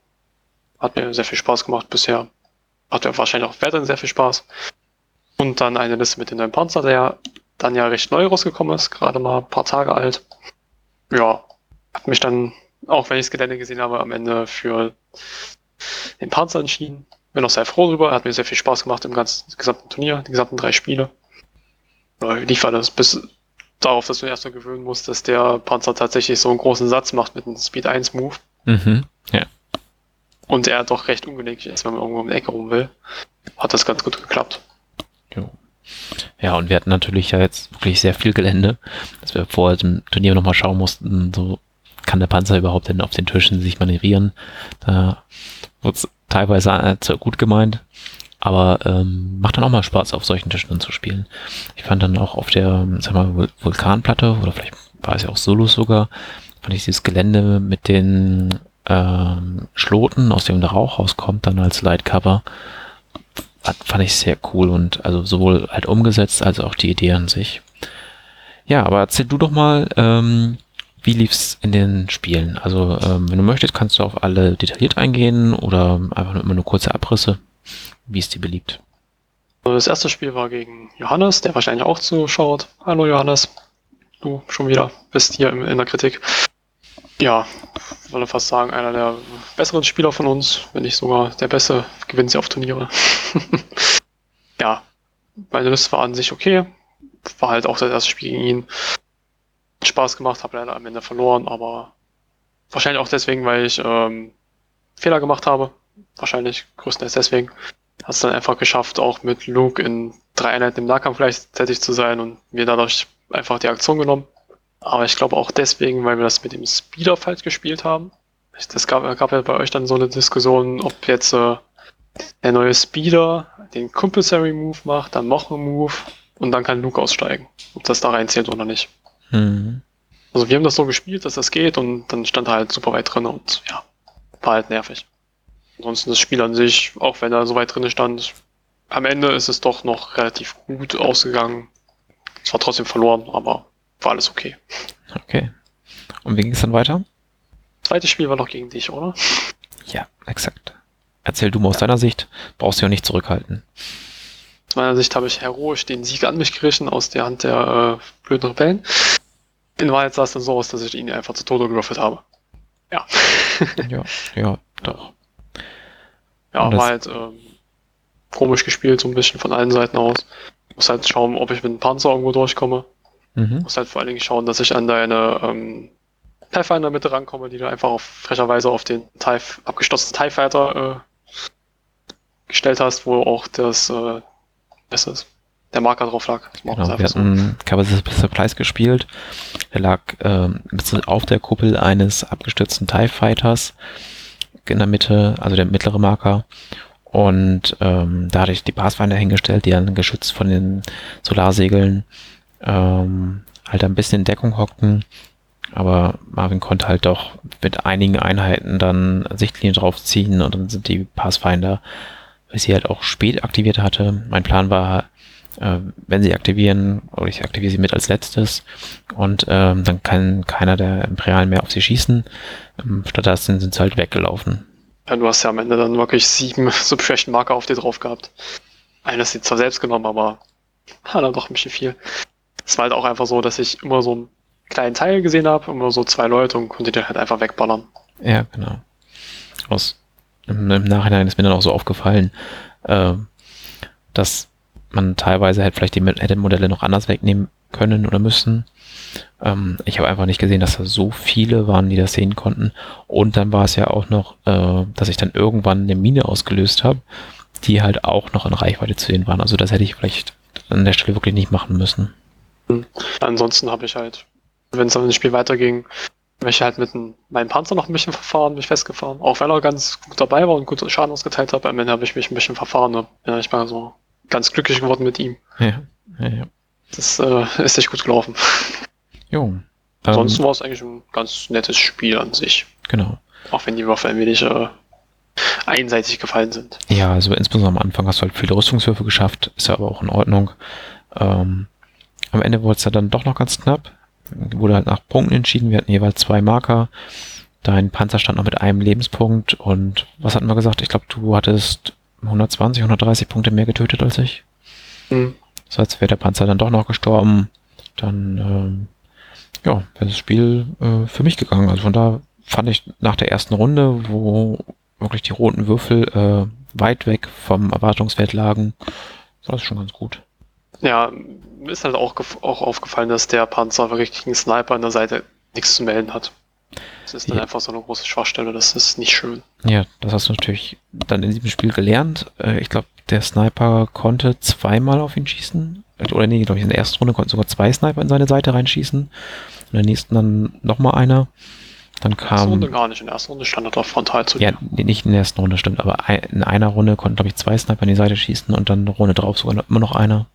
Hat mir sehr viel Spaß gemacht bisher. Hat mir wahrscheinlich auch weiterhin sehr viel Spaß. Und dann eine Liste mit dem neuen Panzer, der dann ja recht neu rausgekommen ist, gerade mal ein paar Tage alt. Ja, hat mich dann, auch wenn ich das Gelände gesehen habe, am Ende für den Panzer entschieden. Bin auch sehr froh drüber. Hat mir sehr viel Spaß gemacht im ganzen gesamten Turnier, die gesamten drei Spiele. Lief alles bis darauf, dass du erstmal gewöhnen musst, dass der Panzer tatsächlich so einen großen Satz macht mit einem Speed 1 Move. Mhm, ja. Und er doch recht ungelenkig ist, wenn man irgendwo um die Ecke rum will. Hat das ganz gut geklappt. Ja, und wir hatten natürlich ja jetzt wirklich sehr viel Gelände, dass wir vor dem Turnier nochmal schauen mussten, so kann der Panzer überhaupt denn auf den Tischen sich manövrieren. Da wurde es teilweise äh, gut gemeint, aber ähm, macht dann auch mal Spaß, auf solchen Tischen dann zu spielen. Ich fand dann auch auf der, sag mal, Vulkanplatte, oder vielleicht war es ja auch Solos sogar, fand ich dieses Gelände mit den ähm, Schloten, aus dem der Rauch rauskommt, dann als Lightcover, fand ich sehr cool und also sowohl halt umgesetzt als auch die Idee an sich. Ja, aber erzähl du doch mal, ähm, wie lief's in den Spielen? Also, ähm, wenn du möchtest, kannst du auf alle detailliert eingehen oder einfach nur immer nur kurze Abrisse. Wie ist dir beliebt? Das erste Spiel war gegen Johannes, der wahrscheinlich auch zuschaut. Hallo Johannes. Du schon wieder bist hier in der Kritik. Ja, ich würde fast sagen, einer der besseren Spieler von uns, wenn nicht sogar der Beste, gewinnt sie auf Turniere. ja, meine Liste war an sich okay. War halt auch das erste Spiel gegen ihn. Spaß gemacht, habe leider am Ende verloren, aber wahrscheinlich auch deswegen, weil ich ähm, Fehler gemacht habe. Wahrscheinlich größtenteils deswegen. Hat es dann einfach geschafft, auch mit Luke in drei Einheiten im Nahkampf gleichzeitig zu sein und mir dadurch einfach die Aktion genommen. Aber ich glaube auch deswegen, weil wir das mit dem Speeder falsch gespielt haben. Das gab, gab ja bei euch dann so eine Diskussion, ob jetzt äh, der neue Speeder den Compulsory Move macht, dann noch einen Move und dann kann Luke aussteigen. Ob das da reinzählt oder nicht. Mhm. Also wir haben das so gespielt, dass das geht und dann stand er halt super weit drin und ja, war halt nervig. Ansonsten das Spiel an sich, auch wenn er so weit drin stand, am Ende ist es doch noch relativ gut ausgegangen. Es war trotzdem verloren, aber war alles okay. Okay. Und wie ging es dann weiter? Zweites Spiel war noch gegen dich, oder? Ja, exakt. Erzähl du mal aus ja. deiner Sicht, brauchst du ja nicht zurückhalten. Aus meiner Sicht habe ich heroisch den Sieg an mich gerissen aus der Hand der äh, blöden Rebellen. In Wahrheit sah es dann so aus, dass ich ihn einfach zu Tode gewürfelt habe. Ja. ja, ja, doch. Ja, war halt ähm, komisch gespielt, so ein bisschen von allen Seiten aus. Muss halt schauen, ob ich mit dem Panzer irgendwo durchkomme. Mhm. Muss halt vor allen Dingen schauen, dass ich an deine ähm, der Mitte rankomme, die du einfach auf frecherweise auf den TIE, abgestotzten TIE Fighter äh, gestellt hast, wo auch das, äh, das ist, der Marker drauf lag. Genau, wir hatten Capacity Supplies gespielt. Der lag ähm, auf der Kuppel eines abgestürzten TIE Fighters in der Mitte, also der mittlere Marker. Und ähm, da hatte ich die Pathfinder hingestellt, die dann geschützt von den Solarsegeln ähm, halt ein bisschen in Deckung hockten. Aber Marvin konnte halt doch mit einigen Einheiten dann Sichtlinien draufziehen und dann sind die Pathfinder, weil ich sie halt auch spät aktiviert hatte. Mein Plan war, äh, wenn sie aktivieren, oder ich aktiviere sie mit als letztes und ähm, dann kann keiner der Imperialen mehr auf sie schießen. Ähm, stattdessen sind sie halt weggelaufen. Ja, du hast ja am Ende dann wirklich sieben Subtraction Marker auf dir drauf gehabt. Eines sie zwar selbst genommen, aber hat dann doch ein bisschen viel. Es war halt auch einfach so, dass ich immer so einen kleinen Teil gesehen habe, immer so zwei Leute und konnte die halt einfach wegballern. Ja, genau. Aus, im, Nachhinein ist mir dann auch so aufgefallen, äh, dass man teilweise hätte vielleicht die hätte Modelle noch anders wegnehmen können oder müssen. Ähm, ich habe einfach nicht gesehen, dass da so viele waren, die das sehen konnten. Und dann war es ja auch noch, äh, dass ich dann irgendwann eine Mine ausgelöst habe, die halt auch noch in Reichweite zu sehen waren. Also das hätte ich vielleicht an der Stelle wirklich nicht machen müssen. Ansonsten habe ich halt, wenn es dann im Spiel weiterging, mich halt mit meinem Panzer noch ein bisschen verfahren, mich festgefahren. Auch wenn er ganz gut dabei war und gut Schaden ausgeteilt hat, am Ende habe ich mich ein bisschen verfahren. Ne? Ja, ich war so ganz glücklich geworden mit ihm. Ja, ja, ja. Das äh, ist echt gut gelaufen. Jo. Ansonsten ähm, war es eigentlich ein ganz nettes Spiel an sich. Genau. Auch wenn die Waffe ein wenig äh, einseitig gefallen sind. Ja, also insbesondere am Anfang hast du halt viele Rüstungswürfe geschafft, ist ja aber auch in Ordnung. Ähm, am Ende wurde es ja dann doch noch ganz knapp. Wurde halt nach Punkten entschieden. Wir hatten jeweils zwei Marker. Dein Panzer stand noch mit einem Lebenspunkt und was hatten wir gesagt? Ich glaube, du hattest 120, 130 Punkte mehr getötet als ich. Mhm. Das heißt, wäre der Panzer dann doch noch gestorben, dann ähm, ja, wäre das Spiel äh, für mich gegangen. Also von da fand ich nach der ersten Runde, wo wirklich die roten Würfel äh, weit weg vom Erwartungswert lagen, war das schon ganz gut. Ja, mir ist halt auch, auch aufgefallen, dass der Panzer wirklich gegen Sniper an der Seite nichts zu melden hat. Das ist dann ja. einfach so eine große Schwachstelle, das ist nicht schön. Ja, das hast du natürlich dann in diesem Spiel gelernt. Äh, ich glaube, der Sniper konnte zweimal auf ihn schießen. Oder nee, glaube ich, in der ersten Runde konnten sogar zwei Sniper in seine Seite reinschießen. In der nächsten dann nochmal einer. Dann kam. In der ersten Runde gar nicht. In der ersten Runde stand er doch frontal zu Ja, dir. nicht in der ersten Runde, stimmt. Aber in einer Runde konnten, glaube ich, zwei Sniper in die Seite schießen und dann eine Runde drauf sogar immer noch einer.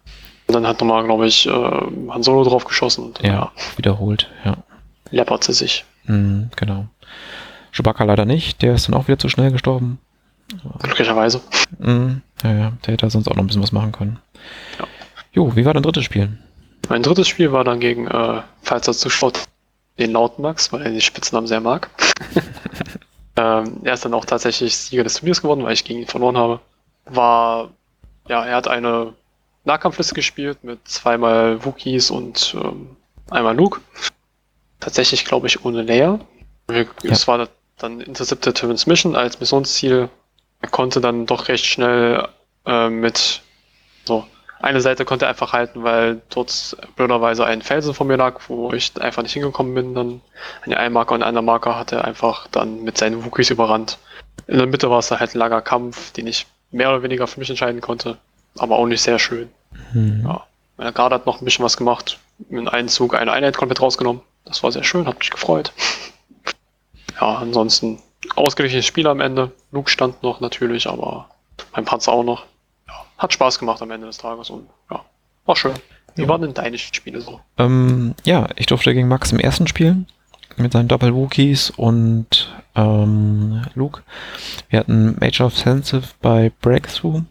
Und dann hat nochmal, glaube ich, äh, Han Solo drauf geschossen. Und, ja, ja, wiederholt, ja. Läpperte sich. Mhm, genau. Chewbacca leider nicht. Der ist dann auch wieder zu schnell gestorben. Glücklicherweise. Mhm, ja, ja, der hätte sonst auch noch ein bisschen was machen können. Ja. Jo, wie war dein drittes Spiel? Mein drittes Spiel war dann gegen, äh, falls er zu Sport den lauten Max, weil er den Spitznamen sehr mag. ähm, er ist dann auch tatsächlich Sieger des Turniers geworden, weil ich gegen ihn verloren habe. War, ja, er hat eine Nahkampfliste gespielt mit zweimal Wookies und ähm, einmal Luke. Tatsächlich, glaube ich, ohne Leia. Ja. Es war dann Intercepted Transmission als Missionsziel. Er konnte dann doch recht schnell äh, mit so eine Seite konnte er einfach halten, weil dort blöderweise ein Felsen vor mir lag, wo ich einfach nicht hingekommen bin. Dann an der einen Marker und einer Marker hat er einfach dann mit seinen Wookies überrannt. In der Mitte war es halt ein langer Kampf, den ich mehr oder weniger für mich entscheiden konnte, aber auch nicht sehr schön. Mhm. Ja. Meine Garde hat noch ein bisschen was gemacht, in einem Zug eine Einheit komplett rausgenommen. Das war sehr schön, hat mich gefreut. Ja, ansonsten ausgeglichenes Spiel am Ende. Luke stand noch natürlich, aber mein Panzer auch noch hat Spaß gemacht am Ende des Tages und ja, war schön. Wie ja. waren denn deine Spiele so? Ähm, ja, ich durfte gegen Max im ersten spielen mit seinen Doppel-Wookies und ähm, Luke. Wir hatten Major Offensive bei Breakthrough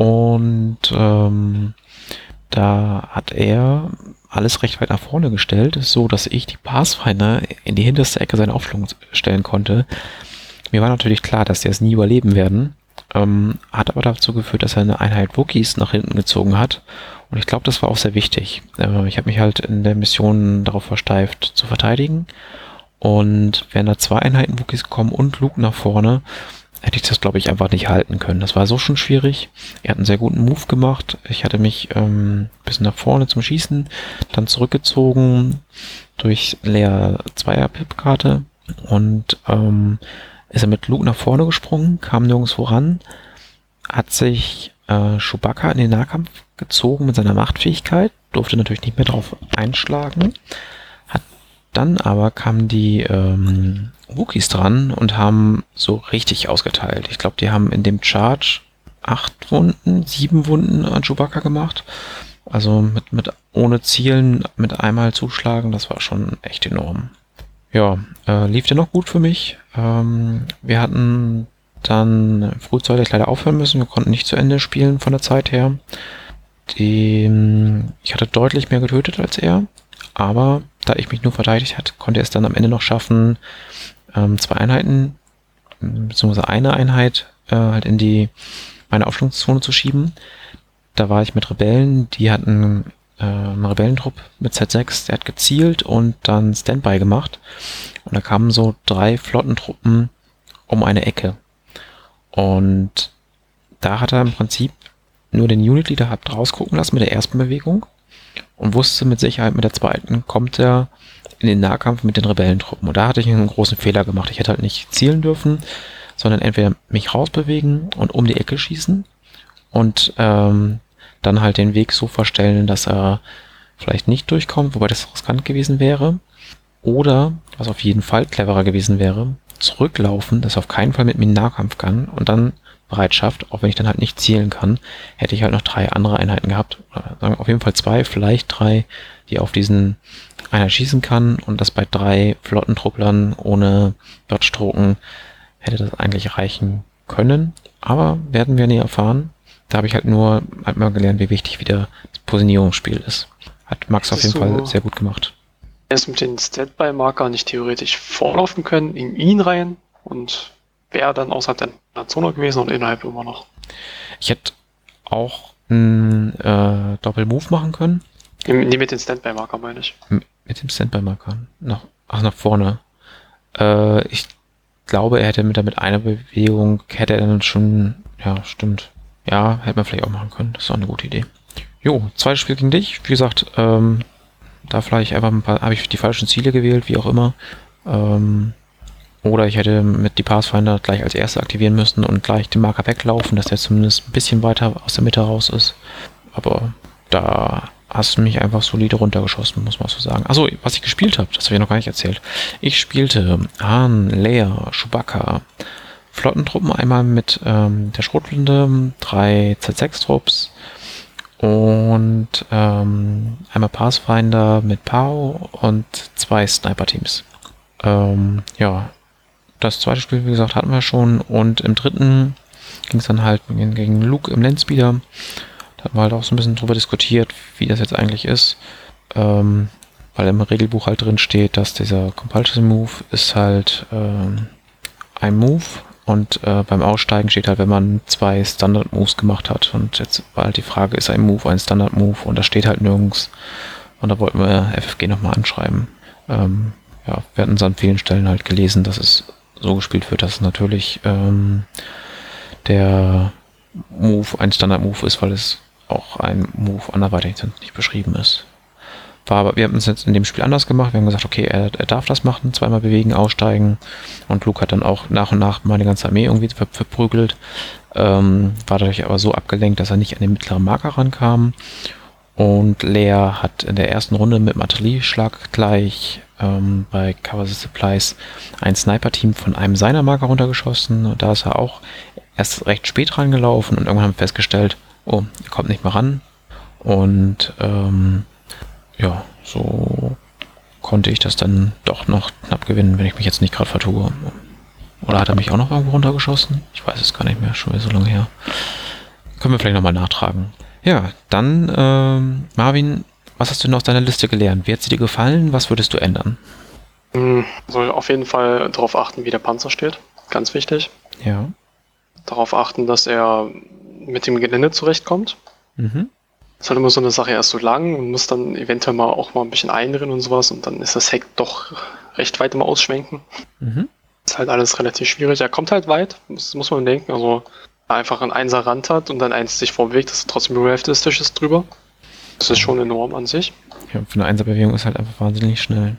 und ähm, da hat er alles recht weit nach vorne gestellt, so dass ich die Pathfinder in die hinterste Ecke seiner Aufstellung stellen konnte. Mir war natürlich klar, dass die es nie überleben werden. Ähm, hat aber dazu geführt, dass er eine Einheit Wookies nach hinten gezogen hat. Und ich glaube, das war auch sehr wichtig. Äh, ich habe mich halt in der Mission darauf versteift, zu verteidigen. Und wären da zwei Einheiten Wookies gekommen und Luke nach vorne, hätte ich das, glaube ich, einfach nicht halten können. Das war so schon schwierig. Er hat einen sehr guten Move gemacht. Ich hatte mich ähm, bisschen nach vorne zum Schießen, dann zurückgezogen durch leer Zweier Pip-Karte und ähm, ist er mit Luke nach vorne gesprungen, kam nirgendwo ran, hat sich äh, Chewbacca in den Nahkampf gezogen mit seiner Machtfähigkeit, durfte natürlich nicht mehr drauf einschlagen, hat dann aber kamen die ähm, Wookiees dran und haben so richtig ausgeteilt. Ich glaube, die haben in dem Charge acht Wunden, sieben Wunden an Chewbacca gemacht. Also mit, mit ohne Zielen, mit einmal zuschlagen, das war schon echt enorm. Ja, äh, lief dennoch gut für mich. Ähm, wir hatten dann frühzeitig leider aufhören müssen. Wir konnten nicht zu Ende spielen von der Zeit her. Die, ich hatte deutlich mehr getötet als er, aber da ich mich nur verteidigt hat, konnte er es dann am Ende noch schaffen, ähm, zwei Einheiten, beziehungsweise eine Einheit äh, halt in die meine Aufstellungszone zu schieben. Da war ich mit Rebellen, die hatten äh, ein Rebellentrupp mit Z6, der hat gezielt und dann Standby gemacht. Und da kamen so drei Flottentruppen um eine Ecke. Und da hat er im Prinzip nur den Unit Leader rausgucken lassen mit der ersten Bewegung und wusste mit Sicherheit mit der zweiten kommt er in den Nahkampf mit den Rebellentruppen. Und da hatte ich einen großen Fehler gemacht. Ich hätte halt nicht zielen dürfen, sondern entweder mich rausbewegen und um die Ecke schießen und ähm, dann halt den Weg so verstellen, dass er vielleicht nicht durchkommt, wobei das riskant gewesen wäre. Oder, was auf jeden Fall cleverer gewesen wäre, zurücklaufen, dass er auf keinen Fall mit mir in Nahkampf kann und dann Bereitschaft, auch wenn ich dann halt nicht zielen kann, hätte ich halt noch drei andere Einheiten gehabt. Oder sagen auf jeden Fall zwei, vielleicht drei, die auf diesen einer schießen kann und das bei drei Flottentrupplern ohne Dodge-Drucken hätte das eigentlich reichen können. Aber werden wir nie erfahren da habe ich halt nur einmal gelernt, wie wichtig wieder das Positionierungsspiel ist. Hat Max auf jeden Fall sehr gut gemacht. es mit den Standby-Marker nicht theoretisch vorlaufen können, in ihn rein und wäre dann außerhalb der Zone gewesen und innerhalb immer noch. Ich hätte auch einen äh, Doppel-Move machen können. Nee, mit den Standby-Marker meine ich. M mit dem Standby-Marker. Nach, ach, nach vorne. Äh, ich glaube, er hätte mit, mit einer Bewegung, hätte er dann schon, ja, stimmt. Ja, hätte man vielleicht auch machen können. Das ist auch eine gute Idee. Jo, zweites Spiel gegen dich. Wie gesagt, ähm, da vielleicht einfach ein paar, habe ich die falschen Ziele gewählt, wie auch immer. Ähm, oder ich hätte mit die Pathfinder gleich als erste aktivieren müssen und gleich den Marker weglaufen, dass der zumindest ein bisschen weiter aus der Mitte raus ist. Aber da hast du mich einfach solide runtergeschossen, muss man so sagen. Achso, was ich gespielt habe, das habe ich noch gar nicht erzählt. Ich spielte Han, Leia, Chewbacca, Flottentruppen einmal mit ähm, der Schrotflinte, drei Z6-Trupps und ähm, einmal Pathfinder mit Pau und zwei Sniper-Teams. Ähm, ja, das zweite Spiel, wie gesagt, hatten wir schon und im dritten ging es dann halt gegen Luke im Landspeeder. Da haben wir halt auch so ein bisschen drüber diskutiert, wie das jetzt eigentlich ist. Ähm, weil im Regelbuch halt drin steht, dass dieser Compulsory Move ist halt ähm, ein Move und äh, beim Aussteigen steht halt, wenn man zwei Standard Moves gemacht hat. Und jetzt war halt die Frage, ist ein Move ein Standard Move? Und das steht halt nirgends. Und da wollten wir FFG nochmal anschreiben. Ähm, ja, wir hatten es an vielen Stellen halt gelesen, dass es so gespielt wird, dass natürlich ähm, der Move ein Standard Move ist, weil es auch ein Move anderweitig nicht beschrieben ist. War aber, wir haben es jetzt in dem Spiel anders gemacht. Wir haben gesagt, okay, er, er, darf das machen, zweimal bewegen, aussteigen. Und Luke hat dann auch nach und nach meine ganze Armee irgendwie ver verprügelt. Ähm, war dadurch aber so abgelenkt, dass er nicht an den mittleren Marker rankam. Und Lea hat in der ersten Runde mit dem Artillerieschlag gleich ähm, bei the Supplies ein Sniper-Team von einem seiner Marker runtergeschossen. Da ist er auch erst recht spät rangelaufen und irgendwann haben wir festgestellt, oh, er kommt nicht mehr ran. Und ähm, ja, so konnte ich das dann doch noch knapp gewinnen, wenn ich mich jetzt nicht gerade vertue. Oder hat er mich auch noch irgendwo runtergeschossen? Ich weiß es gar nicht mehr, schon wieder so lange her. Können wir vielleicht nochmal nachtragen. Ja, dann, ähm, Marvin, was hast du denn aus deiner Liste gelernt? Wie hat sie dir gefallen? Was würdest du ändern? Soll auf jeden Fall darauf achten, wie der Panzer steht. Ganz wichtig. Ja. Darauf achten, dass er mit dem Gelände zurechtkommt. Mhm. Das ist halt immer so eine Sache erst so lang und muss dann eventuell mal auch mal ein bisschen einrennen und sowas und dann ist das Heck doch recht weit immer ausschwenken. Mhm. Ist halt alles relativ schwierig. Er kommt halt weit, das muss man denken. Also einfach ein Einser Rand hat und dann eins sich vorbewegt, dass er trotzdem des Tisches drüber. Das ist schon enorm an sich. Ja, für eine Einserbewegung ist halt einfach wahnsinnig schnell.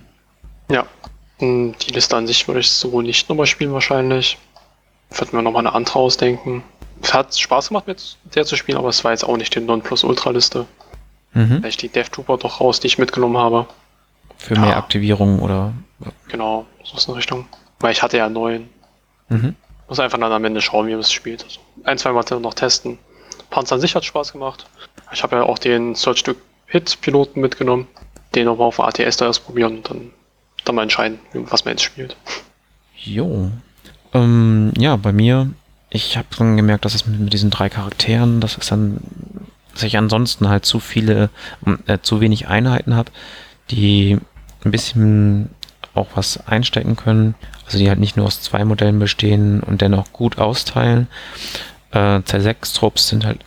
Ja. Und die Liste an sich würde ich so nicht nochmal spielen wahrscheinlich. Ich würde mir nochmal eine andere ausdenken es hat Spaß gemacht, mit der zu spielen, aber es war jetzt auch nicht die Nonplus-Ultra-Liste. Mhm. Vielleicht die Death Trooper doch raus, die ich mitgenommen habe. Für mehr ja. Aktivierung oder. Genau, so ist eine Richtung. Weil ich hatte ja neun. Mhm. Muss einfach dann am Ende schauen, wie man es spielt. Also ein, zwei Mal noch testen. Panzer an sich hat Spaß gemacht. Ich habe ja auch den Search to Hit-Piloten mitgenommen. Den nochmal auf ATS da erst probieren und dann, dann mal entscheiden, was man jetzt spielt. Jo. Ähm, ja, bei mir ich habe dann gemerkt, dass es mit, mit, diesen drei Charakteren, dass es dann, dass ich ansonsten halt zu viele, äh, zu wenig Einheiten habe, die ein bisschen auch was einstecken können. Also die halt nicht nur aus zwei Modellen bestehen und dennoch gut austeilen. Äh, C6-Trupps sind halt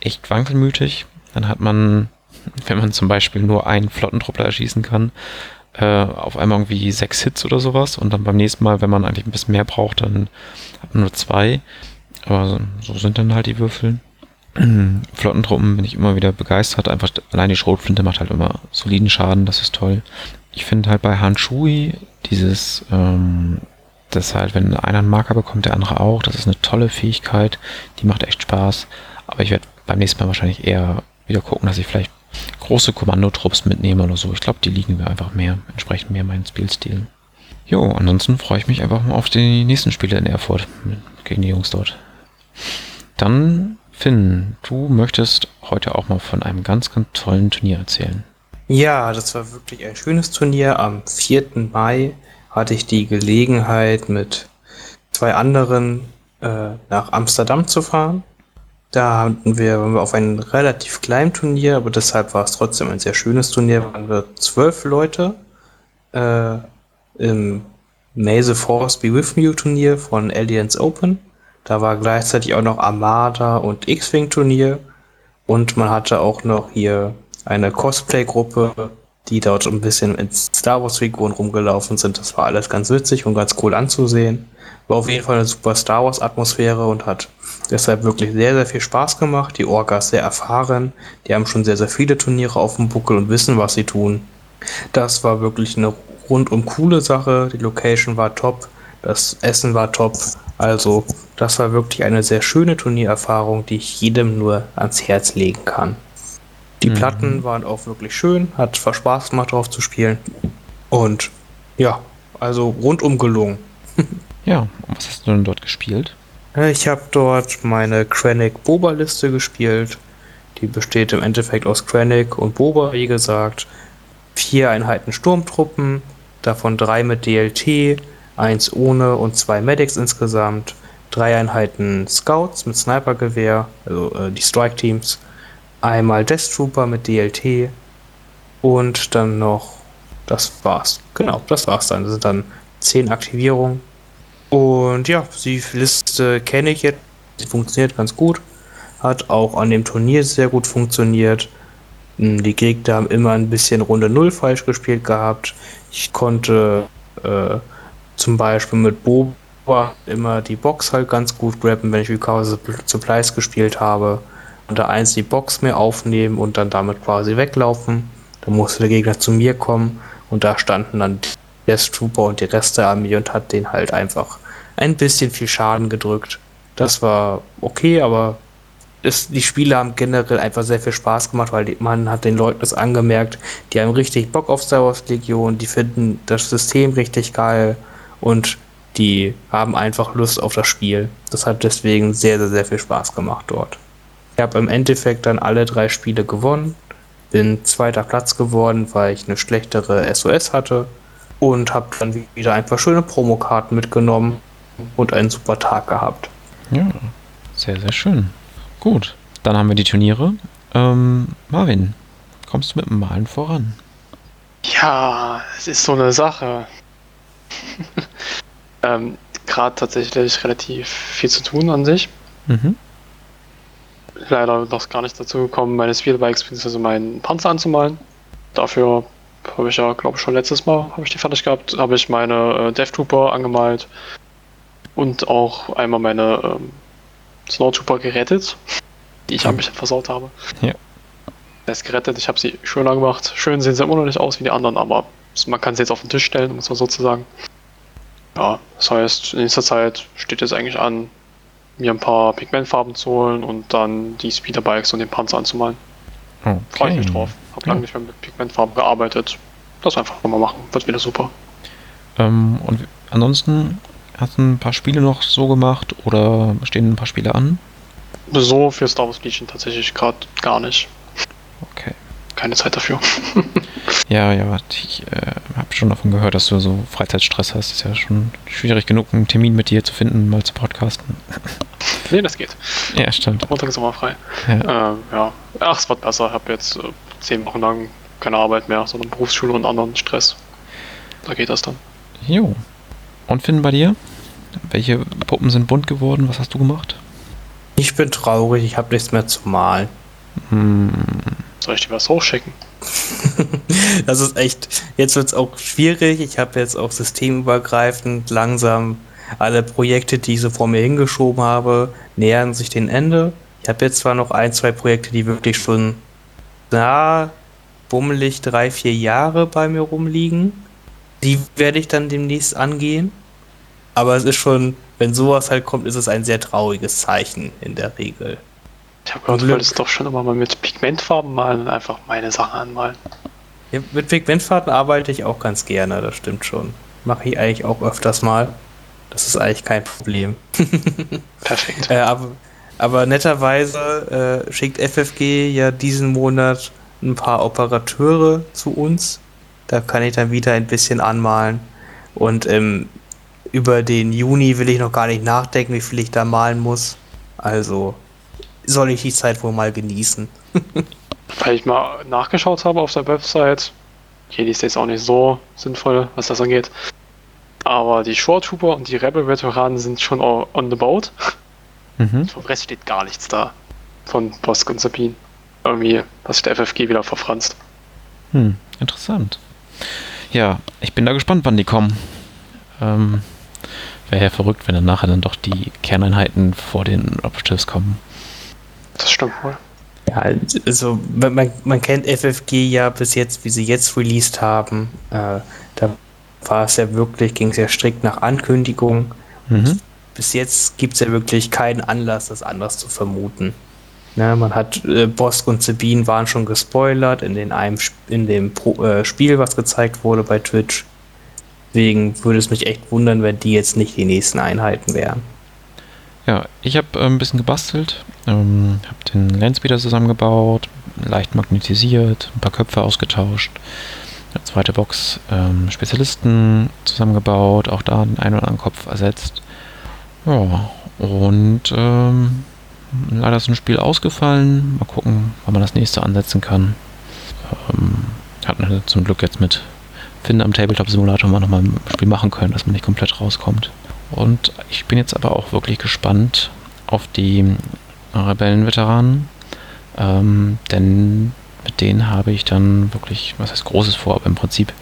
echt wankelmütig. Dann hat man, wenn man zum Beispiel nur einen Flottentruppler erschießen kann, äh, auf einmal irgendwie sechs Hits oder sowas und dann beim nächsten Mal, wenn man eigentlich ein bisschen mehr braucht, dann hat man nur zwei. Aber so, so sind dann halt die Würfel. Flottentruppen bin ich immer wieder begeistert. Einfach allein die Schrotflinte macht halt immer soliden Schaden, das ist toll. Ich finde halt bei Han Shui dieses, ähm, das halt, wenn einer einen Marker bekommt, der andere auch, das ist eine tolle Fähigkeit, die macht echt Spaß. Aber ich werde beim nächsten Mal wahrscheinlich eher wieder gucken, dass ich vielleicht große Kommandotrupps mitnehme oder so. Ich glaube, die liegen mir einfach mehr, entsprechend mehr meinen Spielstil. Jo, ansonsten freue ich mich einfach mal auf die nächsten Spiele in Erfurt gegen die Jungs dort. Dann, Finn, du möchtest heute auch mal von einem ganz, ganz tollen Turnier erzählen. Ja, das war wirklich ein schönes Turnier. Am 4. Mai hatte ich die Gelegenheit, mit zwei anderen äh, nach Amsterdam zu fahren. Da hatten wir, waren wir auf einem relativ kleinen Turnier, aber deshalb war es trotzdem ein sehr schönes Turnier. Waren wir zwölf Leute äh, im May the Force Be With Me Turnier von Alliance Open. Da war gleichzeitig auch noch Armada und X-Wing Turnier. Und man hatte auch noch hier eine Cosplay-Gruppe, die dort ein bisschen in Star Wars-Figuren rumgelaufen sind. Das war alles ganz witzig und ganz cool anzusehen. War auf jeden Fall eine super Star Wars-Atmosphäre und hat deshalb wirklich sehr, sehr viel Spaß gemacht. Die Orgas sehr erfahren. Die haben schon sehr, sehr viele Turniere auf dem Buckel und wissen, was sie tun. Das war wirklich eine rundum coole Sache. Die Location war top. Das Essen war top. Also, das war wirklich eine sehr schöne Turniererfahrung, die ich jedem nur ans Herz legen kann. Die mhm. Platten waren auch wirklich schön, hat Spaß gemacht drauf zu spielen. Und ja, also rundum gelungen. ja, und was hast du denn dort gespielt? Ich habe dort meine Krennic Boba Liste gespielt. Die besteht im Endeffekt aus Krennic und Boba, wie gesagt. Vier Einheiten Sturmtruppen, davon drei mit DLT, eins ohne und zwei Medics insgesamt. Drei Einheiten Scouts mit Snipergewehr, also äh, die Strike Teams einmal Death Trooper mit DLT und dann noch, das war's. Genau, das war's dann. Das sind dann 10 Aktivierungen. Und ja, die Liste kenne ich jetzt. Sie funktioniert ganz gut. Hat auch an dem Turnier sehr gut funktioniert. Hm, die Gegner haben immer ein bisschen Runde 0 falsch gespielt gehabt. Ich konnte äh, zum Beispiel mit Boba immer die Box halt ganz gut grabben, wenn ich Recover Supplies gespielt habe unter 1 die Box mehr aufnehmen und dann damit quasi weglaufen. Dann musste der Gegner zu mir kommen und da standen dann der Trooper und die Rest der Armee und hat den halt einfach ein bisschen viel Schaden gedrückt. Das war okay, aber es, die Spiele haben generell einfach sehr viel Spaß gemacht, weil die, man hat den Leuten das angemerkt, die haben richtig Bock auf Star Wars Legion, die finden das System richtig geil und die haben einfach Lust auf das Spiel. Das hat deswegen sehr, sehr, sehr viel Spaß gemacht dort. Ich habe im Endeffekt dann alle drei Spiele gewonnen, bin zweiter Platz geworden, weil ich eine schlechtere SOS hatte und habe dann wieder ein paar schöne Promokarten mitgenommen und einen super Tag gehabt. Ja, sehr, sehr schön. Gut, dann haben wir die Turniere. Ähm, Marvin, kommst du mit dem Malen voran? Ja, es ist so eine Sache. ähm, Gerade tatsächlich relativ viel zu tun an sich. Mhm leider noch gar nicht dazu gekommen, meine Speedbikes bzw. meinen Panzer anzumalen. Dafür habe ich ja, glaube ich, schon letztes Mal habe ich die fertig gehabt, habe ich meine äh, Death Trooper angemalt und auch einmal meine ähm, Snow Trooper gerettet, die ich ein bisschen versaut habe. Ja. Er ist gerettet, ich habe sie schöner gemacht. Schön sehen sie immer noch nicht aus wie die anderen, aber man kann sie jetzt auf den Tisch stellen, muss man sozusagen. Ja, das heißt, in nächster Zeit steht jetzt eigentlich an, mir ein paar Pigmentfarben zu holen und dann die Speederbikes und den Panzer anzumalen. Okay. Freue ich mich drauf. Hab ja. lange nicht mehr mit Pigmentfarben gearbeitet. Das einfach nochmal machen. Wird wieder super. Ähm, und ansonsten hast du ein paar Spiele noch so gemacht oder stehen ein paar Spiele an? So für Star Wars Legion tatsächlich gerade gar nicht. Keine Zeit dafür. ja, ja, ich äh, habe schon davon gehört, dass du so Freizeitstress hast. Ist ja schon schwierig genug, einen Termin mit dir zu finden, mal zu podcasten. Nee, das geht. Ja, stimmt. Montag ist immer frei. Ja. Äh, ja. Ach, es wird besser. Ich habe jetzt äh, zehn Wochen lang keine Arbeit mehr, sondern Berufsschule und anderen Stress. Da geht das dann. Jo. Und Finn, bei dir? Welche Puppen sind bunt geworden? Was hast du gemacht? Ich bin traurig, ich habe nichts mehr zu malen. Hm. Soll ich dir was hochschicken? das ist echt. Jetzt wird es auch schwierig. Ich habe jetzt auch systemübergreifend langsam alle Projekte, die ich so vor mir hingeschoben habe, nähern sich dem Ende. Ich habe jetzt zwar noch ein, zwei Projekte, die wirklich schon na, bummelig drei, vier Jahre bei mir rumliegen. Die werde ich dann demnächst angehen. Aber es ist schon, wenn sowas halt kommt, ist es ein sehr trauriges Zeichen in der Regel. Ich habe gehört, du wolltest doch schon immer mal mit Pigmentfarben malen und einfach meine Sachen anmalen. Ja, mit Pigmentfarben arbeite ich auch ganz gerne, das stimmt schon. Mache ich eigentlich auch öfters mal. Das ist eigentlich kein Problem. Perfekt. äh, aber, aber, netterweise äh, schickt FFG ja diesen Monat ein paar Operateure zu uns. Da kann ich dann wieder ein bisschen anmalen. Und ähm, über den Juni will ich noch gar nicht nachdenken, wie viel ich da malen muss. Also soll ich die Zeit wohl mal genießen. Weil ich mal nachgeschaut habe auf der Website, Okay, die ist jetzt auch nicht so sinnvoll, was das angeht. Aber die Shore Trooper und die Rebel-Veteranen sind schon on the boat. Mhm. Vom Rest steht gar nichts da. Von Bosk und Sabine. Irgendwie, was sich der FFG wieder verfranst. Hm, interessant. Ja, ich bin da gespannt, wann die kommen. Ähm, Wäre ja verrückt, wenn dann nachher dann doch die Kerneinheiten vor den Operatives kommen. Das stimmt wohl. Ja, also man, man kennt FFG ja bis jetzt, wie sie jetzt released haben. Äh, da war es ja wirklich, ging es ja strikt nach Ankündigung. Mhm. Bis jetzt gibt es ja wirklich keinen Anlass, das anders zu vermuten. Ne, man hat äh, Bosk und Sabine waren schon gespoilert in, den einem, in dem Pro, äh, Spiel, was gezeigt wurde bei Twitch. Deswegen würde es mich echt wundern, wenn die jetzt nicht die nächsten Einheiten wären. Ja, ich habe äh, ein bisschen gebastelt, ähm, habe den Landspeeder zusammengebaut, leicht magnetisiert, ein paar Köpfe ausgetauscht, eine zweite Box ähm, Spezialisten zusammengebaut, auch da den einen oder anderen Kopf ersetzt. Ja, und ähm, leider ist ein Spiel ausgefallen. Mal gucken, wann man das nächste ansetzen kann. Ähm, hat man zum Glück jetzt mit Finn am Tabletop Simulator mal nochmal ein Spiel machen können, dass man nicht komplett rauskommt. Und ich bin jetzt aber auch wirklich gespannt auf die Rebellenveteranen, ähm, denn mit denen habe ich dann wirklich, was heißt Großes vor, aber im Prinzip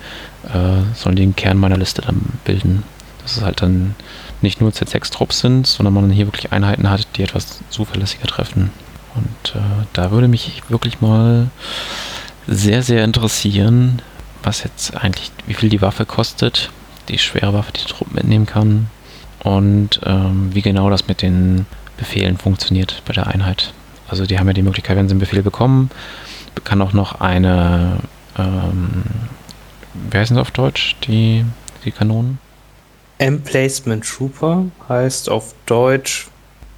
äh, sollen die den Kern meiner Liste dann bilden. Dass es halt dann nicht nur Z6-Trupps sind, sondern man hier wirklich Einheiten hat, die etwas zuverlässiger treffen. Und äh, da würde mich wirklich mal sehr, sehr interessieren, was jetzt eigentlich, wie viel die Waffe kostet, die schwere Waffe, die die Truppen mitnehmen kann und ähm, wie genau das mit den Befehlen funktioniert bei der Einheit. Also die haben ja die Möglichkeit, wenn sie einen Befehl bekommen, kann auch noch eine, ähm, wie heißen sie auf Deutsch, die, die Kanonen? Emplacement Trooper heißt auf Deutsch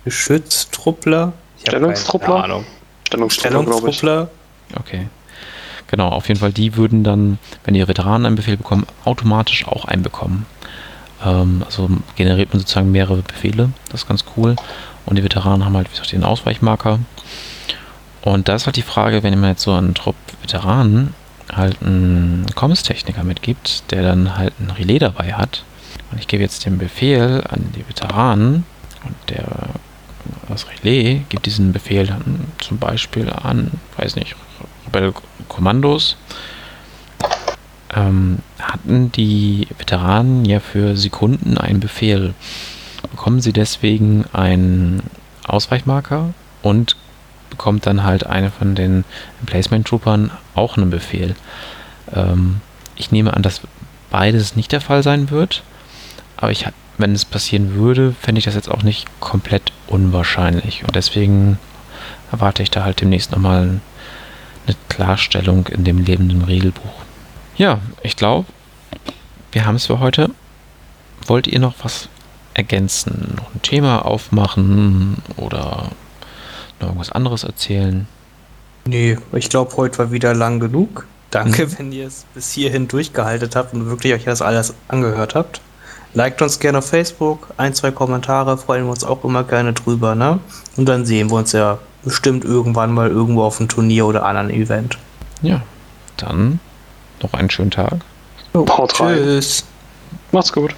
Geschütztruppler. Stellungstruppler? Stellungstruppler, Stellungstruppler. Okay. Genau, auf jeden Fall, die würden dann, wenn ihre Veteranen einen Befehl bekommen, automatisch auch einen bekommen. Ähm, also generiert man sozusagen mehrere Befehle. Das ist ganz cool. Und die Veteranen haben halt, wie gesagt, den Ausweichmarker. Und da ist halt die Frage, wenn man jetzt so einen Trupp Veteranen halt einen Comms-Techniker mitgibt, der dann halt ein Relais dabei hat. Und ich gebe jetzt den Befehl an die Veteranen und der das Relais gibt diesen Befehl dann zum Beispiel an, weiß nicht, Rebell-Kommandos. Ähm, hatten die Veteranen ja für Sekunden einen Befehl. Bekommen sie deswegen einen Ausweichmarker und bekommt dann halt eine von den Emplacement Troopern auch einen Befehl. Ähm, ich nehme an, dass beides nicht der Fall sein wird, aber ich, wenn es passieren würde, fände ich das jetzt auch nicht komplett unwahrscheinlich und deswegen erwarte ich da halt demnächst nochmal eine Klarstellung in dem lebenden Regelbuch. Ja, ich glaube, wir haben es für heute. Wollt ihr noch was ergänzen, noch ein Thema aufmachen oder noch irgendwas anderes erzählen? Nee, ich glaube, heute war wieder lang genug. Danke, mhm. wenn ihr es bis hierhin durchgehalten habt und wirklich euch das alles angehört habt. Liked uns gerne auf Facebook, ein, zwei Kommentare, freuen wir uns auch immer gerne drüber, ne? Und dann sehen wir uns ja bestimmt irgendwann mal irgendwo auf einem Turnier oder anderen Event. Ja, dann noch einen schönen Tag. Oh, Tschüss. Macht's gut.